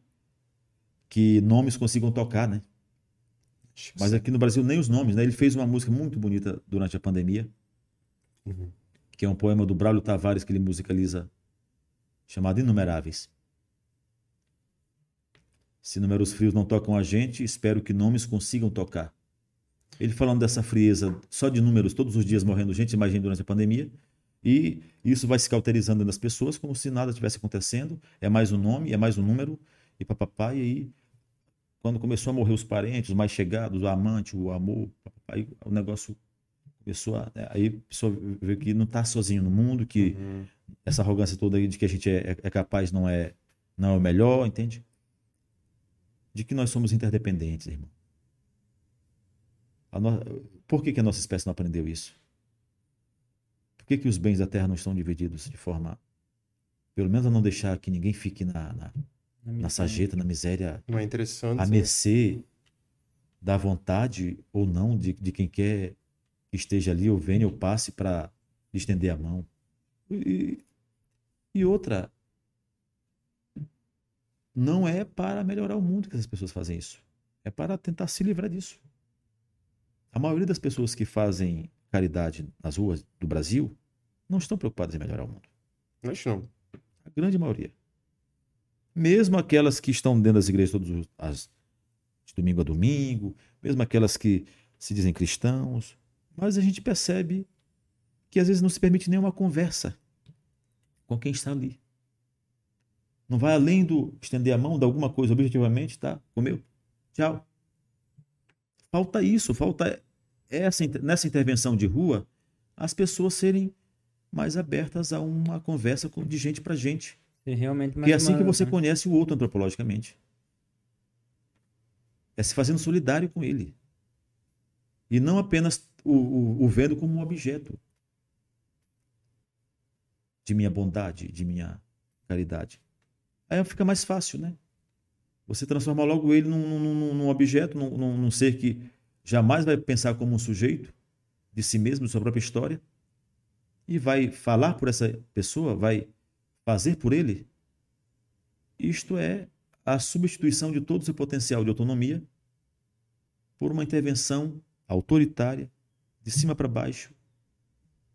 que nomes consigam tocar, né? Mas aqui no Brasil nem os nomes, né? Ele fez uma música muito bonita durante a pandemia, Uhum. que é um poema do Braulio Tavares que ele musicaliza, chamado Inumeráveis. Se números frios não tocam a gente, espero que nomes consigam tocar. Ele falando dessa frieza, só de números, todos os dias morrendo gente, imagina durante a pandemia, e isso vai se cauterizando nas pessoas como se nada tivesse acontecendo. É mais um nome, é mais um número, e papapá, e aí, quando começou a morrer os parentes, os mais chegados, o amante, o amor, aí o negócio começou a. né, Aí a pessoa vê que não está sozinho no mundo, que Uhum. essa arrogância toda aí de que a gente é, é capaz não é, não é o melhor, entende? De que nós somos interdependentes, irmão. A no- Por que, que a nossa espécie não aprendeu isso? Por que, que os bens da terra não estão divididos de forma. Pelo menos a não deixar que ninguém fique na, na, na sarjeta, na miséria, Não é interessante. à né? mercê da vontade ou não de, de quem quer que esteja ali, ou venha ou passe para estender a mão. E, e outra, não é para melhorar o mundo que essas pessoas fazem isso. É para tentar se livrar disso. A maioria das pessoas que fazem caridade nas ruas do Brasil não estão preocupadas em melhorar o mundo. Não. A grande maioria. Mesmo aquelas que estão dentro das igrejas todos os, as, de domingo a domingo, mesmo aquelas que se dizem cristãos, mas a gente percebe que às vezes não se permite nenhuma conversa com quem está ali. Não vai além do estender a mão, dar alguma coisa objetivamente, tá? Comeu? Tchau. Falta isso, falta essa, nessa intervenção de rua, as pessoas serem mais abertas a uma conversa de gente para gente. É realmente Porque é mais assim que você conhece o outro antropologicamente. É se fazendo solidário com ele. E não apenas o, o, o vendo como um objeto de minha bondade, de minha caridade. Aí fica mais fácil, né? Você transforma logo ele num, num, num- objeto, num- num ser que jamais vai pensar como um sujeito de si mesmo, de sua própria história, e vai falar por essa pessoa, vai fazer por ele. Isto é a substituição de todo o seu potencial de autonomia por uma intervenção autoritária, de cima para baixo,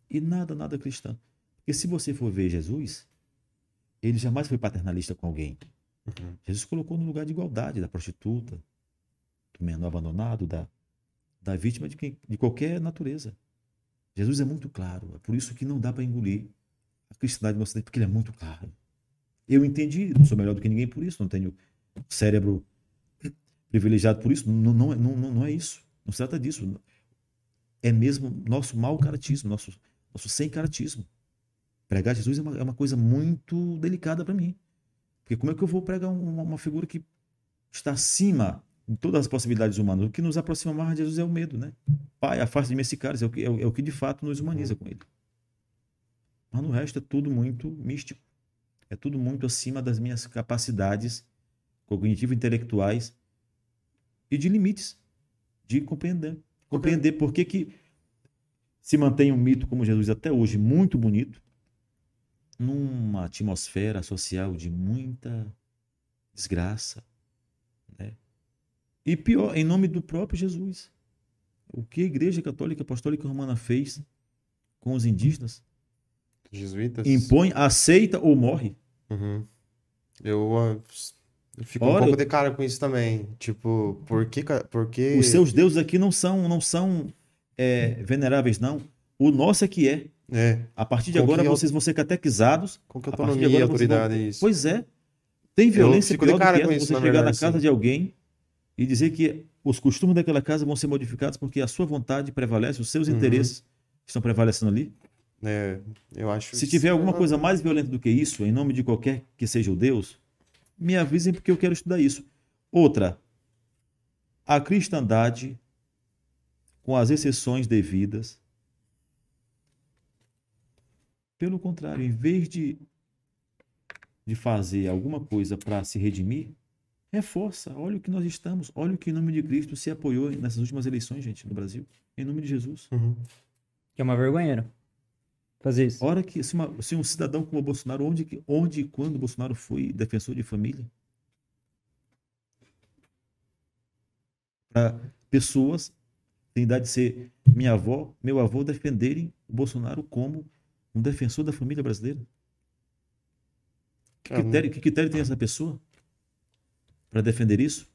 e nada, nada cristã. Porque se você for ver Jesus, ele jamais foi paternalista com alguém. Uhum. Jesus colocou no lugar de igualdade da prostituta, do menor abandonado, da, da vítima de, quem, de qualquer natureza. Jesus é muito claro, é por isso que não dá para engolir a cristandade no porque ele é muito claro. Eu entendi, não sou melhor do que ninguém por isso, não tenho cérebro privilegiado por isso, não, não, é- não, não, não é isso, não se trata disso. É mesmo nosso mau caratismo, nosso, nosso sem caratismo. Pregar Jesus é uma, é uma coisa muito delicada para mim. Porque como é que eu vou pregar um- uma, uma figura que está acima de todas as possibilidades humanas? O que nos aproxima mais de Jesus é o medo, né? Pai, afaste de mim esse cara, é o que, é o, é o que de fato nos humaniza com ele. Mas no resto é tudo muito místico. É tudo muito acima das minhas capacidades cognitivo-intelectuais e de limites de compreender. Compreender por que, que se mantém um mito como Jesus até hoje muito bonito, numa atmosfera social de muita desgraça, né? E pior, em nome do próprio Jesus. O que a Igreja Católica Apostólica Romana fez com os indígenas? Jesuítas. Impõe, aceita ou morre. Uhum. Eu, ah, eu fico um Ora, pouco eu- de cara com isso também. Tipo, por que... Por que... Os seus deuses aqui não são, não são é, veneráveis, não. O nosso é que é. É, A partir de Com agora eu- vocês vão ser catequizados. com que autonomia e agora vocês vão- autoridade é isso? Pois é. Tem violência de pior do que isso, você chegar verdade, na casa sim. de alguém e dizer que os costumes daquela casa vão ser modificados porque a sua vontade prevalece, os seus Uhum. interesses estão prevalecendo ali. É, eu acho Se tiver alguma coisa mais violenta do que isso, em nome de qualquer que seja o Deus, me avisem porque eu quero estudar isso. Outra, a cristandade, com as exceções devidas, pelo contrário, em vez de, de fazer alguma coisa para se redimir, reforça. Olha o que nós estamos, olha o que em nome de Cristo se apoiou nessas últimas eleições, gente, no Brasil. Em nome de Jesus. Uhum. Que é uma vergonheira. Fazer isso. Ora que se, uma- se um cidadão como o Bolsonaro, onde, onde e quando o Bolsonaro foi defensor de família? Para pessoas tem idade de ser minha avó, meu avô defenderem o Bolsonaro como um defensor da família brasileira. Que critério, que critério tem essa pessoa para defender isso?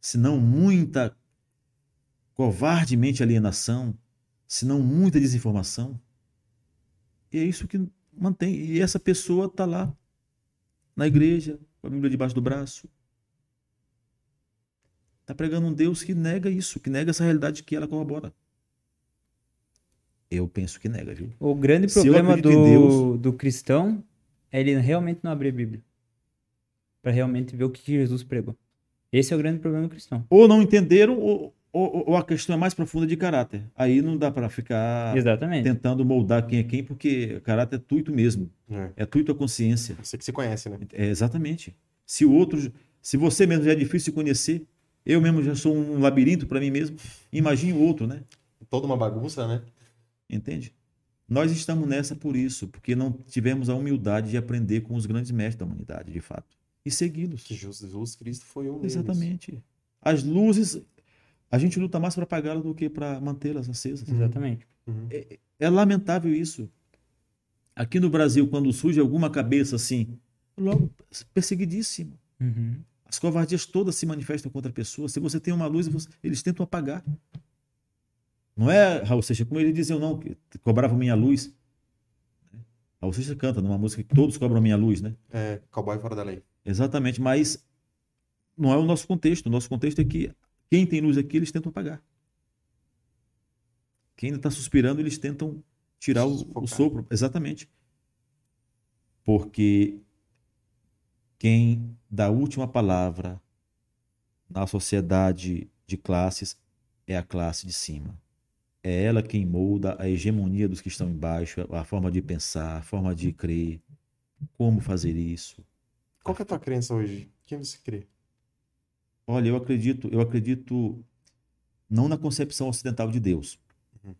Se não muita covardemente alienação, se não muita desinformação. E é isso que mantém. E essa pessoa está lá na igreja, com a Bíblia debaixo do braço. Está pregando um Deus que nega isso, que nega essa realidade que ela corrobora. Eu penso que nega, viu? O grande problema do, Deus- do cristão é ele realmente não abrir a Bíblia. Pra realmente ver o que Jesus pregou. Esse é o grande problema do cristão. Ou não entenderam, ou, ou, ou a questão é mais profunda de caráter. Aí não dá para ficar Exatamente. tentando moldar quem é quem, porque caráter é tu e tu mesmo. É. É tu e tua consciência. Você que se conhece, né? É, exatamente. Se o outro, se você mesmo já é difícil de conhecer, eu mesmo já sou um labirinto para mim mesmo, imagine o outro, né? Toda uma bagunça, né? Entende? Nós estamos nessa por isso, porque não tivemos a humildade de aprender com os grandes mestres da humanidade, de fato, e segui-los. Que Jesus Cristo foi um deles. Exatamente. As luzes, a gente luta mais para apagá-las do que para mantê-las acesas. Exatamente. Uhum. É lamentável isso. Aqui no Brasil, quando surge alguma cabeça assim, logo perseguidíssimo. Uhum. As covardias todas se manifestam contra a pessoa. Se você tem uma luz, você- eles tentam apagar. Não é, Raul Seixas, como eles diziam, não, que cobravam minha luz. Raul Seixas canta numa música que todos cobram minha luz, né? É, cowboy fora da lei. Exatamente, mas não é o nosso contexto. O nosso contexto é que quem tem luz aqui, eles tentam apagar. Quem ainda está suspirando, eles tentam tirar o, o sopro. Exatamente. Porque quem dá a última palavra na sociedade de classes é a classe de cima. É ela quem molda a hegemonia dos que estão embaixo, a forma de pensar, a forma de crer, como fazer isso. Qual que é a tua crença hoje? Quem você crê? Olha, eu acredito, eu acredito não na concepção ocidental de Deus. Uhum.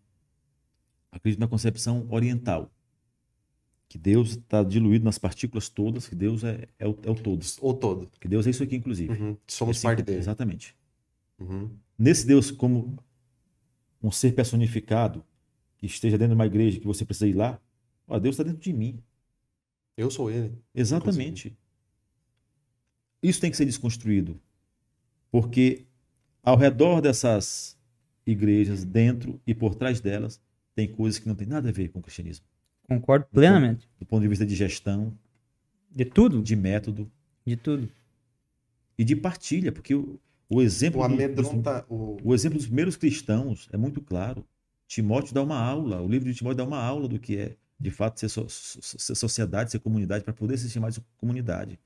Acredito na concepção oriental. Que Deus está diluído nas partículas todas, que Deus é, é, o, é o todo. Ou todo? Que Deus é isso aqui, inclusive. Uhum. Somos Esse parte dele. Exatamente. Uhum. Nesse Deus, como um ser personificado, que esteja dentro de uma igreja, que você precisa ir lá, ó, Deus está dentro de mim. Eu sou ele. Exatamente. Isso tem que ser desconstruído. Porque ao redor dessas igrejas, dentro e por trás delas, tem coisas que não tem nada a ver com o cristianismo. Concordo plenamente. Do ponto de vista de gestão, De tudo? de método De tudo. e de partilha, porque o, o exemplo O do- dos, amedronta. O... o exemplo dos primeiros cristãos é muito claro. Timóteo dá uma aula, o livro de Timóteo dá uma aula do que é, de fato, ser, so- ser sociedade, ser comunidade, para poder se chamar de comunidade.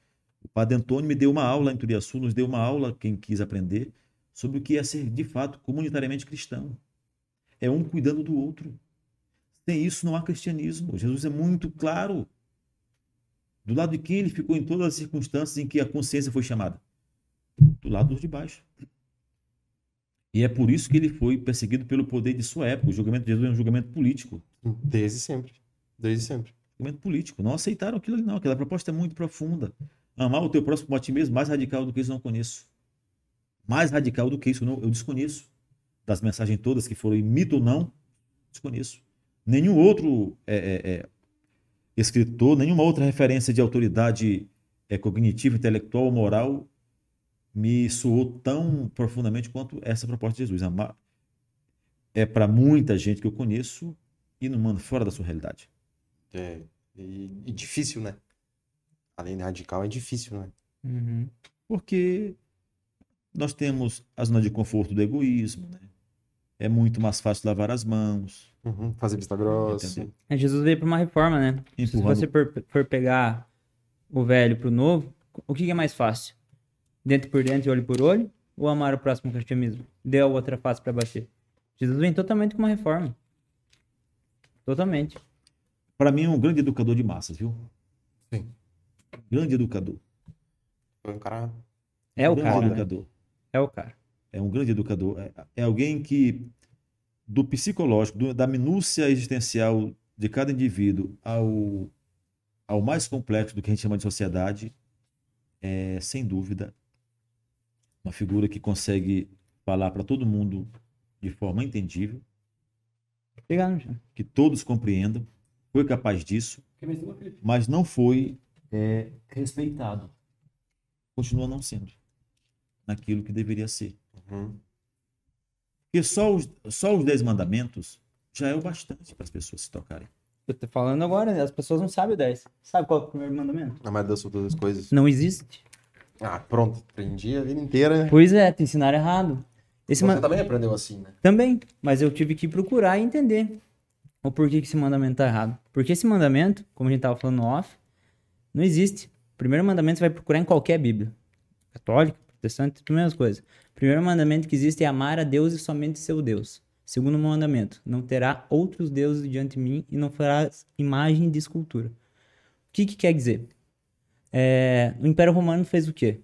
O padre Antônio me deu uma aula em Turiaçu, nos deu uma aula, quem quis aprender, sobre o que é ser, de fato, comunitariamente cristão. É um cuidando do outro. Sem isso não há cristianismo. Jesus é muito claro. Do lado de quem ele ficou em todas as circunstâncias em que a consciência foi chamada? Do lado dos de baixo. E é por isso que ele foi perseguido pelo poder de sua época. O julgamento de Jesus é um julgamento político. Desde sempre. Desde sempre. Julgamento político. Não aceitaram aquilo ali, não. Aquela proposta é muito profunda. Amar o teu próximo a ti mesmo, mais radical do que isso eu não conheço. Mais radical do que isso eu, não, eu desconheço. Das mensagens todas que foram em mito ou não, desconheço. Nenhum outro é, é, é, escritor, nenhuma outra referência de autoridade é, cognitiva, intelectual ou moral me soou tão profundamente quanto essa proposta de Jesus. Amar é para muita gente que eu conheço e não manda fora da sua realidade. É, e, e difícil, né? Além de radical, é difícil, né? Uhum. Porque nós temos a zona de conforto do egoísmo, né? É muito mais fácil lavar as mãos, Uhum. Fazer vista grossa. É, Jesus veio para uma reforma, né? Se empurrando. você for, for pegar o velho pro novo, O que, que é mais fácil? Dentro por dentro e olho por olho? Ou amar o próximo com mesmo? Dê a outra face para bater. Jesus vem totalmente com uma reforma. Totalmente. Para mim é um grande educador de massas, viu? Sim. Grande educador. Foi um cara. É o grande cara. né? educador. É o cara. É um grande educador. É, é alguém que, do psicológico, do- da minúcia existencial de cada indivíduo ao, ao mais complexo do que a gente chama de sociedade, é, sem dúvida, uma figura que consegue falar para todo mundo de forma entendível, Obrigado, que todos compreendam, foi capaz disso, mas não foi é, respeitado. Continua não sendo naquilo que deveria ser. Uhum. Porque só os, só os dez mandamentos já é o bastante para as pessoas se tocarem. Eu tô falando agora, né? as pessoas não sabem o 10. Sabe qual é o primeiro mandamento? Amar Deus sobre todas as coisas. Não existe. Ah, pronto. Aprendi a vida inteira. Pois é, te ensinaram errado. Esse Você ma- também aprendeu assim, né? Também, mas eu tive que procurar e entender o porquê que esse mandamento tá errado. Porque esse mandamento, como a gente tava falando no off, não existe. O primeiro mandamento você vai procurar em qualquer Bíblia. Católica, protestante, tudo mesma coisa. O primeiro mandamento que existe é amar a Deus e somente seu Deus. Segundo mandamento, não terá outros deuses diante de mim e não farás imagem de escultura. O que que quer dizer? É, o Império Romano fez o quê?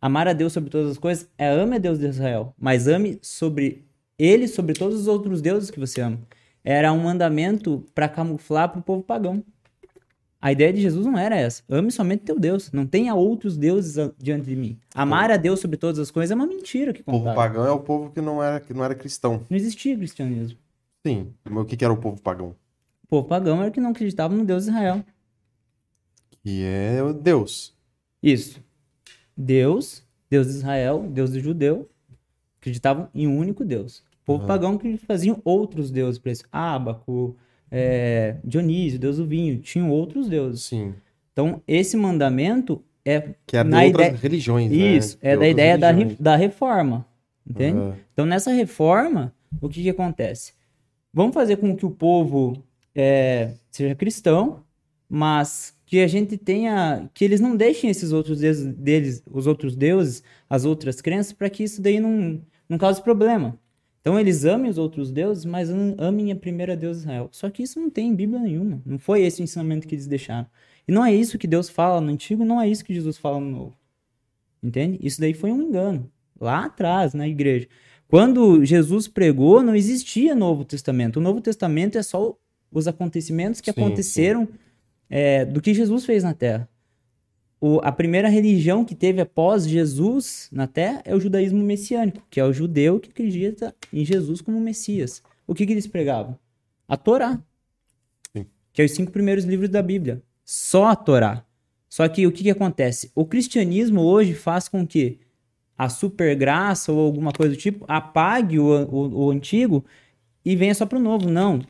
Amar a Deus sobre todas as coisas é ame a Deus de Israel, mas ame sobre ele sobre todos os outros deuses que você ama. Era um mandamento para camuflar para o povo pagão. A ideia de Jesus não era essa. Ame somente teu Deus. Não tenha outros deuses diante de mim. Amar a Deus sobre todas as coisas é uma mentira que O povo contaram. pagão é o povo que não era, que não era cristão. Não existia cristianismo. Sim. Mas o que, que era o povo pagão? O povo pagão era que não acreditava no Deus de Israel. Que é o Deus. Isso. Deus, Deus de Israel, Deus de judeu, acreditavam em um único Deus. O povo Aham. pagão que faziam outros deuses para isso. Ábaco, é, Dionísio, Deus do vinho, tinham outros deuses. Sim. Então, esse mandamento é Que é de Na outras ideia- religiões, né? isso, De é da ideia da, re- da reforma. Entende? Aham. Então, nessa reforma, o que, que acontece? Vamos fazer com que o povo é, seja cristão, mas que a gente tenha. que eles não deixem esses outros deuses, deles, os outros deuses, as outras crenças, para que isso daí não, não cause problema. Então, eles amem os outros deuses, mas am- amem a primeira Deus de Israel. Só que isso não tem em Bíblia nenhuma. Não foi esse o ensinamento que eles deixaram. E não é isso que Deus fala no Antigo, não é isso que Jesus fala no Novo. Entende? Isso daí foi um engano. Lá atrás, na igreja. Quando Jesus pregou, não existia Novo Testamento. O Novo Testamento é só os acontecimentos que Sim, aconteceram é, do que Jesus fez na Terra. O- a primeira religião que teve após Jesus na Terra é o judaísmo messiânico, que é o judeu que acredita em Jesus como Messias. O que, que eles pregavam? A Torá. Sim. Que é os cinco primeiros livros da Bíblia. Só a Torá. Só que o que, que acontece? O cristianismo hoje faz com que a supergraça ou alguma coisa do tipo apague o, o, o antigo e venha só para o novo. Não.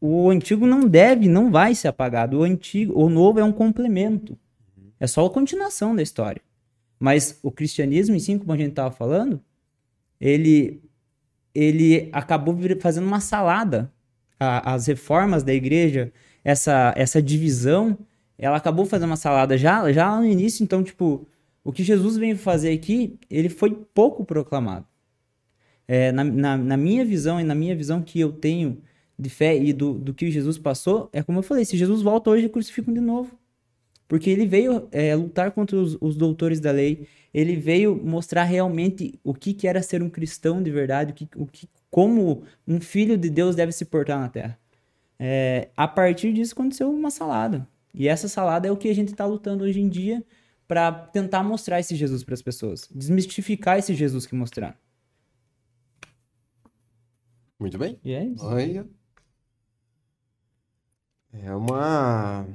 O antigo não deve, não vai ser apagado. O antigo, o novo é um complemento. É só a continuação da história. Mas o cristianismo em si, como a gente estava falando, ele ele acabou fazendo uma salada. A- as reformas da igreja, essa essa divisão, ela acabou fazendo uma salada já já no início. Então, tipo, o que Jesus veio fazer aqui, ele foi pouco proclamado. É, na, na, na minha visão e na minha visão que eu tenho de fé e do, do que Jesus passou, é como eu falei, se Jesus volta hoje, crucificam de novo. Porque ele veio é, lutar contra os, os doutores da lei, ele veio mostrar realmente o que, que era ser um cristão de verdade, o que, o que, como um filho de Deus deve se portar na terra. É, a partir disso aconteceu uma salada. E essa salada é o que a gente está lutando hoje em dia para tentar mostrar esse Jesus para as pessoas, desmistificar esse Jesus que mostraram. Muito bem. E é isso. Olha. É uma.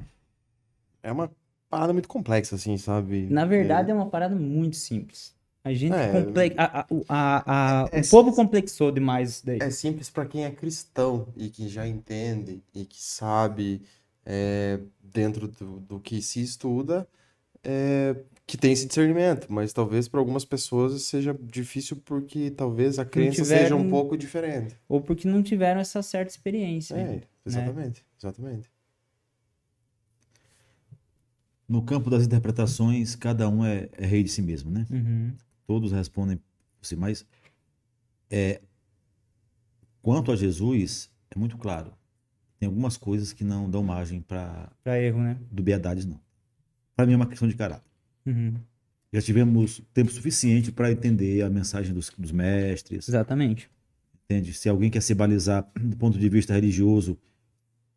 É uma parada muito complexa, assim, sabe? Na verdade, é uma parada muito simples. A gente É. a, a, o- a, É o povo complexou demais isso daí. É simples para quem é cristão e que já entende e que sabe é, dentro do, do que se estuda é, que tem esse discernimento, mas talvez para algumas pessoas seja difícil porque talvez a crença seja um tiveram- pouco diferente. Ou porque não tiveram essa certa experiência. É, exatamente, exatamente. No campo das interpretações, cada um é, é rei de si mesmo, né? Uhum. Todos respondem por si, mas é, quanto a Jesus, é muito claro. Tem algumas coisas que não dão margem para erro, né? dubiedades, não. Para mim é uma questão de caráter. Uhum. Já tivemos tempo suficiente para entender a mensagem dos, dos mestres, Exatamente. entende? Se alguém quer se balizar do ponto de vista religioso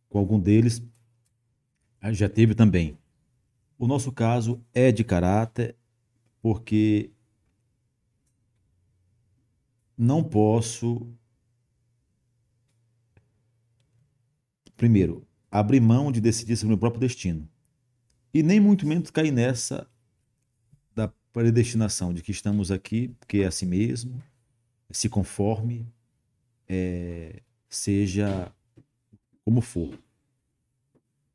com algum deles, já teve também. O nosso caso é de caráter, porque não posso, primeiro, abrir mão de decidir sobre o meu próprio destino. E nem muito menos cair nessa da predestinação, de que estamos aqui porque é assim mesmo, se conforme, é, seja como for.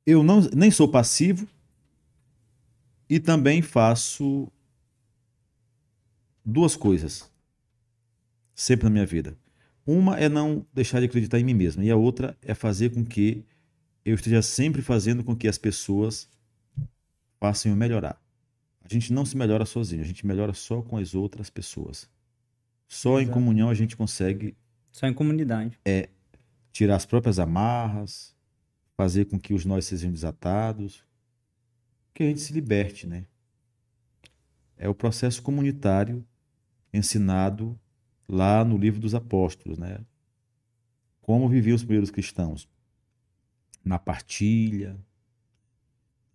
Eu não, nem sou passivo e também faço duas coisas sempre na minha vida. Uma é não deixar de acreditar em mim mesmo, e a outra é fazer com que eu esteja sempre fazendo com que as pessoas façam eu melhorar. A gente não se melhora sozinho, a gente melhora só com as outras pessoas. Só em Exato. comunhão a gente consegue Só em comunidade. tirar as próprias amarras, fazer com que os nós sejam desatados, que a gente se liberte, né? É o processo comunitário ensinado lá no livro dos apóstolos, né? Como viviam os primeiros cristãos? Na partilha,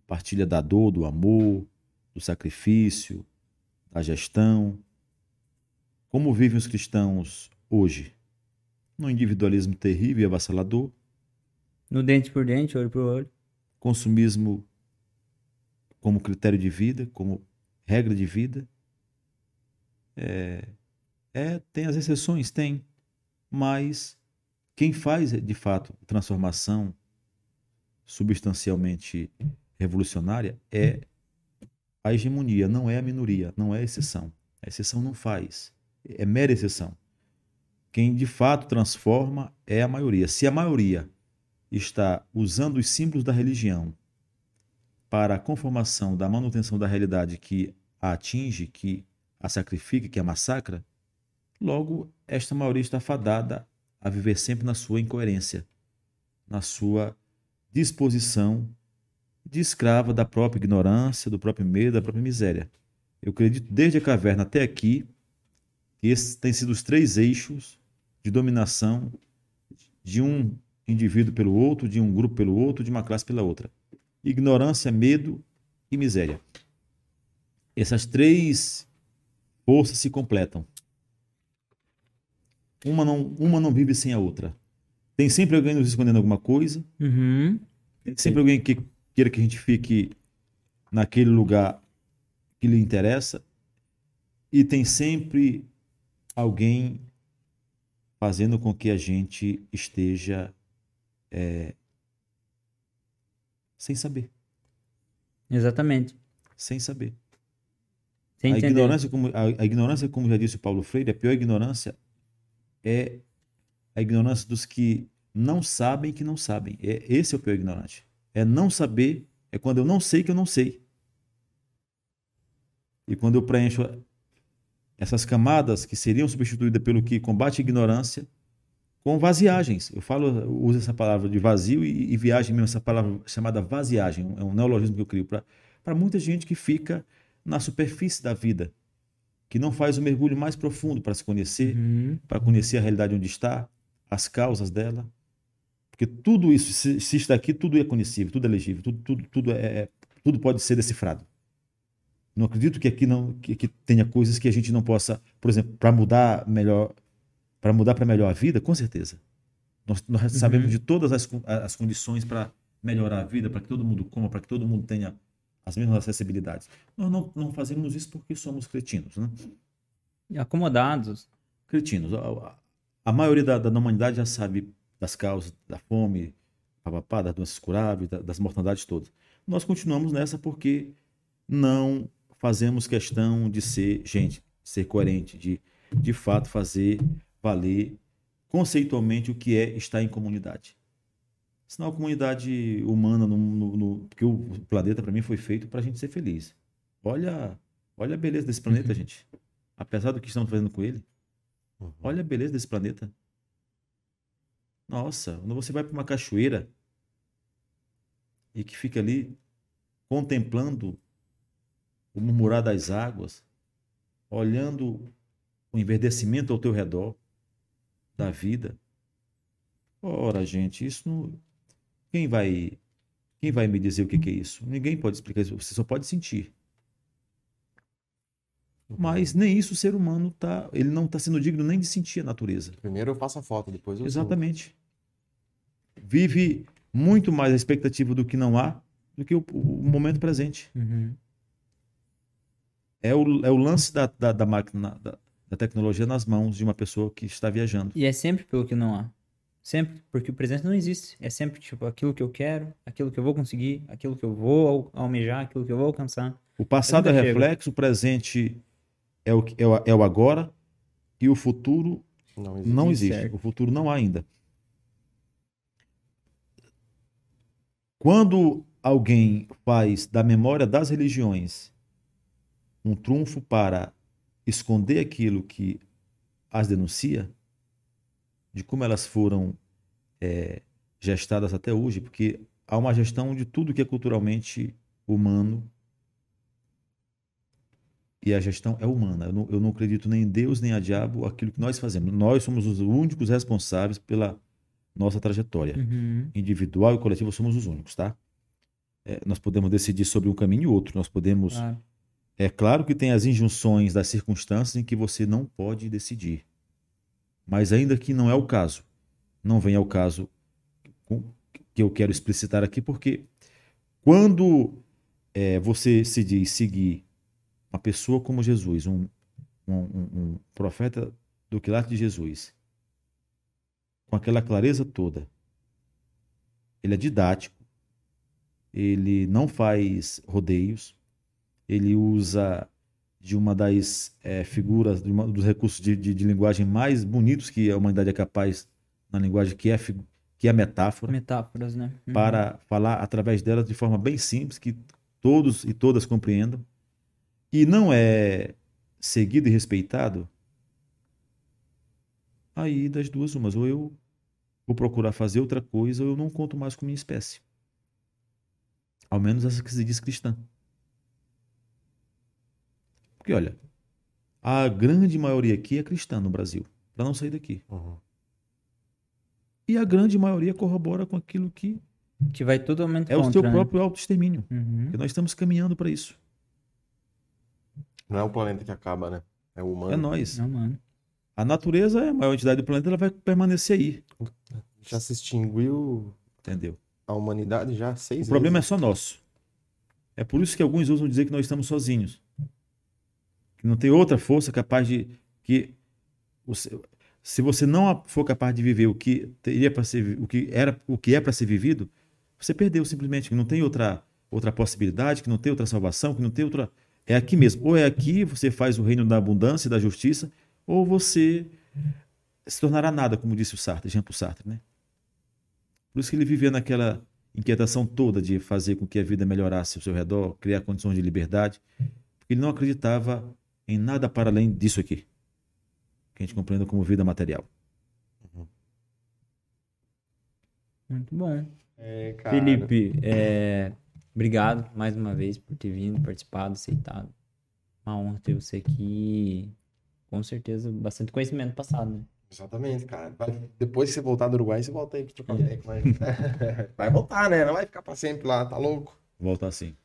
partilha da dor, do amor, do sacrifício, da gestão. Como vivem os cristãos hoje? No individualismo terrível e avassalador, No dente por dente, olho por olho. consumismo como critério de vida, como regra de vida. É, é, tem as exceções, tem, mas quem faz de fato transformação substancialmente revolucionária é a hegemonia, não é a minoria, não é a exceção. A exceção não faz, é mera exceção. Quem de fato transforma é a maioria. Se a maioria está usando os símbolos da religião para a conformação da manutenção da realidade que a atinge, que a sacrifica, que a massacra, logo esta maioria está fadada a viver sempre na sua incoerência, na sua disposição de escrava da própria ignorância, do próprio medo, da própria miséria. Eu acredito desde a caverna até aqui que esses têm sido os três eixos de dominação de um indivíduo pelo outro, de um grupo pelo outro, de uma classe pela outra. Ignorância, medo e miséria. Essas três forças se completam. Uma não, uma não vive sem a outra. Tem sempre alguém nos escondendo alguma coisa, Uhum. tem sempre alguém que queira que a gente fique naquele lugar que lhe interessa, e tem sempre alguém fazendo com que a gente esteja é, sem saber, Exatamente. sem saber. Sem a entender. ignorância, como, a, a ignorância, como já disse o Paulo Freire, a pior ignorância é a ignorância dos que não sabem que não sabem. É, esse é o pior ignorante. É não saber, é quando eu não sei que eu não sei. E quando eu preencho essas camadas que seriam substituídas pelo que combate a ignorância com vaziagens. Eu falo, uso essa palavra de vazio e, e viagem mesmo, essa palavra chamada vaziagem. É um neologismo que eu crio para muita gente que fica na superfície da vida, que não faz o mergulho mais profundo para se conhecer, Uhum. para conhecer a realidade onde está, as causas dela. Porque tudo isso, se, se está aqui, tudo é conhecível, tudo é legível, tudo, tudo, tudo, é, é- tudo pode ser decifrado. Não acredito que aqui não que, que tenha coisas que a gente não possa, por exemplo, para mudar melhor, para mudar para melhor a vida, com certeza. Nós, nós sabemos de todas as, as condições para melhorar a vida, para que todo mundo coma, para que todo mundo tenha as mesmas acessibilidades. Nós não, não fazemos isso porque somos cretinos, né? E Acomodados. cretinos. A, a- maioria da, da humanidade já sabe das causas da fome, papapá, das doenças curáveis, da- das mortandades todas. Nós continuamos nessa porque não fazemos questão de ser gente, ser coerente, de de fato fazer valer conceitualmente o que é estar em comunidade. Senão a comunidade humana, no, no- no- porque o planeta para mim foi feito para a gente ser feliz. Olha, olha a beleza desse planeta, gente. Apesar do que estamos fazendo com ele, Uhum. olha a beleza desse planeta. Nossa, quando você vai para uma cachoeira e que fica ali contemplando o murmurar das águas, olhando o enverdecimento ao teu redor da vida. Ora, gente, isso não... quem vai quem vai me dizer o que que é isso? Ninguém pode explicar isso, você só pode sentir. Mas nem isso o ser humano tá, ele não está sendo digno nem de sentir a natureza. Primeiro eu faço a foto, depois eu Exatamente. Vive muito mais a expectativa do que não há do que o, o momento presente. Uhum. É o, é o lance da, da, da máquina, da, da tecnologia nas mãos de uma pessoa que está viajando. E é sempre pelo que não há. Sempre, porque o presente não existe. É sempre tipo aquilo que eu quero, aquilo que eu vou conseguir, aquilo que eu vou al- almejar, aquilo que eu vou alcançar. O passado é reflexo, o presente é o, que- é, o, é o agora e o futuro Não existe. não existe. O futuro não há ainda. Quando alguém faz da memória das religiões um trunfo para esconder aquilo que as denuncia, de como elas foram é, gestadas até hoje, porque há uma gestão de tudo que é culturalmente humano e a gestão é humana. Eu não, eu não acredito nem em Deus nem a diabo aquilo que nós fazemos. Nós somos os únicos responsáveis pela nossa trajetória. Uhum. Individual e coletiva somos os únicos, tá? É, nós podemos decidir sobre um caminho e outro. Nós podemos. Claro. É claro que tem as injunções das circunstâncias em que você não pode decidir. Mas ainda que não é o caso, não vem ao caso que eu quero explicitar aqui, porque quando é, você se diz seguir uma pessoa como Jesus, um, um- um profeta do quilate de Jesus, com aquela clareza toda, ele é didático, ele não faz rodeios, ele usa de uma das eh, figuras, de uma dos recursos de, de- de linguagem mais bonitos que a humanidade é capaz na linguagem, que é, que é a metáfora, Metáforas, né? Uhum. para falar através dela de forma bem simples, que todos e todas compreendam. E não é seguido e respeitado, aí das duas umas, ou eu vou procurar fazer outra coisa, ou eu não conto mais com minha espécie. Ao menos essa que se diz cristã. Porque, olha, a grande maioria aqui é cristã no Brasil, para não sair daqui. Uhum. E a grande maioria corrobora com aquilo que Que vai totalmente é o contra, seu né? próprio autoextermínio. Uhum. Porque nós estamos caminhando para isso. Não é o planeta que acaba, né? É o humano. É nós. Não, mano. A natureza é a maior entidade do planeta, ela vai permanecer aí. Já se extinguiu Entendeu? a humanidade já há seis O problema é vezes. só nosso. É por isso que alguns usam dizer que nós estamos sozinhos. Não tem outra força capaz de. que Se você não for capaz de viver o que teria para ser, o que era, o que é para ser vivido, você perdeu simplesmente. Que não tem outra, outra possibilidade, que não tem outra salvação, que não tem outra. É aqui mesmo. Ou é aqui, você faz o reino da abundância e da justiça, ou você se tornará nada, como disse o Sartre, Jean Paul Sartre, né? Por isso que ele vivia naquela inquietação toda de fazer com que a vida melhorasse ao seu redor, criar condições de liberdade, porque ele não acreditava em nada para além disso aqui, que a gente compreende como vida material. Muito bom. É, cara. Felipe, é, obrigado mais uma vez por ter vindo, participado, aceitado. Uma honra ter você aqui. Com certeza, bastante conhecimento passado, né? Exatamente, cara. Vai- Depois que você voltar do Uruguai, você volta aí pra trocar ideia com nós. Vai voltar, né? Não vai ficar pra sempre lá, tá louco? Volta assim.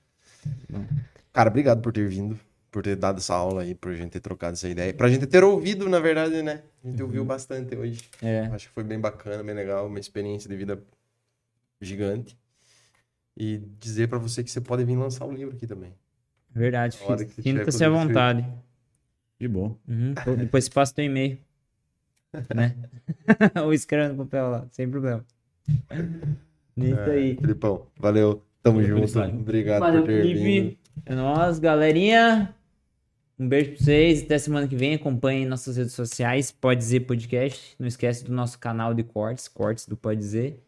Cara, obrigado por ter vindo, por ter dado essa aula aí, por gente ter trocado essa ideia. Pra gente ter ouvido, na verdade, né? A gente ouviu bastante hoje. É, Acho que foi bem bacana, bem legal, uma experiência de vida gigante. E dizer pra você que você pode vir lançar o livro aqui também. verdade. Sinta-se à vontade. Que bom. Uhum. Depois você passa teu e-mail. né? Ou escreve no papel lá, sem problema. Isso aí. Filipão, valeu. Tamo Valeu, junto. Obrigado Valeu, por ter vindo. Felipe. É nóis, galerinha. Um beijo pra vocês. Até semana que vem. Acompanhem nossas redes sociais. Pode dizer podcast. Não esquece do nosso canal de cortes, cortes do Pode dizer.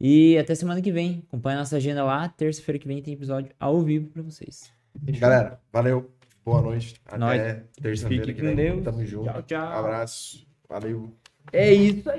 E até semana que vem. Acompanha a nossa agenda lá. Terça-feira que vem tem episódio ao vivo pra vocês. Galera, valeu. Boa noite. Até Nós. terça-feira Fique que com vem. Deus. Tamo junto. Tchau, tchau. Abraço. Valeu. É isso aí.